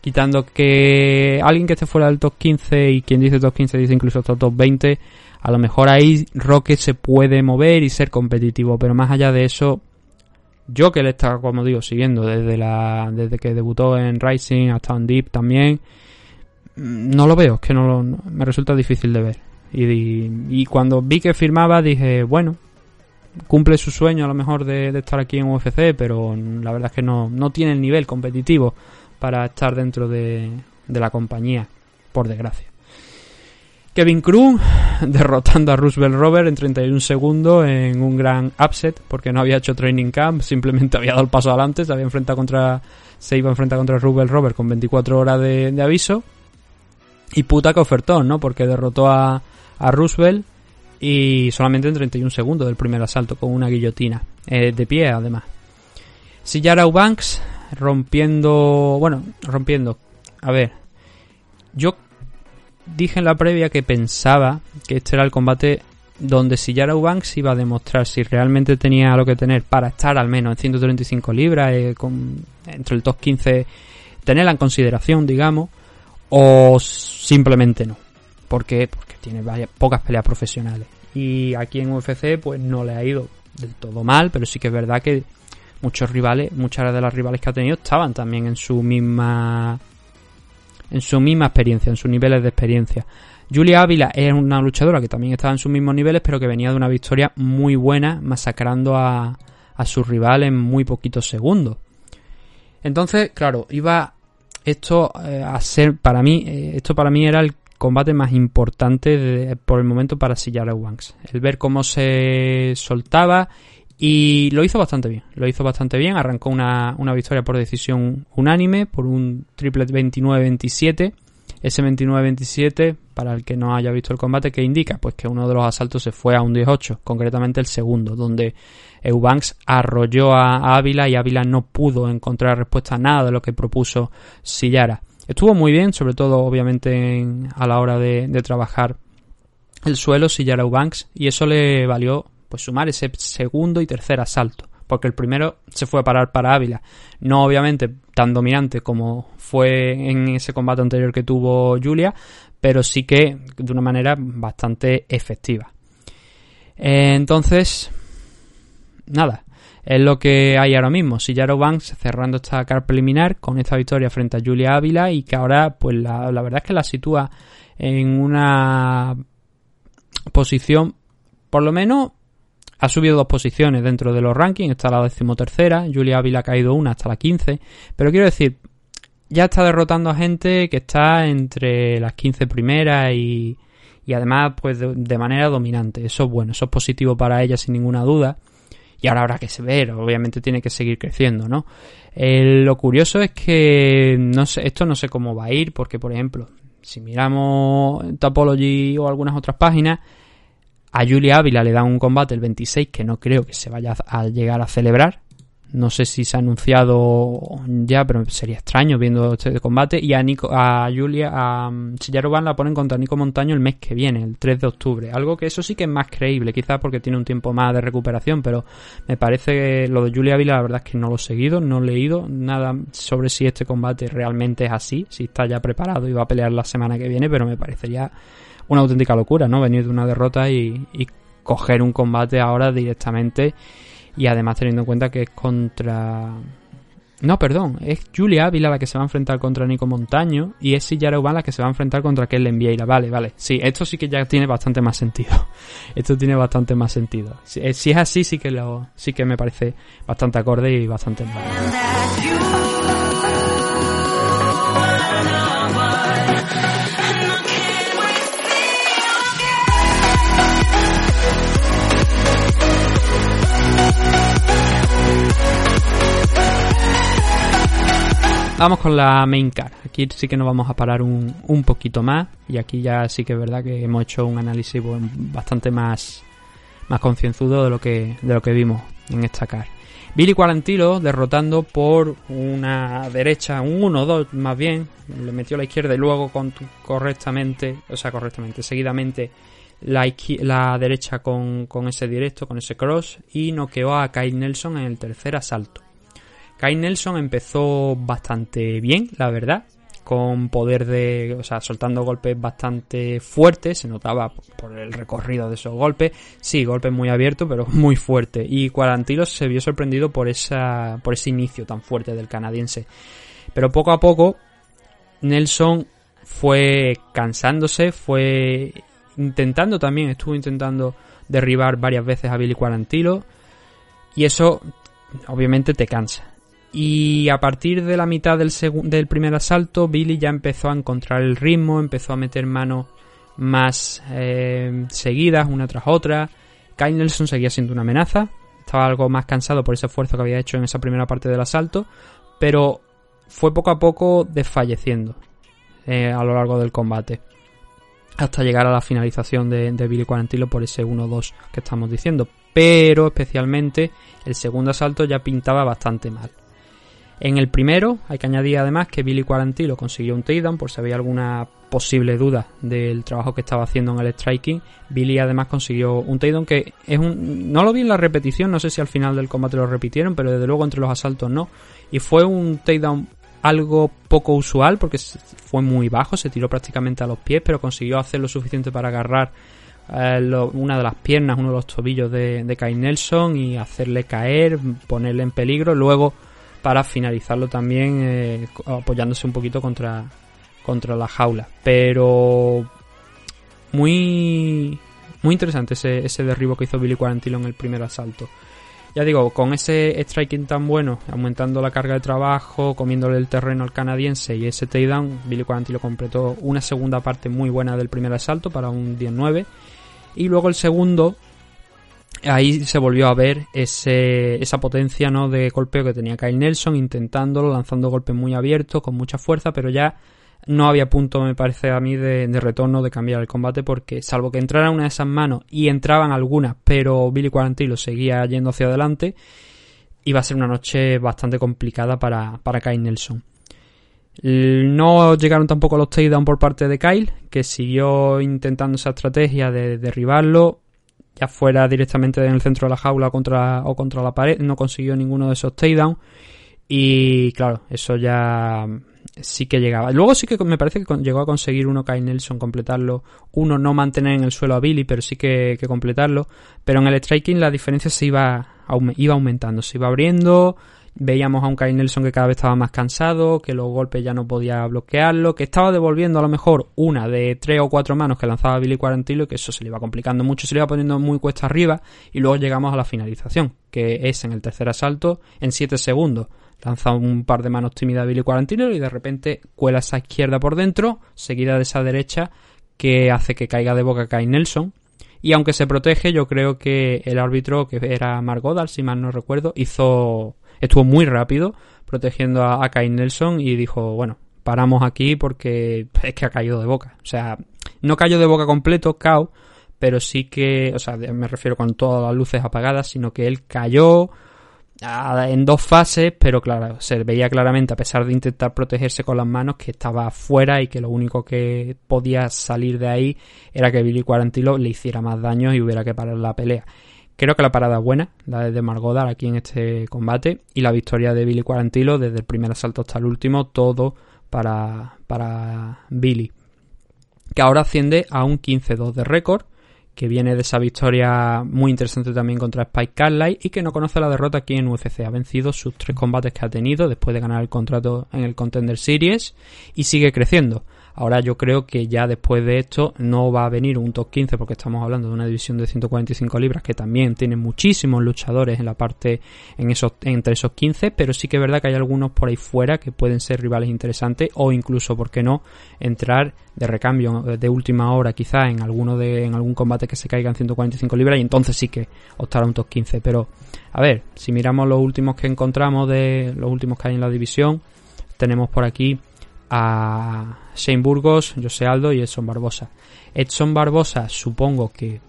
quitando que alguien que esté fuera del top 15 y quien dice top 15 dice incluso top 20, a lo mejor ahí Roque se puede mover y ser competitivo, pero más allá de eso, yo que le está, como digo, siguiendo desde la desde que debutó en Rising hasta en Deep también, no lo veo, es que no, me resulta difícil de ver. Y, y, cuando vi que firmaba dije, bueno, cumple su sueño a lo mejor de, de estar aquí en UFC, pero la verdad es que no, no tiene el nivel competitivo para estar dentro de, de la compañía, por desgracia. Kevin Cruz (laughs) derrotando a Roosevelt Robert en 31 segundos en un gran upset porque no había hecho training camp, simplemente había dado el paso adelante, se había enfrentado contra se iba a enfrentar contra Roosevelt Robert con 24 horas de, aviso y puta que ofertón, ¿no? Porque derrotó a, a Roosevelt y solamente en 31 segundos del primer asalto con una guillotina eh, de pie además. Sillara Banks rompiendo, bueno, rompiendo. A ver, yo dije en la previa que pensaba que este era el combate donde si Yara Banks iba a demostrar si realmente tenía lo que tener para estar al menos en 135 libras, eh, con, entre el top 15, tenerla en consideración, digamos, o simplemente no. ¿Por qué? Porque tiene pocas peleas profesionales. Y aquí en UFC pues no le ha ido del todo mal, pero sí que es verdad que muchos rivales, muchas de las rivales que ha tenido estaban también en su misma en su misma experiencia, en sus niveles de experiencia. Julia Ávila es una luchadora que también estaba en sus mismos niveles, pero que venía de una victoria muy buena, masacrando a, a su rival en muy poquitos segundos. Entonces, claro, iba esto eh, a ser para mí, eh, esto para mí era el combate más importante por el momento para Sillara Wanks. El ver cómo se soltaba Y lo hizo bastante bien, lo hizo bastante bien, arrancó una, una victoria por decisión unánime, por un triple 29-27. Ese 29-27, para el que no haya visto el combate, ¿qué indica? Pues que uno de los asaltos se fue a un 18, concretamente el segundo, donde Eubanks arrolló a Ávila y Ávila no pudo encontrar respuesta a nada de lo que propuso Sillara. Estuvo muy bien, sobre todo obviamente en- a la hora de, de trabajar el suelo Sillara Eubanks y eso le valió pues sumar ese segundo y tercer asalto porque el primero se fue a parar para Ávila no obviamente tan dominante como fue en ese combate anterior que tuvo Julia pero sí que de una manera bastante efectiva Eh, entonces nada es lo que hay ahora mismo. Sillara Banks cerrando esta car preliminar con esta victoria frente a Julia Ávila y que ahora, pues la, la verdad es que la sitúa en una posición, por lo menos, ha subido dos posiciones dentro de los rankings, está la decimotercera, Julia Ávila ha caído una hasta la 15, pero quiero decir, ya está derrotando a gente que está entre las 15 primeras y, y además pues de, manera dominante. Eso es bueno, eso es positivo para ella sin ninguna duda. Y ahora habrá que ver, obviamente tiene que seguir creciendo, ¿no? Eh, lo curioso es que no sé, esto no sé cómo va a ir, porque por ejemplo, si miramos Topology o algunas otras páginas, a Julia Ávila le dan un combate el 26 que no creo que se vaya a llegar a celebrar. No sé si se ha anunciado ya, pero sería extraño viendo este combate. Y a, Nico, a Julia, a um, Sillarovan la ponen contra Nico Montaño el mes que viene, el 3 de octubre. Algo que eso sí que es más creíble, quizás porque tiene un tiempo más de recuperación, pero me parece que lo de Julia Ávila, la verdad es que no lo he seguido, no he leído nada sobre si este combate realmente es así, si está ya preparado y va a pelear la semana que viene, pero me parecería una auténtica locura, ¿no? Venir de una derrota y, coger un combate ahora directamente y además teniendo en cuenta que es contra... No, perdón, es Julia Ávila la que se va a enfrentar contra Nico Montaño y es Sillara Uban la que se va a enfrentar contra Kellen Vieira. Vale, vale, sí, esto sí que ya tiene bastante más sentido. (laughs) Esto tiene bastante más sentido. Si, eh, si es así, sí que lo, sí que me parece bastante acorde y bastante mal. Vamos con la main car. Aquí sí que nos vamos a parar un, un poquito más. Y aquí ya sí que es verdad que hemos hecho un análisis bastante más, más concienzudo de lo que, de lo que vimos en esta car. Billy Quarantilo derrotando por una derecha, un 1-2 más bien. Le metió la izquierda y luego correctamente, o sea, correctamente, seguidamente la, la derecha con, con ese directo, con ese cross. Y noqueó a Kyle Nelson en el tercer asalto. Kyle Nelson empezó bastante bien, la verdad, con poder de, o sea, soltando golpes bastante fuertes, se notaba por el recorrido de esos golpes, sí, golpes muy abiertos, pero (laughs) muy fuertes, y Quarantilos se vio sorprendido por esa, por ese inicio tan fuerte del canadiense. Pero poco a poco, Nelson fue cansándose, fue intentando también, estuvo intentando derribar varias veces a Billy Quarantilo, y eso obviamente te cansa. Y a partir de la mitad del, primer asalto, Billy ya empezó a encontrar el ritmo, empezó a meter manos más eh, seguidas, una tras otra. Kyle Nelson seguía siendo una amenaza, estaba algo más cansado por ese esfuerzo que había hecho en esa primera parte del asalto, pero fue poco a poco desfalleciendo eh, a lo largo del combate. Hasta llegar a la finalización de, de Billy Quarantilo por ese 1-2 que estamos diciendo. Pero especialmente el segundo asalto ya pintaba bastante mal. En el primero hay que añadir además que Billy Quarantilo consiguió un takedown por si había alguna posible duda del trabajo que estaba haciendo en el striking. Billy además consiguió un takedown que es un no lo vi en la repetición, no sé si al final del combate lo repitieron, pero desde luego entre los asaltos no. Y fue un takedown algo poco usual porque fue muy bajo, se tiró prácticamente a los pies, pero consiguió hacer lo suficiente para agarrar eh, una de las piernas, uno de los tobillos de, de Kai Nelson y hacerle caer, ponerle en peligro. Luego para finalizarlo también eh, apoyándose un poquito contra, contra la jaula. Pero muy muy interesante ese, ese derribo que hizo Billy Quarantilo en el primer asalto. Ya digo, con ese striking tan bueno, aumentando la carga de trabajo, comiéndole el terreno al canadiense y ese takedown, Billy Quarantilo completó una segunda parte muy buena del primer asalto para un 19. Y luego el segundo ahí se volvió a ver ese, esa potencia ¿no? de golpeo que tenía Kyle Nelson, intentándolo, lanzando golpes muy abiertos, con mucha fuerza, pero ya no había punto, me parece a mí, de, retorno de cambiar el combate, porque salvo que entrara una de esas manos y entraban algunas, pero Billy Quarantillo seguía yendo hacia adelante, iba a ser una noche bastante complicada para, para Kyle Nelson. No llegaron tampoco los takedown por parte de Kyle, que siguió intentando esa estrategia de derribarlo, ya fuera directamente en el centro de la jaula contra, o contra la pared, no consiguió ninguno de esos takedown. Y claro, eso ya sí que llegaba. Luego sí que me parece que llegó a conseguir uno Kyle Nelson completarlo. Uno no mantener en el suelo a Billy, pero sí que, que completarlo. Pero en el striking la diferencia se iba, iba aumentando, se iba abriendo. Veíamos a un Kyle Nelson que cada vez estaba más cansado, que los golpes ya no podía bloquearlo, que estaba devolviendo a lo mejor una de tres o cuatro manos que lanzaba Billy Quarantillo y que eso se le iba complicando mucho, se le iba poniendo muy cuesta arriba y luego llegamos a la finalización, que es en el tercer asalto en 7 segundos. Lanza un par de manos tímidas a Billy Quarantillo y de repente cuela esa izquierda por dentro, seguida de esa derecha que hace que caiga de boca Kyle Nelson. Y aunque se protege, yo creo que el árbitro, que era Mark Goddard, si mal no recuerdo, hizo estuvo muy rápido protegiendo a, a Nelson y dijo, bueno, paramos aquí porque es que ha caído de boca. O sea, no cayó de boca completo, cao, pero sí que, o sea, me refiero con todas las luces apagadas, sino que él cayó en dos fases, pero claro, se veía claramente, a pesar de intentar protegerse con las manos, que estaba fuera y que lo único que podía salir de ahí era que Billy Quarantillo le hiciera más daño y hubiera que parar la pelea. Creo que la parada es buena, la de Margodar aquí en este combate, y la victoria de Billy Quarantillo desde el primer asalto hasta el último, todo para, para Billy. Que ahora asciende a un 15-2 de récord, que viene de esa victoria muy interesante también contra Spike Carlyle y que no conoce la derrota aquí en UFC. Ha vencido sus tres combates que ha tenido después de ganar el contrato en el Contender Series y sigue creciendo. Ahora yo creo que ya después de esto no va a venir un top 15 porque estamos hablando de una división de 145 libras que también tiene muchísimos luchadores en la parte en esos entre esos 15, pero sí que es verdad que hay algunos por ahí fuera que pueden ser rivales interesantes o incluso, ¿por qué no?, entrar de recambio de última hora quizá en alguno de en algún combate que se caiga en 145 libras y entonces sí que optar a un top 15, pero a ver, si miramos los últimos que encontramos de los últimos que hay en la división, tenemos por aquí a Shane Burgos, José Aldo y Edson Barbosa. Edson Barbosa supongo que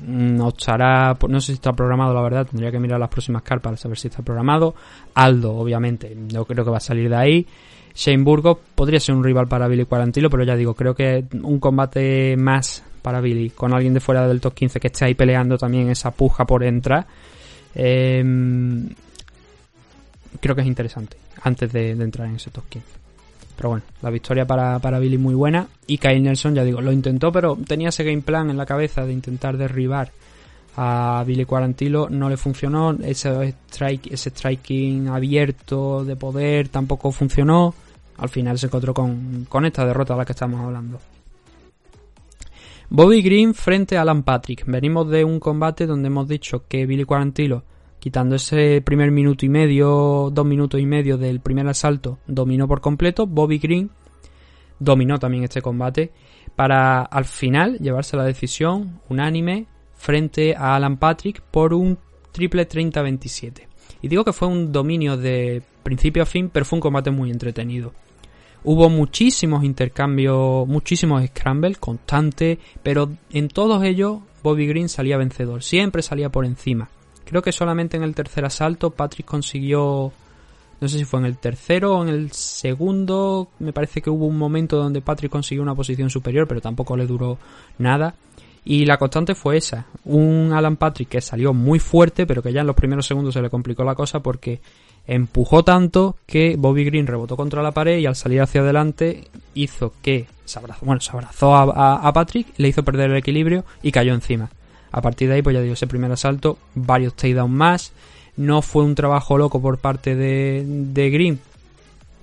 no estará, no sé si está programado la verdad, tendría que mirar las próximas cartas para saber si está programado. Aldo, obviamente, no creo que va a salir de ahí. Shane Burgos podría ser un rival para Billy Quarantillo, pero ya digo, creo que un combate más para Billy, con alguien de fuera del top 15 que esté ahí peleando también esa puja por entrar. Eh, creo que es interesante antes de, de entrar en ese top 15. Pero bueno, la victoria para, para Billy muy buena. Y Kyle Nelson, ya digo, lo intentó, pero tenía ese game plan en la cabeza de intentar derribar a Billy Quarantillo. No le funcionó. Ese, strike, ese striking abierto de poder tampoco funcionó. Al final se encontró con, con esta derrota de la que estamos hablando. Bobby Green frente a Alan Patrick. Venimos de un combate donde hemos dicho que Billy Quarantillo quitando ese primer minuto y medio, dos minutos y medio del primer asalto, dominó por completo. Bobby Green dominó también este combate para al final llevarse la decisión unánime frente a Alan Patrick por un triple 30-27. Y digo que fue un dominio de principio a fin, pero fue un combate muy entretenido. Hubo muchísimos intercambios, muchísimos scrambles constantes, pero en todos ellos Bobby Green salía vencedor, siempre salía por encima. Creo que solamente en el tercer asalto Patrick consiguió, no sé si fue en el tercero o en el segundo, me parece que hubo un momento donde Patrick consiguió una posición superior, pero tampoco le duró nada. Y la constante fue esa, un Alan Patrick que salió muy fuerte, pero que ya en los primeros segundos se le complicó la cosa porque empujó tanto que Bobby Green rebotó contra la pared y al salir hacia adelante hizo que se abrazó, bueno, se abrazó a, a, a Patrick, le hizo perder el equilibrio y cayó encima. A partir de ahí, pues ya digo, ese primer asalto, varios takedowns más. No fue un trabajo loco por parte de, de Green.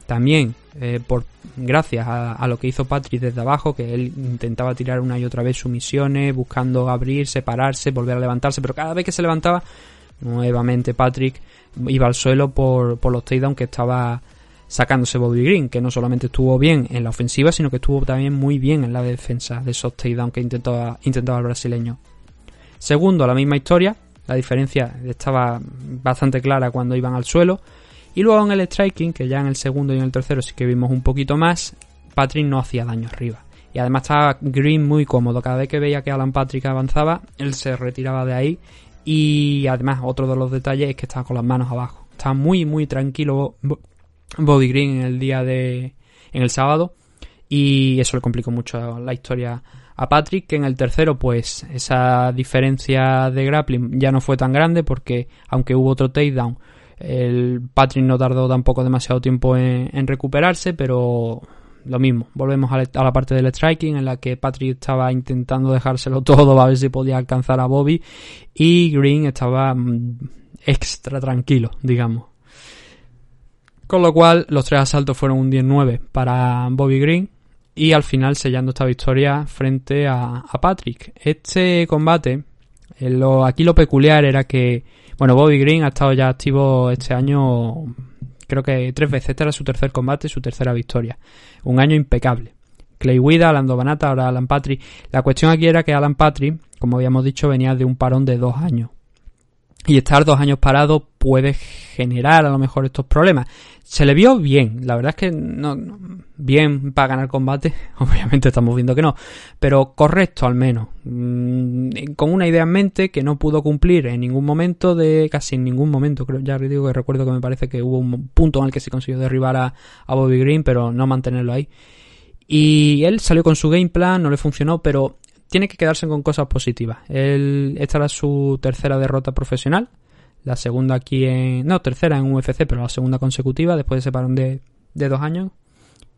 También, eh, por gracias a, lo que hizo Patrick desde abajo, que él intentaba tirar una y otra vez sumisiones, buscando abrir, separarse, volver a levantarse, pero cada vez que se levantaba, nuevamente Patrick iba al suelo por, por los takedowns que estaba sacándose Bobby Green, que no solamente estuvo bien en la ofensiva, sino que estuvo también muy bien en la defensa de esos takedowns que intentaba, intentaba el brasileño. Segundo, la misma historia, La diferencia estaba bastante clara cuando iban al suelo. Y luego en el striking, que ya en el segundo y en el tercero sí que vimos un poquito más, Patrick no hacía daño arriba. Y además estaba Green muy cómodo. Cada vez que veía que Alan Patrick avanzaba, él se retiraba de ahí. Y además, otro de los detalles es que estaba con las manos abajo. Estaba muy, muy tranquilo Bo- Bobby Green en el día de. en el sábado. Y eso le complicó mucho la historia a Patrick, que en el tercero, pues, esa diferencia de grappling ya no fue tan grande, porque aunque hubo otro takedown, el Patrick no tardó tampoco demasiado tiempo en, recuperarse, pero lo mismo. Volvemos a la, a la parte del striking en la que Patrick estaba intentando dejárselo (laughs) todo a ver si podía alcanzar a Bobby y Green estaba mm, extra tranquilo, digamos. Con lo cual, los tres asaltos fueron un 10-9 para Bobby Green y al final sellando esta victoria frente a, a Patrick. Este combate, eh, lo, aquí lo peculiar era que, bueno, Bobby Green ha estado ya activo este año, creo que tres veces. Este era su tercer combate, su tercera victoria. Un año impecable. Clay Wida, Alan Banata, ahora Alan Patrick. La cuestión aquí era que Alan Patrick, como habíamos dicho, venía de un parón de dos años. Y estar dos años parado puede generar a lo mejor estos problemas. Se le vio bien, la verdad es que no, bien para ganar combate, (laughs) obviamente estamos viendo que no, pero correcto al menos, Mm, con una idea en mente que no pudo cumplir en ningún momento de casi en ningún momento, creo ya digo que recuerdo que me parece que hubo un punto en el que se consiguió derribar a Bobby Green, pero no mantenerlo ahí. Y él salió con su game plan, no le funcionó, pero tiene que quedarse con cosas positivas. Él, esta era su tercera derrota profesional. La segunda aquí en. No, tercera en UFC, pero la segunda consecutiva después de ese de, de dos años.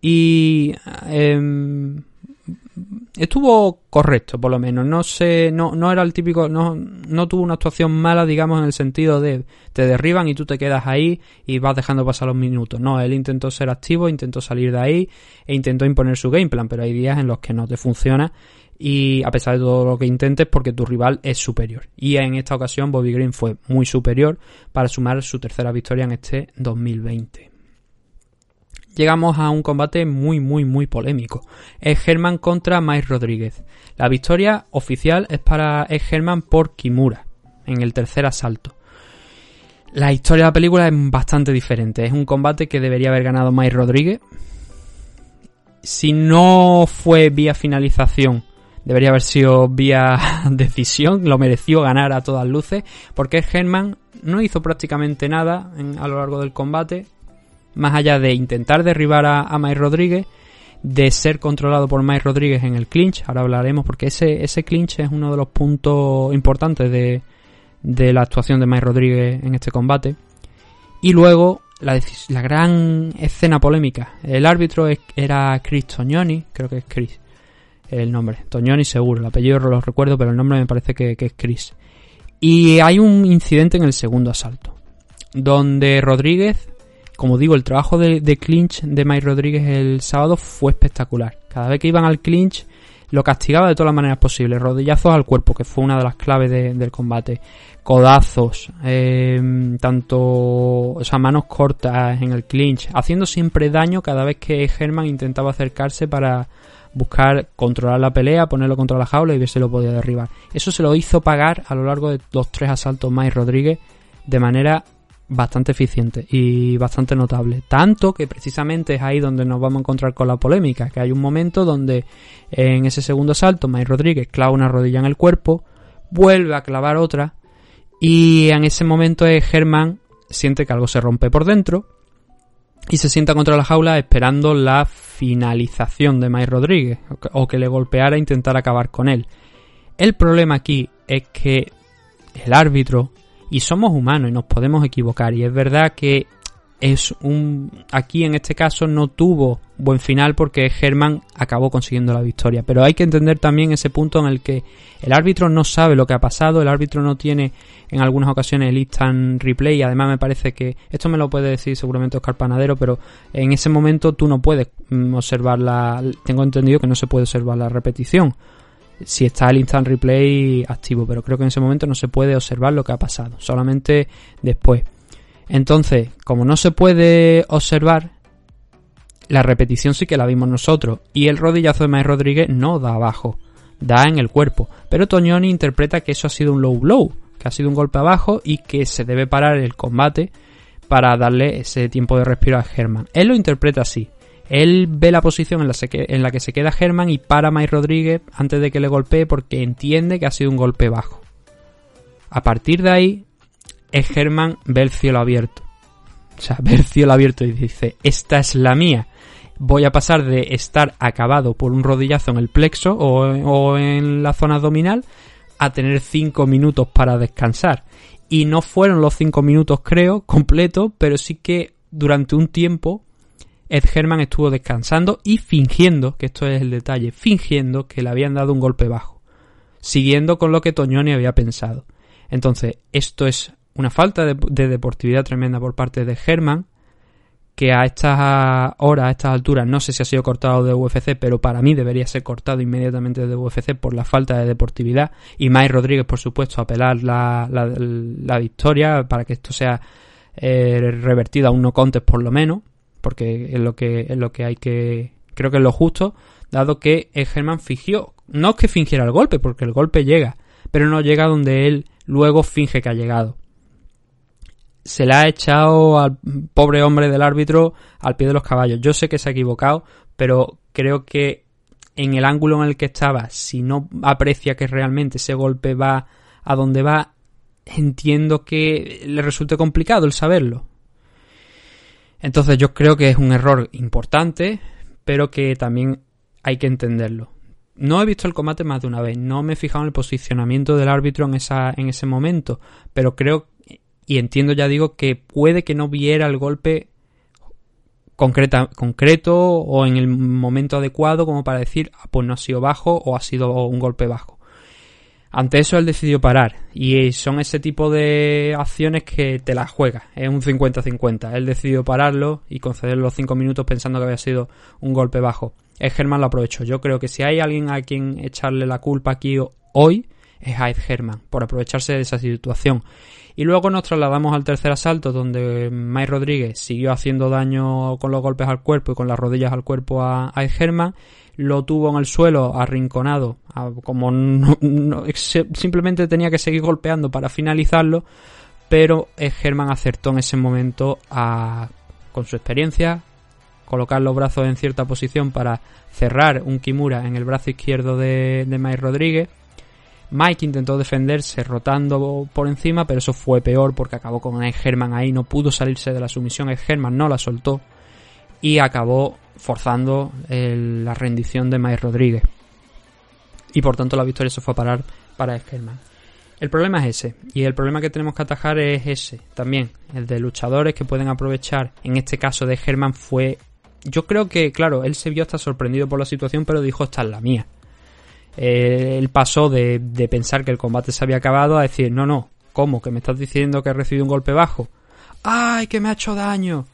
Y. em, estuvo correcto, por lo menos. No sé, no, no era el típico, no, no tuvo una actuación mala, digamos, en el sentido de te derriban y tú te quedas ahí y vas dejando pasar los minutos. No, él intentó ser activo, intentó salir de ahí e intentó imponer su game plan, pero hay días en los que no te funciona y a pesar de todo lo que intentes porque tu rival es superior. Y en esta ocasión Bobby Green fue muy superior para sumar su tercera victoria en este 2020 llegamos a un combate muy, muy, muy polémico. Es Herman contra Mike Rodríguez. La victoria oficial es para Ed Herman por Kimura en el tercer asalto. La historia de la película es bastante diferente. Es un combate que debería haber ganado Mike Rodríguez. Si no fue vía finalización, debería haber sido vía (laughs) decisión. Lo mereció ganar a todas luces. Porque Herman no hizo prácticamente nada a lo largo del combate más allá de intentar derribar a, a Rodríguez, de ser controlado por Mike Rodríguez en el clinch, ahora hablaremos porque ese, ese clinch es uno de los puntos importantes de, de la actuación de Mike Rodríguez en este combate. Y luego la, la gran escena polémica. El árbitro era Chris Tognoni, creo que es Chris el nombre. Tognoni seguro, el apellido no lo recuerdo, pero el nombre me parece que, es Chris. Y hay un incidente en el segundo asalto, donde Rodríguez como digo, el trabajo de, clinch de Mike Rodríguez el sábado fue espectacular. Cada vez que iban al clinch, lo castigaba de todas las maneras posibles. Rodillazos al cuerpo, que fue una de las claves de- del combate. Codazos, eh, tanto, o sea, manos cortas en el clinch, haciendo siempre daño cada vez que Herman intentaba acercarse para buscar controlar la pelea, ponerlo contra la jaula y ver si lo podía derribar. Eso se lo hizo pagar a lo largo de los tres asaltos Mike Rodríguez de manera bastante eficiente y bastante notable. Tanto que precisamente es ahí donde nos vamos a encontrar con la polémica, que hay un momento donde en ese segundo salto Mike Rodríguez clava una rodilla en el cuerpo, vuelve a clavar otra y en ese momento Germán siente que algo se rompe por dentro y se sienta contra la jaula esperando la finalización de Mike Rodríguez o que- le golpeara e intentar acabar con él. El problema aquí es que el árbitro y somos humanos y nos podemos equivocar y es verdad que es un aquí en este caso no tuvo buen final porque Herman acabó consiguiendo la victoria. Pero hay que entender también ese punto en el que el árbitro no sabe lo que ha pasado el árbitro no tiene en algunas ocasiones el instant replay. Además me parece que esto me lo puede decir seguramente Oscar Panadero pero en ese momento tú no puedes mm, observar la tengo entendido que no se puede observar la repetición. Si está el instant replay activo, pero creo que en ese momento no se puede observar lo que ha pasado, solamente después. Entonces, como no se puede observar, la repetición sí que la vimos nosotros, y el rodillazo de Mike Rodríguez no da abajo, da en el cuerpo, pero Toñoni interpreta que eso ha sido un low blow, que ha sido un golpe abajo y que se debe parar el combate para darle ese tiempo de respiro a Herman. Él lo interpreta así. Él ve la posición en la, que- se queda Herman y para Mike Rodríguez antes de que le golpee porque entiende que ha sido un golpe bajo. A partir de ahí, es ve el cielo abierto. O sea, ve el cielo abierto y dice, esta es la mía. Voy a pasar de estar acabado por un rodillazo en el plexo o, en la zona abdominal a tener 5 minutos para descansar. Y no fueron los 5 minutos, creo, completos, pero sí que durante un tiempo Ed Herman estuvo descansando y fingiendo, que esto es el detalle, fingiendo que le habían dado un golpe bajo, siguiendo con lo que Toñoni había pensado. Entonces, esto es una falta de, de deportividad tremenda por parte de Herman, que a estas horas, a estas alturas, no sé si ha sido cortado de UFC, pero para mí debería ser cortado inmediatamente de UFC por la falta de deportividad. Y Mike Rodríguez, por supuesto, apelar la, la, la victoria para que esto sea eh, revertido a un no contest por lo menos, porque es lo que, es lo que hay que, creo que es lo justo, dado que Herman fingió, no es que fingiera el golpe, porque el golpe llega, pero no llega donde él luego finge que ha llegado se le ha echado al pobre hombre del árbitro al pie de los caballos. Yo sé que se ha equivocado, pero creo que en el ángulo en el que estaba, si no aprecia que realmente ese golpe va a donde va, entiendo que le resulte complicado el saberlo. Entonces yo creo que es un error importante, pero que también hay que entenderlo. No he visto el combate más de una vez, no me he fijado en el posicionamiento del árbitro en, esa, en ese momento, pero creo y entiendo ya digo que puede que no viera el golpe concreta, concreto o en el momento adecuado como para decir ah, pues no ha sido bajo o ha sido un golpe bajo ante eso él decidió parar y son ese tipo de acciones que te las juega es un 50-50 él decidió pararlo y conceder los 5 minutos pensando que había sido un golpe bajo. El Germán lo aprovechó yo creo que si hay alguien a quien echarle la culpa aquí hoy es a Ed Herman por aprovecharse de esa situación y luego nos trasladamos al tercer asalto, donde Mike Rodríguez siguió haciendo daño con los golpes al cuerpo y con las rodillas al cuerpo a, a Herman. Lo tuvo en el suelo, arrinconado, como no, simplemente tenía que seguir golpeando para finalizarlo. Pero Herman acertó en ese momento a, con su experiencia, colocar los brazos en cierta posición para cerrar un Kimura en el brazo izquierdo de, de Mike Rodríguez Mike intentó defenderse rotando por encima, pero eso fue peor porque acabó con Ed Herman ahí, no pudo salirse de la sumisión, Ed Herman no la soltó y acabó forzando el, la rendición de Mike Rodríguez. Y por tanto la victoria se fue a parar para Ed Herman. El problema es ese, y el problema que tenemos que atajar es ese también, el de luchadores que pueden aprovechar, en este caso de Herman fue... Yo creo que, claro, él se vio hasta sorprendido por la situación, pero dijo, esta es la mía eh, él pasó de, de, pensar que el combate se había acabado a decir, no, no, ¿cómo? ¿Que me estás diciendo que he recibido un golpe bajo? ¡Ay, que me ha hecho daño!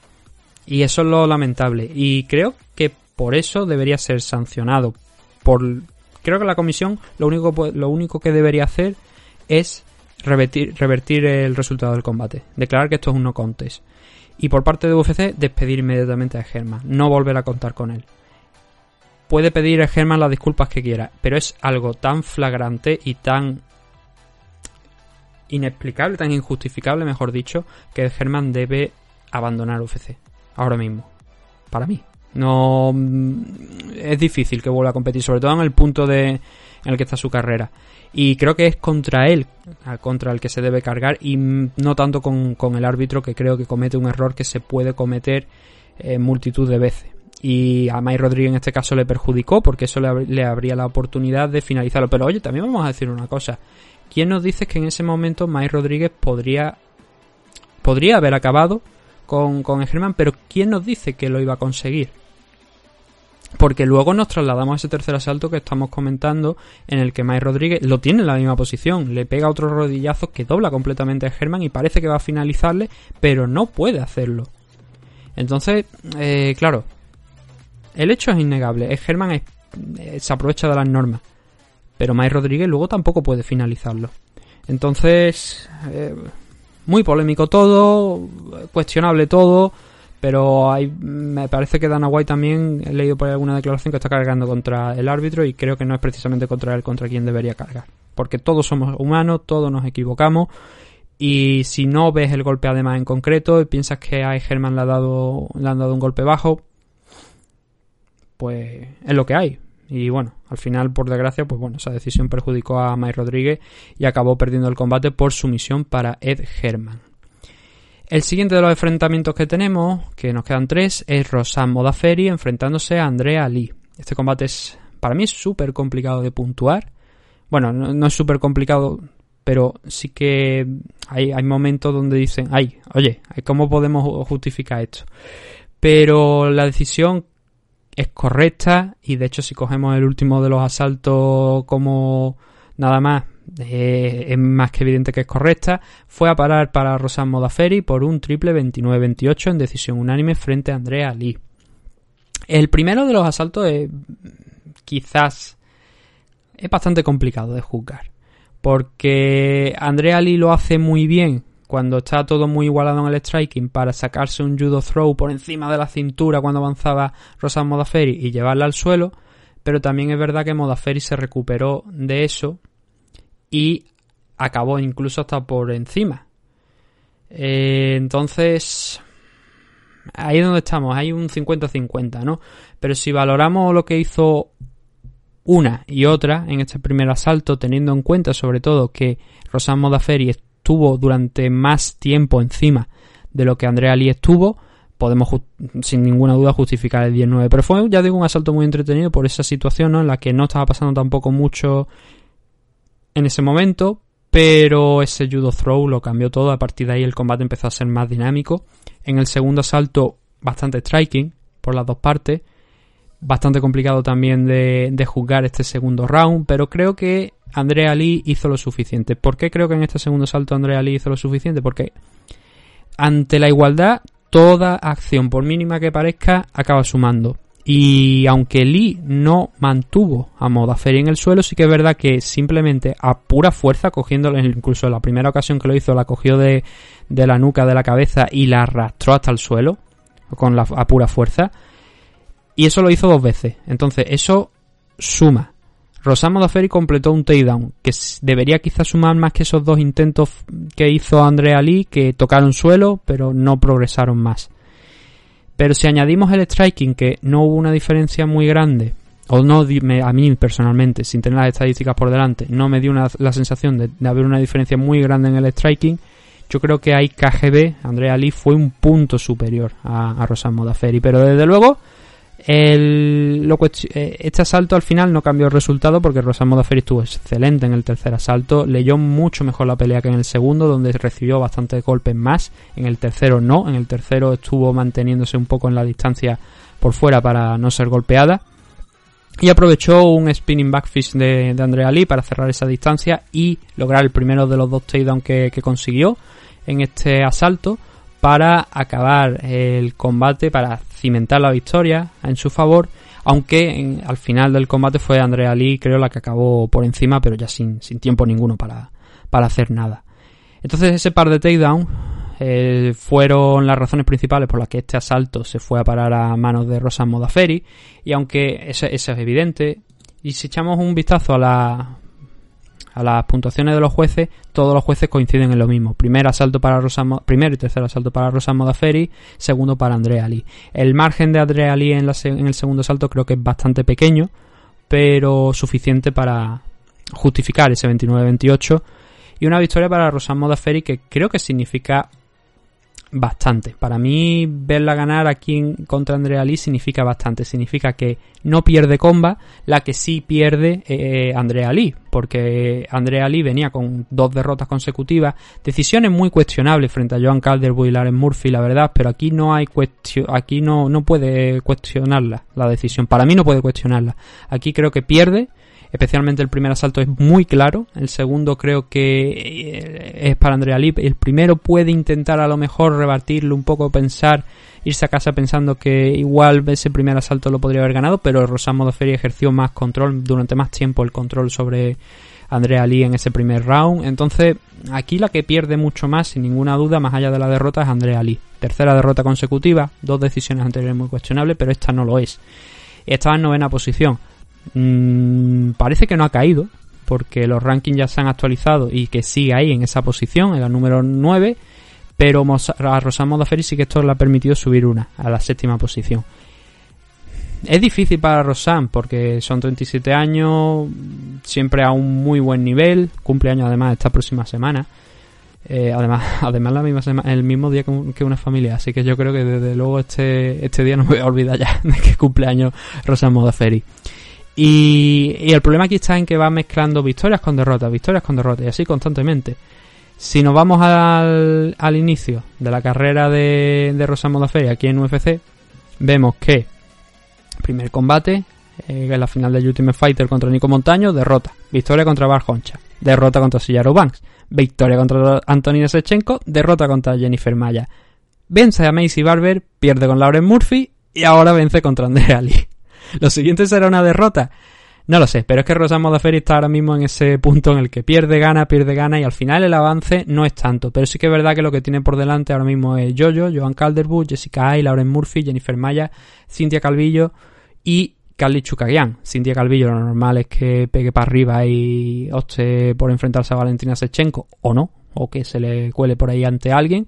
Y eso es lo lamentable. Y creo que por eso debería ser sancionado. Por, creo que la comisión lo único, lo único que debería hacer es revertir, revertir el resultado del combate. Declarar que esto es un no contest. Y por parte de UFC, despedir inmediatamente a Germa. No volver a contar con él puede pedir a Germán las disculpas que quiera, pero es algo tan flagrante y tan inexplicable, tan injustificable, mejor dicho, que Germán debe abandonar UFC ahora mismo. Para mí. No es difícil que vuelva a competir, sobre todo en el punto de en el que está su carrera. Y creo que es contra él, contra el que se debe cargar, y no tanto con, el árbitro, que creo que comete un error que se puede cometer en multitud de veces y a Mike Rodríguez en este caso le perjudicó porque eso le, le, abría la oportunidad de finalizarlo. Pero oye, también vamos a decir una cosa. ¿Quién nos dice que en ese momento Mike Rodríguez podría podría haber acabado con, con Herman, pero quién nos dice que lo iba a conseguir? Porque luego nos trasladamos a ese tercer asalto que estamos comentando, en el que Mike Rodríguez lo tiene en la misma posición, le pega otro rodillazo que dobla completamente a Herman y parece que va a finalizarle, pero no puede hacerlo. Entonces, eh, claro, el hecho es innegable. Es Germán es, eh, se aprovecha de las normas. Pero Mike Rodríguez luego tampoco puede finalizarlo. Entonces, eh, muy polémico todo, cuestionable todo. Pero hay, me parece que Dana White también he leído por alguna declaración que está cargando contra el árbitro y creo que no es precisamente contra él contra quien debería cargar. porque todos somos humanos, todos nos equivocamos. Y si no ves el golpe además en concreto y piensas que a Herman le, ha dado, le han dado un golpe bajo, pues es lo que hay. Y bueno, al final, por desgracia, pues bueno, esa decisión perjudicó a Mike Rodríguez y acabó perdiendo el combate por sumisión para Ed Herman. El siguiente de los enfrentamientos que tenemos, que nos quedan tres, es Rosan Modaferi enfrentándose a Andrea Lee. Este combate es, para mí, súper complicado de puntuar. Bueno, no, no es súper complicado, pero sí que hay, hay momentos donde dicen, ay, oye, ¿cómo podemos justificar esto? Pero la decisión es correcta y de hecho si cogemos el último de los asaltos como nada más eh, es más que evidente que es correcta fue a parar para Rosan Modaferi por un triple 29-28 en decisión unánime frente a Andrea Lee el primero de los asaltos es quizás es bastante complicado de juzgar porque Andrea Lee lo hace muy bien cuando está todo muy igualado en el striking para sacarse un judo throw por encima de la cintura cuando avanzaba Rosan Modaferi y llevarla al suelo, pero también es verdad que Modaferi se recuperó de eso y acabó incluso hasta por encima. Eh, entonces, ahí es donde estamos, hay un 50-50, ¿no? Pero si valoramos lo que hizo una y otra en este primer asalto, teniendo en cuenta sobre todo que Rosan Modaferi estuvo durante más tiempo encima de lo que Andrea Lee estuvo, podemos sin ninguna duda justificar el 19. Pero fue, ya digo, un asalto muy entretenido por esa situación ¿no? en la que no estaba pasando tampoco mucho en ese momento, pero ese judo throw lo cambió todo. A partir de ahí el combate empezó a ser más dinámico. En el segundo asalto, bastante striking por las dos partes. Bastante complicado también de, de juzgar este segundo round, pero creo que Andrea Lee hizo lo suficiente. ¿Por qué creo que en este segundo salto Andrea Lee hizo lo suficiente? Porque ante la igualdad, toda acción, por mínima que parezca, acaba sumando. Y aunque Lee no mantuvo a Modaferi en el suelo, sí que es verdad que simplemente a pura fuerza, cogiéndolo, incluso en la primera ocasión que lo hizo, la cogió de, de la nuca, de la cabeza y la arrastró hasta el suelo, con la, a pura fuerza. Y eso lo hizo dos veces. Entonces, eso suma. Rosamo Daferi completó un takedown, que debería quizás sumar más que esos dos intentos que hizo Andrea Lee, que tocaron suelo, pero no progresaron más. Pero si añadimos el striking, que no hubo una diferencia muy grande, o no a mí personalmente, sin tener las estadísticas por delante, no me dio la sensación de, haber una diferencia muy grande en el striking, yo creo que ahí KGB, Andrea Lee, fue un punto superior a, a. Pero desde luego, el, eh, este asalto al final no cambió el resultado porque Rosan Modaferi estuvo excelente en el tercer asalto, leyó mucho mejor la pelea que en el segundo, donde recibió bastantes golpes más, en el tercero no, en el tercero estuvo manteniéndose un poco en la distancia por fuera para no ser golpeada. Y aprovechó un spinning backfish de, de Andrea Lee para cerrar esa distancia y lograr el primero de los dos takedowns que, que consiguió en este asalto para acabar el combate, para cimentar la victoria en su favor, aunque al final del combate fue Andrea Lee, creo, la que acabó por encima, pero ya sin, sin tiempo ninguno para, para hacer nada. Entonces ese par de takedown eh, fueron las razones principales por las que este asalto se fue a parar a manos de Rosa Modaferi, y aunque eso, eso es evidente, y si echamos un vistazo a la a las puntuaciones de los jueces, todos los jueces coinciden en lo mismo. Primer asalto para Rosa, primero y tercer asalto para Rosa Modaferi, segundo para Andrea Lee. El margen de Andrea en, en el segundo asalto creo que es bastante pequeño, pero suficiente para justificar ese 29-28. Y una victoria para Rosa Modaferi que creo que significa bastante. Para mí, verla ganar aquí contra Andrea Lee significa bastante. Significa que no pierde comba, la que sí pierde eh, Andrea Lee, porque Andrea Lee venía con dos derrotas consecutivas, decisiones muy cuestionables frente a Joan Calderwood y Laren Murphy, la verdad, pero aquí no hay cuestión, aquí no, no puede cuestionarla la decisión. Para mí no puede cuestionarla. Aquí creo que pierde especialmente el primer asalto es muy claro, el segundo creo que eh, es para Andrea Lip, el primero puede intentar a lo mejor rebatirlo un poco, pensar, irse a casa pensando que igual ese primer asalto lo podría haber ganado, pero Rosan Modoferi ejerció más control, durante más tiempo el control sobre Andrea Lee en ese primer round, entonces aquí la que pierde mucho más, sin ninguna duda, más allá de la derrota, es Andrea Lee. Tercera derrota consecutiva, dos decisiones anteriores muy cuestionables, pero esta no lo es. Estaba en novena posición. Mm, parece que no ha caído, porque los rankings ya se han actualizado y que sigue ahí en esa posición, en la número 9, pero a Rosan Modafferi sí que esto le ha permitido subir una, a la séptima posición. Es difícil para Rosan porque son 37 años, siempre a un muy buen nivel, cumpleaños además esta próxima semana. Eh, además, (laughs) además la misma sema- el mismo día que, un- que una familia, así que yo creo que desde luego este, este día no me voy a olvidar ya (laughs) de que cumpleaños Rosa Modafferi. Y, y el problema aquí está en que va mezclando victorias con derrotas, victorias con derrotas, y así constantemente. Si nos vamos al, al inicio de la carrera de, de Rosa Modafferi aquí en UFC, vemos que primer combate, eh, en la final del Ultimate Fighter contra Nico Montaño, derrota. Victoria contra Bar Honcha, derrota contra Sillaro Banks. Victoria contra Antonina Sechenko, derrota contra Jennifer Maya. Vence a Macy Barber, pierde con Lauren Murphy y ahora vence contra Andrea Lee. (laughs) ¿Lo siguiente será una derrota? No lo sé, pero es que Rosa Modafferi está ahora mismo en ese punto en el que pierde, gana, pierde, gana y al final el avance no es tanto. Pero sí que es verdad que lo que tiene por delante ahora mismo es Jojo, Joan Calderwood, Jessica Ay, Lauren Murphy, Jennifer Maya, Cintia Calvillo y Carly Chukagian. Cintia Calvillo lo normal es que pegue para arriba y opte por enfrentarse a Valentina Sechenko o no, o que se le cuele por ahí ante alguien.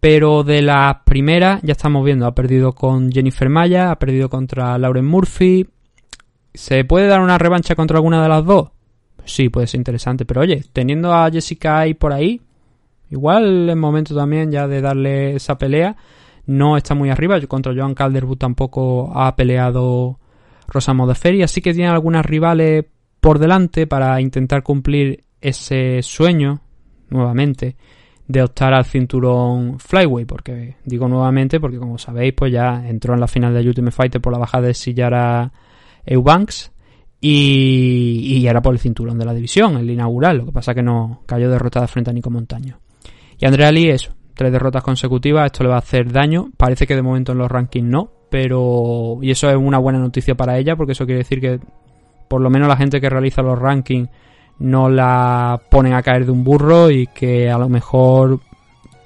Pero de las primeras ya estamos viendo, ha perdido con Jennifer Maya, ha perdido contra Lauren Murphy. ¿Se puede dar una revancha contra alguna de las dos? Sí, puede ser interesante, pero oye, teniendo a Jessica ahí por ahí, igual es momento también ya de darle esa pelea. No está muy arriba, contra Joan Calderwood tampoco ha peleado Rosa Modafferi, así que tiene algunas rivales por delante para intentar cumplir ese sueño nuevamente de optar al cinturón Flyway, porque digo nuevamente porque como sabéis pues ya entró en la final de Ultimate Fighter por la bajada de Sillara Eubanks y, y era por el cinturón de la división, el inaugural, lo que pasa que no cayó derrotada frente a Nico Montaño. Y Andrea Lee, eso, tres derrotas consecutivas, esto le va a hacer daño, parece que de momento en los rankings no, pero y eso es una buena noticia para ella porque eso quiere decir que por lo menos la gente que realiza los rankings no la ponen a caer de un burro y que a lo mejor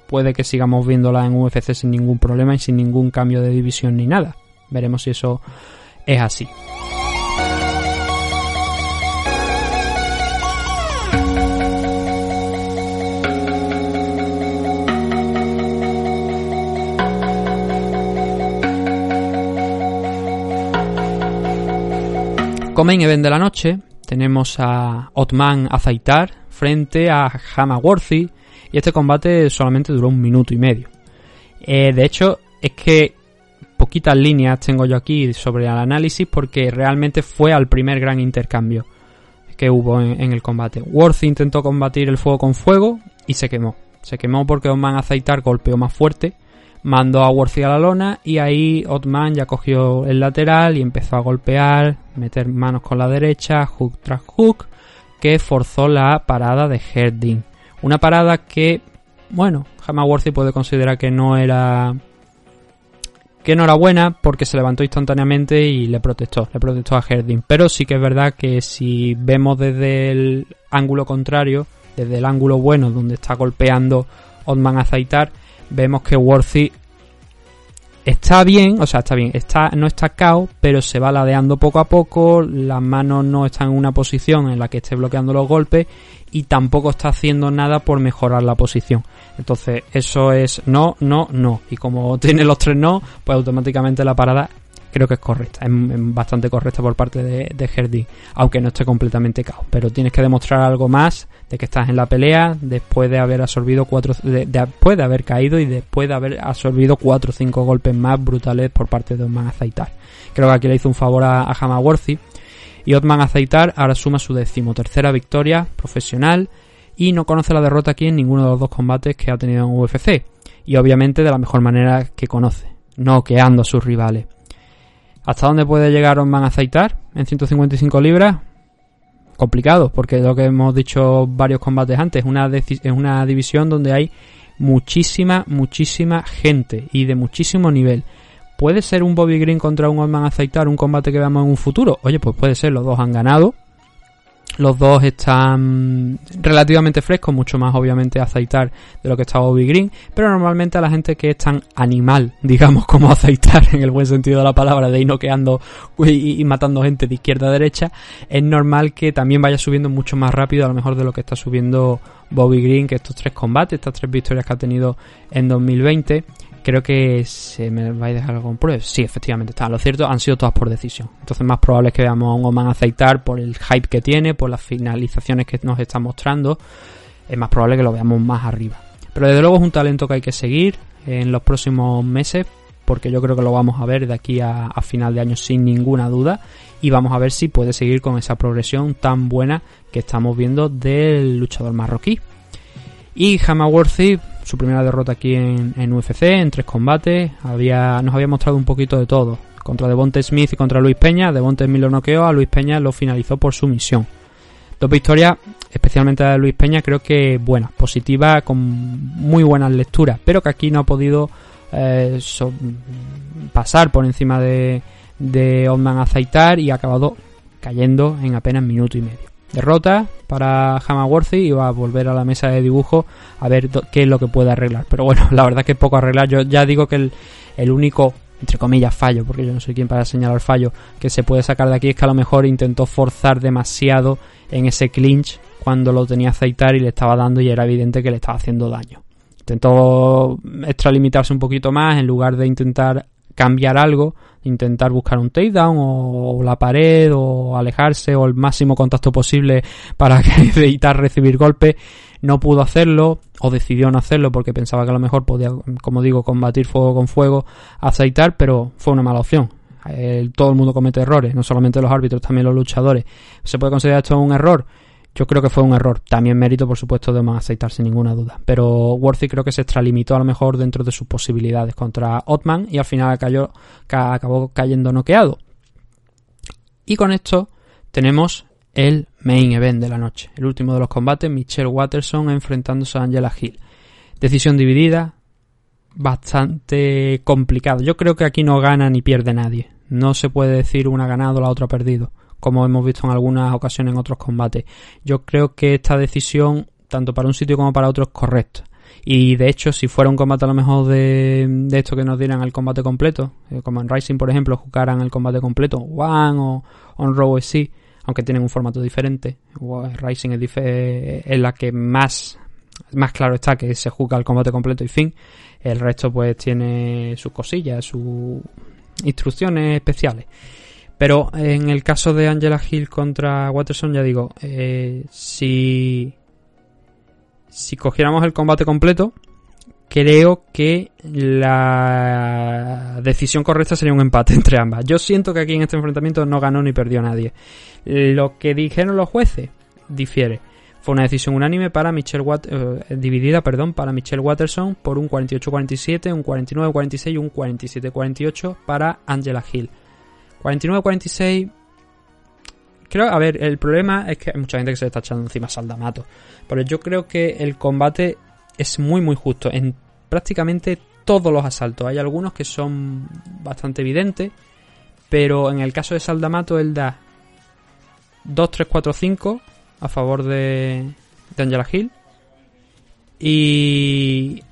puede que sigamos viéndola en UFC sin ningún problema y sin ningún cambio de división ni nada. Veremos si eso es así. Comain event de la noche tenemos a Otman Azaitar frente a Hama Worthy y este combate solamente duró un minuto y medio. Eh, de hecho, es que poquitas líneas tengo yo aquí sobre el análisis porque realmente fue al primer gran intercambio que hubo en, el combate. Worthy intentó combatir el fuego con fuego y se quemó. Se quemó porque Otman Azaitar golpeó más fuerte, mandó a Worthy a la lona y ahí Otman ya cogió el lateral y empezó a golpear, meter manos con la derecha, hook tras hook, que forzó la parada de Herding. Una parada que, bueno, Hamaworthy puede considerar que no era que no era buena porque se levantó instantáneamente y le protestó, le protestó a Herding. Pero sí que es verdad que si vemos desde el ángulo contrario, desde el ángulo bueno donde está golpeando Otman a Zaitar, vemos que Worthy está bien, o sea, está bien, está, no está cao, pero se va ladeando poco a poco, las manos no están en una posición en la que esté bloqueando los golpes y tampoco está haciendo nada por mejorar la posición. Entonces, eso es no, no, no. Y como tiene los tres no, pues automáticamente la parada creo que es correcta, es bastante correcta por parte de, de Herdy, aunque no esté completamente cao. Pero tienes que demostrar algo más de que estás en la pelea después de haber absorbido cuatro, de, después de haber caído y después de haber absorbido cuatro o cinco golpes más brutales por parte de Otman Azaitar. Creo que aquí le hizo un favor a, a Hamaworthy. Y Otman Azaitar ahora suma su decimotercera victoria profesional y no conoce la derrota aquí en ninguno de los dos combates que ha tenido en UFC. Y obviamente de la mejor manera que conoce, noqueando a sus rivales. ¿Hasta dónde puede llegar Osman Azaitar en 155 libras? Complicado, porque lo que hemos dicho varios combates antes, es una, es una división donde hay muchísima, muchísima gente y de muchísimo nivel. ¿Puede ser un Bobby Green contra un Osman Azaitar un combate que veamos en un futuro? Oye, pues puede ser, los dos han ganado. Los dos están relativamente frescos, mucho más obviamente aceitar de lo que está Bobby Green, pero normalmente a la gente que es tan animal, (laughs) digamos, como aceitar en el buen sentido de la palabra, de ir noqueando y, y matando gente de izquierda a derecha, es normal que también vaya subiendo mucho más rápido a lo mejor de lo que está subiendo Bobby Green, que estos tres combates, estas tres victorias que ha tenido en 2020, creo que se me va a dejar algo en prueba. Sí, efectivamente, está. Lo cierto, han sido todas por decisión. Entonces, más probable es que veamos a un Oman aceitar por el hype que tiene, por las finalizaciones que nos está mostrando. Es más probable que lo veamos más arriba. Pero desde luego es un talento que hay que seguir en los próximos meses, porque yo creo que lo vamos a ver de aquí a, a final de año sin ninguna duda. Y vamos a ver si puede seguir con esa progresión tan buena que estamos viendo del luchador marroquí. Y Hamaworthy, su primera derrota aquí en, en UFC, en tres combates, había, nos había mostrado un poquito de todo. Contra Devonte Smith y contra Luis Peña, Devonte Smith lo noqueó, a Luis Peña lo finalizó por sumisión. Dos victorias, especialmente a Luis Peña, creo que buenas, positivas, con muy buenas lecturas, pero que aquí no ha podido eh, pasar por encima de, de Oldman Azaitar y ha acabado cayendo en apenas minuto y medio. Derrota para Hamaworthy y va a volver a la mesa de dibujo a ver qué es lo que puede arreglar. Pero bueno, (laughs) la verdad que es poco arreglar. Yo ya digo que el, el único, entre comillas, fallo, porque yo no soy quien para señalar fallo, que se puede sacar de aquí es que a lo mejor intentó forzar demasiado en ese clinch cuando lo tenía aceitar y le estaba dando y era evidente que le estaba haciendo daño. Intentó extralimitarse un poquito más en lugar de intentar cambiar algo, intentar buscar un takedown o, o la pared o alejarse o el máximo contacto posible para (laughs) evitar recibir golpes. No pudo hacerlo o decidió no hacerlo porque pensaba que a lo mejor podía, como digo, combatir fuego con fuego, aceitar, pero fue una mala opción. Todo el mundo comete errores, no solamente los árbitros, también los luchadores. ¿Se puede considerar esto un error? Yo creo que fue un error. También mérito, por supuesto, de más aceitar sin ninguna duda. Pero Worthy creo que se extralimitó a lo mejor dentro de sus posibilidades contra Otman y al final cayó, ca- acabó cayendo noqueado. Y con esto tenemos el main event de la noche. El último de los combates, Michelle Watterson enfrentándose a Angela Hill. Decisión dividida, bastante complicado. Yo creo que aquí no gana ni pierde nadie. No se puede decir una ganado, la otra perdido, como hemos visto en algunas ocasiones en otros combates. Yo creo que esta decisión, tanto para un sitio como para otro, es correcta. Y de hecho, si fuera un combate a lo mejor de, de esto que nos dieran el combate completo, eh, como en Rising, por ejemplo, jugaran el combate completo, One o on Raw sí, aunque tienen un formato diferente. Rising es, dif- es la que más, más claro está que se juega el combate completo y fin. El resto pues tiene sus cosillas, sus instrucciones especiales. Pero en el caso de Angela Hill contra Watterson, ya digo, eh, si, si cogiéramos el combate completo, creo que la decisión correcta sería un empate (laughs) entre ambas. Yo siento que aquí en este enfrentamiento no ganó ni perdió nadie. Lo que dijeron los jueces difiere. Fue una decisión unánime para Michelle Wat eh, dividida, perdón, para Michelle Watterson por un 48-47, un 49-46 y un 47-48 para Angela Hill. 49-46 Creo, a ver, el problema es que hay mucha gente que se está echando encima a Saldamato. Pero yo creo que el combate es muy, muy justo en prácticamente todos los asaltos. Hay algunos que son bastante evidentes. Pero en el caso de Saldamato, él da 2, 3, 4, 5 a favor de, de Angela Hill. Y.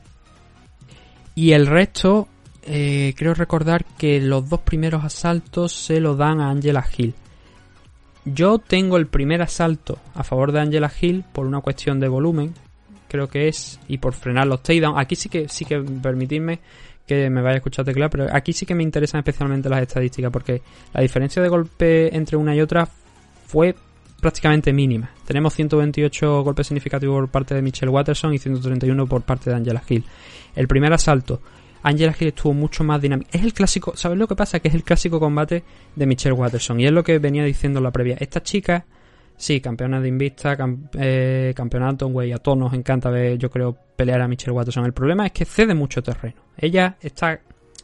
Y el resto, eh, creo recordar que los dos primeros asaltos se lo dan a Angela Hill. Yo tengo el primer asalto a favor de Angela Hill por una cuestión de volumen, creo que es, y por frenar los takedowns. Aquí sí que, sí que permitidme que me vaya a escuchar teclear, pero aquí sí que me interesan especialmente las estadísticas, porque la diferencia de golpe entre una y otra fue prácticamente mínima. Tenemos 128 golpes significativos por parte de Michelle Watterson y 131 por parte de Angela Hill. El primer asalto, Angela Hill estuvo mucho más dinámico. Es el clásico, ¿sabes lo que pasa? Que es el clásico combate de Michelle Watterson. Y es lo que venía diciendo en la previa. Esta chica, sí, campeona de Invista, cam- eh, campeonato, güey, a todos nos encanta ver, yo creo, pelear a Michelle Watterson. El problema es que cede mucho terreno. Ella está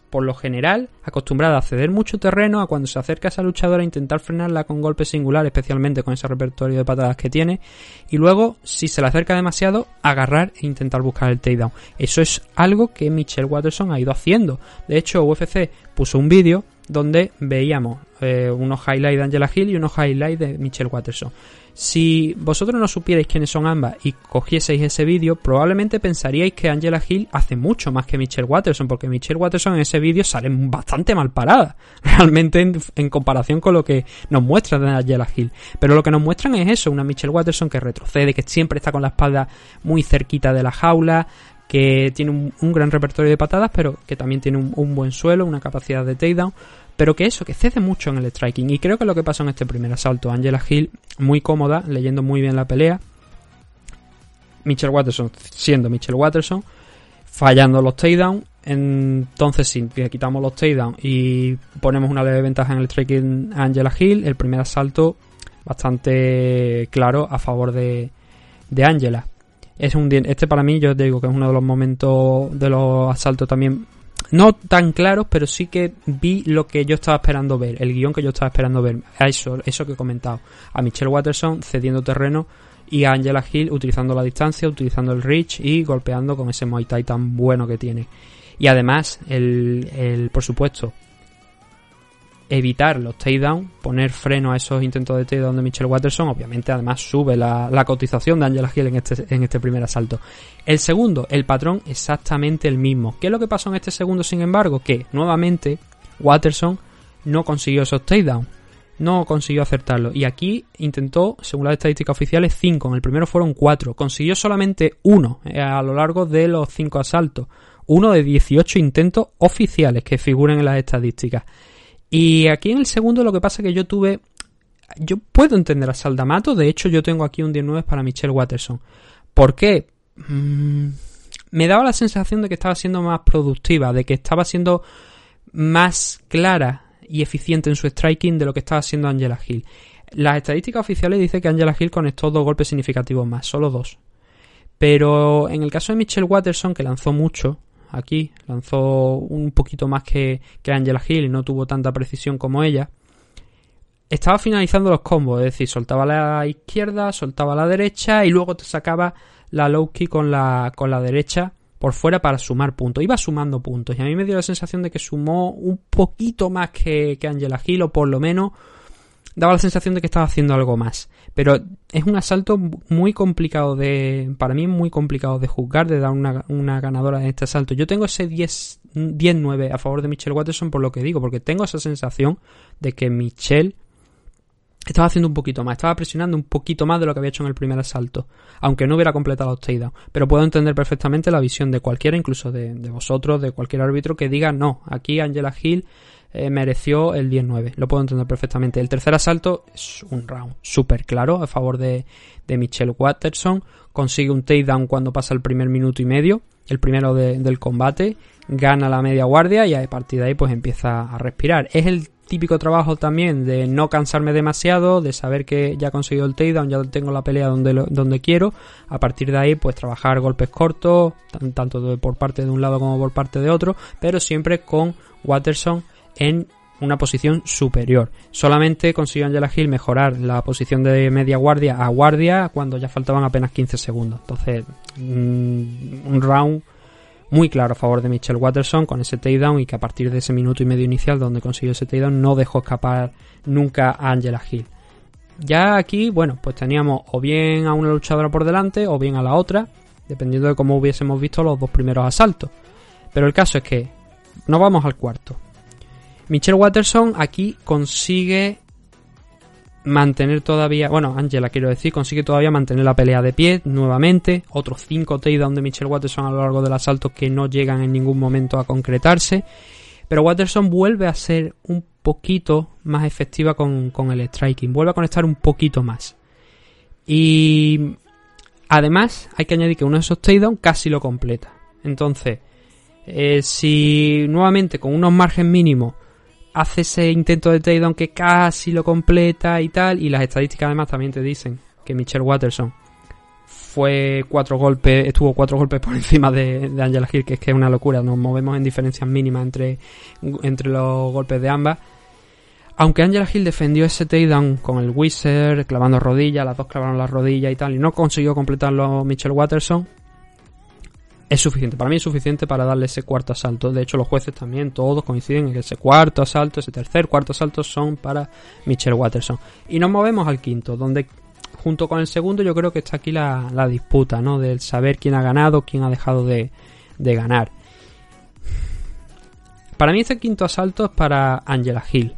por lo general acostumbrada a ceder mucho terreno a cuando se acerca a esa luchadora a intentar frenarla con golpes singulares, especialmente con ese repertorio de patadas que tiene, y luego, si se le acerca demasiado, agarrar e intentar buscar el takedown. Eso es algo que Michelle Watterson ha ido haciendo. De hecho, UFC puso un vídeo donde veíamos eh, unos highlights de Angela Hill y unos highlights de Michelle Watterson. Si vosotros no supierais quiénes son ambas y cogieseis ese vídeo, probablemente pensaríais que Angela Hill hace mucho más que Michelle Watterson, porque Michelle Watterson en ese vídeo sale bastante mal parada, (laughs) realmente en, comparación con lo que nos muestran de Angela Hill. Pero lo que nos muestran es eso, una Michelle Watterson que retrocede, que siempre está con la espalda muy cerquita de la jaula, que tiene un, gran repertorio de patadas, pero que también tiene un buen suelo, una capacidad de takedown. Pero que eso, que cede mucho en el striking. Y creo que lo que pasó en este primer asalto, Angela Hill muy cómoda, leyendo muy bien la pelea. Michelle Watterson siendo Michelle Watterson, fallando los takedowns. Entonces, si quitamos los takedowns y ponemos una leve ventaja en el striking a Angela Hill, el primer asalto bastante claro a favor de, de Angela. Es un, este para mí, yo digo que es uno de los momentos de los asaltos también no tan claros, pero sí que vi lo que yo estaba esperando ver, el guion que yo estaba esperando ver. A eso, eso que he comentado. A Michelle Watterson cediendo terreno y a Angela Hill utilizando la distancia, utilizando el reach y golpeando con ese Muay Thai tan bueno que tiene. Y además, el, el por supuesto, evitar los takedown, poner freno a esos intentos de takedown de Michelle Watterson, obviamente además sube la, la cotización de Angela Hill en este, en este primer asalto. El segundo, el patrón exactamente el mismo. ¿Qué es lo que pasó en este segundo, sin embargo? Que nuevamente Watterson no consiguió esos takedown. No consiguió acertarlo. Y aquí intentó, según las estadísticas oficiales, 5. En el primero fueron 4. Consiguió solamente uno eh, a lo largo de los 5 asaltos. Uno de 18 intentos oficiales que figuran en las estadísticas. Y aquí en el segundo lo que pasa es que yo tuve... Yo puedo entender a Saldamato, de hecho yo tengo aquí un 19 para Michelle Watterson. ¿Por qué? Mm, me daba la sensación de que estaba siendo más productiva, de que estaba siendo más clara y eficiente en su striking de lo que estaba haciendo Angela Hill. Las estadísticas oficiales dicen que Angela Hill conectó dos golpes significativos más, solo dos. Pero en el caso de Michelle Watterson, que lanzó mucho, aquí lanzó un poquito más que, que Angela Hill no tuvo tanta precisión como ella, estaba finalizando los combos, es decir, soltaba la izquierda, soltaba la derecha y luego te sacaba la low kick con la, con la derecha por fuera para sumar puntos. Iba sumando puntos y a mí me dio la sensación de que sumó un poquito más que, que Angela Hill o por lo menos daba la sensación de que estaba haciendo algo más. Pero es un asalto muy complicado de. Para mí es muy complicado de juzgar, de dar una, una ganadora en este asalto. Yo tengo ese 10 10-9 a favor de Michelle Watterson por lo que digo, porque tengo esa sensación de que Michelle estaba haciendo un poquito más, estaba presionando un poquito más de lo que había hecho en el primer asalto, aunque no hubiera completado los takedowns. Pero puedo entender perfectamente la visión de cualquiera, incluso de, de vosotros, de cualquier árbitro, que diga no, aquí Angela Hill eh, mereció el 10-9. Lo puedo entender perfectamente. El tercer asalto es un round súper claro a favor de, de Michelle Watterson. Consigue un takedown cuando pasa el primer minuto y medio, el primero de- del combate. Gana la media guardia y a partir de ahí pues empieza a respirar. Es el típico trabajo también de no cansarme demasiado, de saber que ya he conseguido el takedown, ya tengo la pelea donde, donde quiero. A partir de ahí pues trabajar golpes cortos, tan- tanto por parte de un lado como por parte de otro, pero siempre con Watterson en una posición superior. Solamente consiguió Angela Hill mejorar la posición de media guardia a guardia cuando ya faltaban apenas 15 segundos. Entonces, mm, un round muy claro a favor de Michelle Watterson con ese takedown y que a partir de ese minuto y medio inicial donde consiguió ese takedown no dejó escapar nunca a Angela Hill. Ya aquí, bueno, pues teníamos o bien a una luchadora por delante o bien a la otra, dependiendo de cómo hubiésemos visto los dos primeros asaltos. Pero el caso es que nos vamos al cuarto. Michelle Watterson aquí consigue mantener todavía, bueno, Angela quiero decir, consigue todavía mantener la pelea de pie nuevamente, otros 5 takedowns de Michelle Watterson a lo largo del asalto que no llegan en ningún momento a concretarse, pero Watterson vuelve a ser un poquito más efectiva con, con el striking, vuelve a conectar un poquito más. Y además hay que añadir que uno de esos takedowns casi lo completa. Entonces, eh, si nuevamente con unos margen mínimos hace ese intento de takedown que casi lo completa y tal, y las estadísticas además también te dicen que Michelle Watterson fue cuatro golpes, estuvo cuatro golpes por (laughs) encima de, Angela Hill, que es que es una locura, nos movemos en diferencias mínimas entre, entre los golpes de ambas. Aunque Angela Hill defendió ese takedown con el Wizard, clavando rodillas, las dos clavaron las rodillas y tal, y no consiguió completarlo Michelle Watterson, es suficiente. Para mí es suficiente para darle ese cuarto asalto. De hecho, los jueces también, todos coinciden en que ese cuarto asalto, ese tercer, cuarto asalto son para Michelle Watterson. Y nos movemos al quinto, donde junto con el segundo yo creo que está aquí la, la disputa, ¿no? Del saber quién ha ganado, quién ha dejado de, de ganar. Para mí este quinto asalto es para Angela Hill.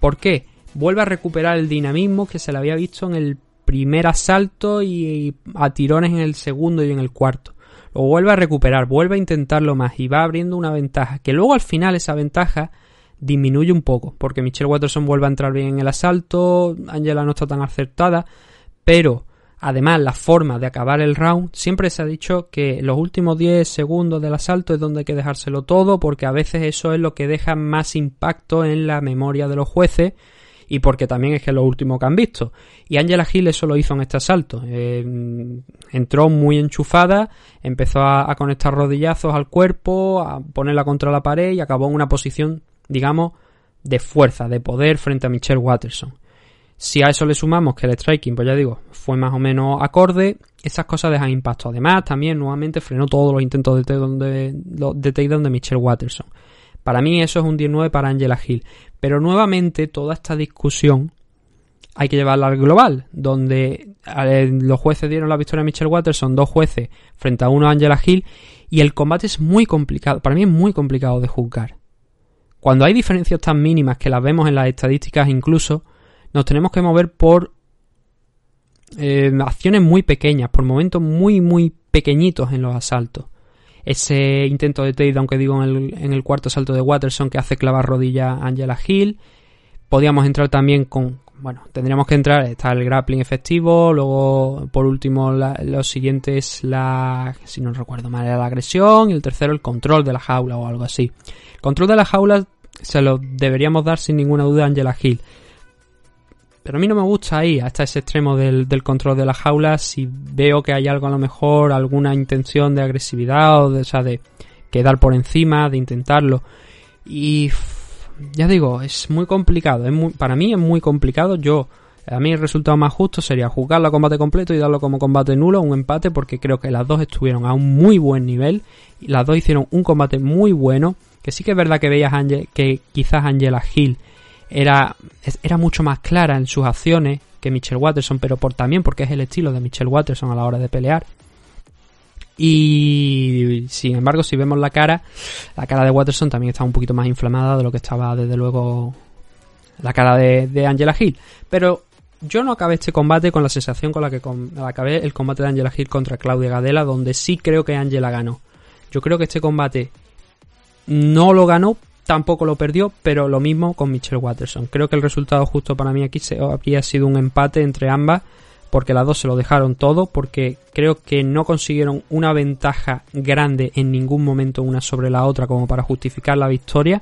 ¿Por qué? Vuelve a recuperar el dinamismo que se le había visto en el primer asalto y a tirones en el segundo y en el cuarto. Lo vuelve a recuperar, vuelve a intentarlo más y va abriendo una ventaja. Que luego al final esa ventaja disminuye un poco, porque Michelle Watterson vuelve a entrar bien en el asalto, Angela no está tan acertada, pero además la forma de acabar el round, siempre se ha dicho que los últimos 10 segundos del asalto es donde hay que dejárselo todo, porque a veces eso es lo que deja más impacto en la memoria de los jueces y porque también es que es lo último que han visto. Y Angela Hill eso lo hizo en este asalto. Eh, entró muy enchufada, empezó a, conectar rodillazos al cuerpo, a ponerla contra la pared y acabó en una posición, digamos, de fuerza, de poder frente a Michelle Watterson. Si a eso le sumamos que el striking, pues ya digo, fue más o menos acorde, esas cosas dejan impacto. Además, también nuevamente frenó todos los intentos de takedown de, de, de Michelle Watterson. Para mí eso es un 19 para Angela Hill. Pero nuevamente toda esta discusión hay que llevarla al global, donde los jueces dieron la victoria a Michelle Watterson, dos jueces frente a uno a Angela Hill, y el combate es muy complicado, para mí es muy complicado de juzgar. Cuando hay diferencias tan mínimas que las vemos en las estadísticas incluso, nos tenemos que mover por eh, acciones muy pequeñas, por momentos muy muy pequeñitos en los asaltos ese intento de takedown que digo en el, cuarto salto de Watterson que hace clavar rodilla a Angela Hill. Podíamos entrar también con, bueno, tendríamos que entrar, está el grappling efectivo, luego por último la, lo siguiente es la, si no recuerdo mal, era la agresión y el tercero el control de la jaula o algo así. El control de la jaula se lo deberíamos dar sin ninguna duda a Angela Hill. Pero a mí no me gusta ahí, hasta ese extremo del, del, control de la jaula, si veo que hay algo a lo mejor, alguna intención de agresividad o de, de quedar por encima, de intentarlo. Y ya digo, es muy complicado, es muy, para mí es muy complicado. Yo, a mí el resultado más justo sería jugarlo a combate completo y darlo como combate nulo, un empate, porque creo que las dos estuvieron a un muy buen nivel, y las dos hicieron un combate muy bueno, que sí que es verdad que veías que quizás Angela Hill era, era mucho más clara en sus acciones que Michelle Watterson, pero por, también porque es el estilo de Michelle Watterson a la hora de pelear. Y sin embargo, si vemos la cara, la cara de Watterson también está un poquito más inflamada de lo que estaba desde luego la cara de, de Angela Hill. Pero yo no acabé este combate con la sensación con la que con, acabé el combate de Angela Hill contra Claudia Gadela, donde sí creo que Angela ganó. Yo creo que este combate no lo ganó tampoco lo perdió, pero lo mismo con Michelle Watterson. Creo que el resultado justo para mí aquí se, habría sido un empate entre ambas, porque las dos se lo dejaron todo, porque creo que no consiguieron una ventaja grande en ningún momento una sobre la otra como para justificar la victoria.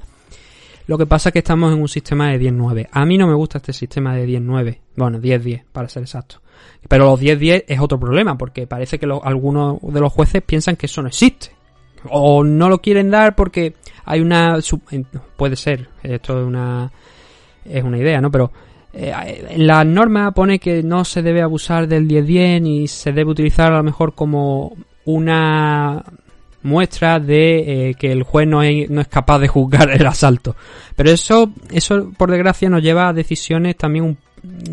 Lo que pasa es que estamos en un sistema de 10-9. A mí no me gusta este sistema de 10-9. Bueno, 10-10, para ser exacto. Pero los 10-10 es otro problema, porque parece que algunos de los jueces piensan que eso no existe o no lo quieren dar porque hay una puede ser esto es una es una idea no pero eh, la norma pone que no se debe abusar del 10-10 ni se debe utilizar a lo mejor como una muestra de eh, que el juez no es, no es capaz de juzgar el asalto. Pero eso eso por desgracia nos lleva a decisiones también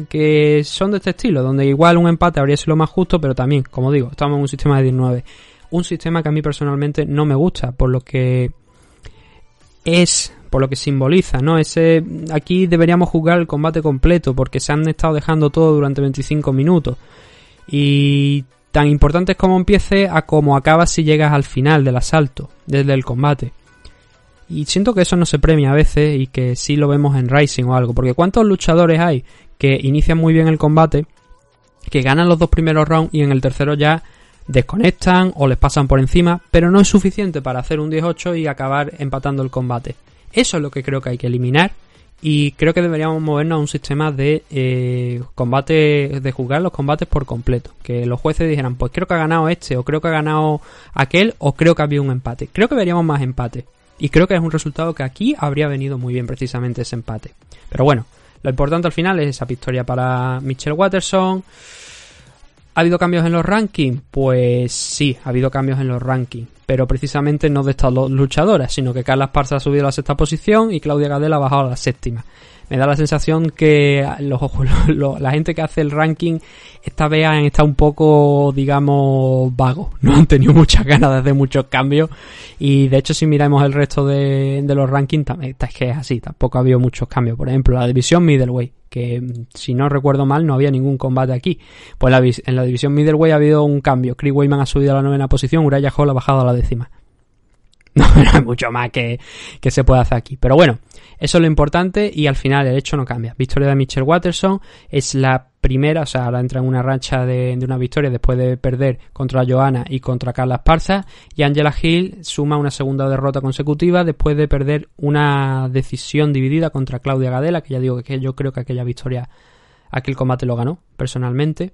que son de este estilo donde igual un empate habría sido más justo pero también como digo estamos en un sistema de 19 un sistema que a mí personalmente no me gusta, por lo que es, por lo que simboliza, ¿no? Ese, aquí deberíamos jugar el combate completo, porque se han estado dejando todo durante 25 minutos. Y tan importante es como empiece a como acaba si llegas al final del asalto, desde el combate. Y siento que eso no se premia a veces y que sí lo vemos en Rising o algo, porque ¿cuántos luchadores hay que inician muy bien el combate, que ganan los dos primeros rounds y en el tercero ya desconectan o les pasan por encima, pero no es suficiente para hacer un 18 y acabar empatando el combate. Eso es lo que creo que hay que eliminar y creo que deberíamos movernos a un sistema de eh, combate, de jugar los combates por completo. Que los jueces dijeran, pues creo que ha ganado este, o creo que ha ganado aquel, o creo que había un empate. Creo que veríamos más empate. Y creo que es un resultado que aquí habría venido muy bien precisamente ese empate. Pero bueno, lo importante al final es esa victoria para Michelle Watterson ¿Ha habido cambios en los rankings? Pues sí, ha habido cambios en los rankings. Pero precisamente no de estas dos luchadoras, sino que Carla Esparza ha subido a la sexta posición y Claudia Gadela ha bajado a la séptima. Me da la sensación que los, (laughs) los- la gente que hace el ranking esta vez han estado un poco, digamos, vagos. No han tenido muchas ganas de hacer muchos cambios. Y de hecho, si miramos el resto de, de los rankings, es que es así. Tampoco ha habido muchos cambios. Por ejemplo, la división middleweight, que mm, si no recuerdo mal, no había ningún combate aquí. Pues la en la división middleweight ha habido un cambio. Chris Weyman ha subido a la novena posición, Uraya Hall ha bajado a la décima. (laughs) No, no hay mucho más que, que se puede hacer aquí. Pero bueno, eso es lo importante y al final el hecho no cambia. Victoria de Michelle Watterson es la primera, o sea, ahora entra en una racha de, de una victoria después de perder contra Johanna y contra Carla Esparza. Y Angela Hill suma una segunda derrota consecutiva después de perder una decisión dividida contra Claudia Gadela, que ya digo que yo creo que aquella victoria, aquel combate lo ganó personalmente.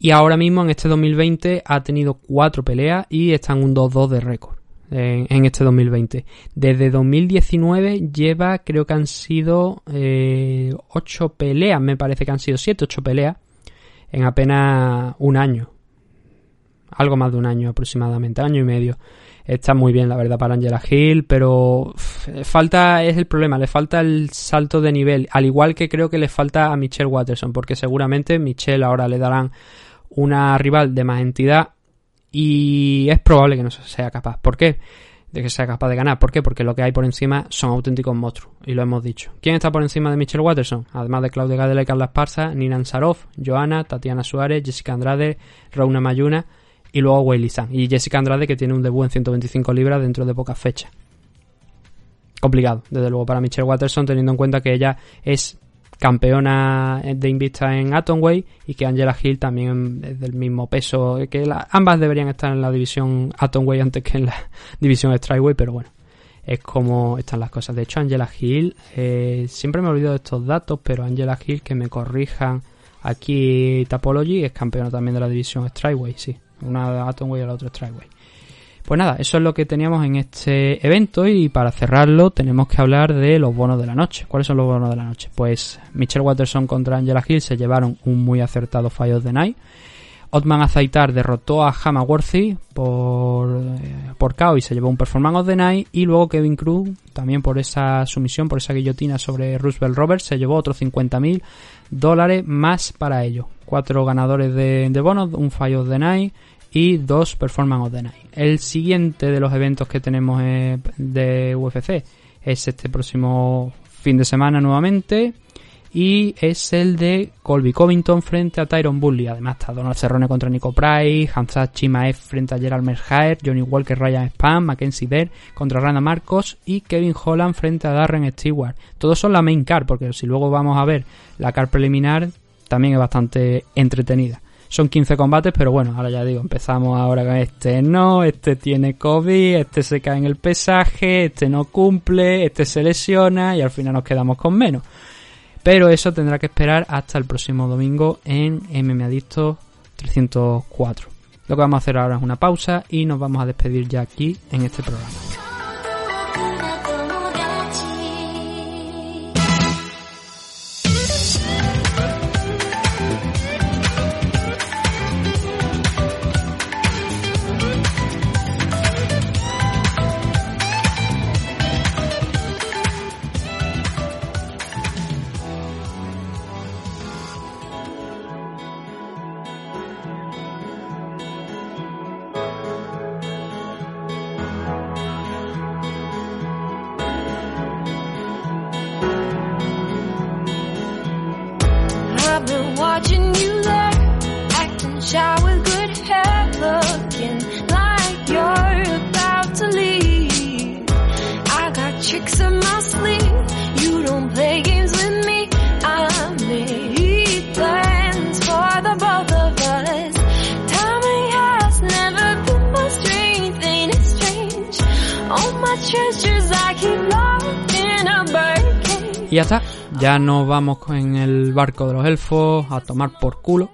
Y ahora mismo en este 2020 ha tenido cuatro peleas y está en un 2-2 de récord en, este 2020. Desde 2019 lleva, creo que han sido eh, 8 peleas, me parece que han sido 7, 8 peleas en apenas un año. Algo más de un año aproximadamente, año y medio. Está muy bien, la verdad, para Angela Hill, pero falta, es el problema, le falta el salto de nivel, al igual que creo que le falta a Michelle Watterson, porque seguramente Michelle ahora le darán una rival de más entidad y es probable que no sea capaz. ¿Por qué? De que sea capaz de ganar. ¿Por qué? Porque lo que hay por encima son auténticos monstruos. Y lo hemos dicho. ¿Quién está por encima de Michelle Watterson? Además de Claudia Gadela y Carla Esparza, Nina Ansarov, Joana, Tatiana Suárez, Jessica Andrade, Rauna Mayuna y luego Weili. Y Jessica Andrade que tiene un debut en 125 libras dentro de pocas fechas. Complicado, desde luego, para Michelle Watterson, teniendo en cuenta que ella es campeona de Invicta en Atomweight y que Angela Hill también es del mismo peso, que la- ambas deberían estar en la división Atomweight antes que en la (laughs) división Strikeweight, pero bueno, es como están las cosas. De hecho, Angela Hill, eh, siempre me olvido de estos datos, pero Angela Hill, que me corrijan aquí Tapology, es campeona también de la división Strikeweight, sí, una Atomweight y la otra Strikeweight. Pues nada, eso es lo que teníamos en este evento y para cerrarlo tenemos que hablar de los bonos de la noche. ¿Cuáles son los bonos de la noche? Pues Michelle Watterson contra Angela Hill se llevaron un muy acertado of the Night. Otman Azaitar derrotó a Hamaworthy por, eh, por KO y se llevó un Performance of the Night. Y luego Kevin Cruz, también por esa sumisión, por esa guillotina sobre Roosevelt Roberts, se llevó otros 50.000 dólares más para ello. Cuatro ganadores de, de bonos, un Fire of the Night y dos Performance of the Night. El siguiente de los eventos que tenemos de UFC es este próximo fin de semana nuevamente y es el de Colby Covington frente a Tyron Bully. Además está Donald Cerrone contra Nico Price, Hamza Chimaev frente a Gerald Merhaer, Johnny Walker, Ryan Spam, Mackenzie Dare contra Randa Marcos y Kevin Holland frente a Darren Stewart. Todos son la main card porque si luego vamos a ver la card preliminar también es bastante entretenida. Son 15 combates, pero bueno, ahora ya digo, empezamos ahora con este no, este tiene COVID, este se cae en el pesaje, este no cumple, este se lesiona y al final nos quedamos con menos. Pero eso tendrá que esperar hasta el próximo domingo en MM Adicto 304. Lo que vamos a hacer ahora es una pausa y nos vamos a despedir ya aquí en este programa. Vamos en el barco de los elfos a tomar por culo.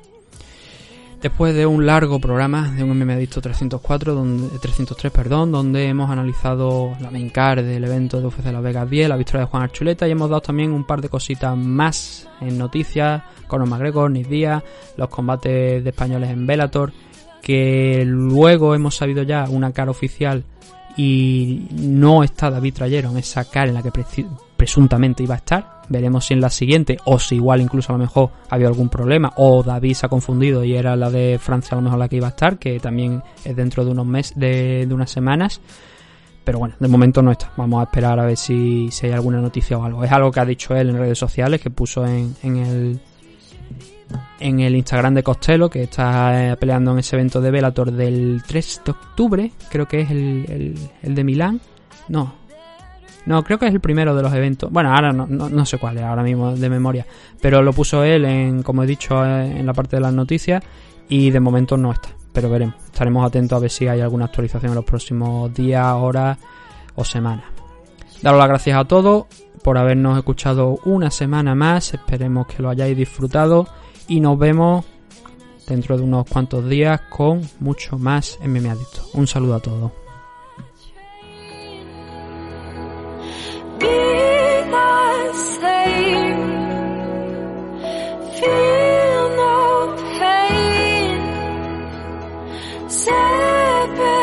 Después de un largo programa de un MMA Adicto 304, donde, 303, perdón, donde hemos analizado la main card del evento de UFC Las Vegas 10, la victoria de Juan Archuleta y hemos dado también un par de cositas más en noticias, Conor McGregor, Nick Díaz, los combates de españoles en Bellator, que luego hemos sabido ya una cara oficial y no está David Trayero en esa cara en la que presuntamente iba a estar. Veremos si en la siguiente o si igual incluso a lo mejor había algún problema o David se ha confundido y era la de Francia a lo mejor la que iba a estar, que también es dentro de unos meses, de, unas semanas. Pero bueno, de momento no está. Vamos a esperar a ver si, si hay alguna noticia o algo. Es algo que ha dicho él en redes sociales, que puso en, en el en el Instagram de Costello, que está eh, peleando en ese evento de Velator del 3 de octubre, creo que es el, el de Milán. No. No, creo que es el primero de los eventos. Bueno, ahora no, no, no sé cuál es ahora mismo de memoria. Pero lo puso él en, como he dicho, eh, en la parte de las noticias. Y de momento no está. Pero veremos. Estaremos atentos a ver si hay alguna actualización en los próximos días, horas o semanas. Daros las gracias a todos por habernos escuchado una semana más. Esperemos que lo hayáis disfrutado. Y nos vemos dentro de unos cuantos días con mucho más MMA Adicto. Un saludo a todos. Be the same, Feel no pain. Separate.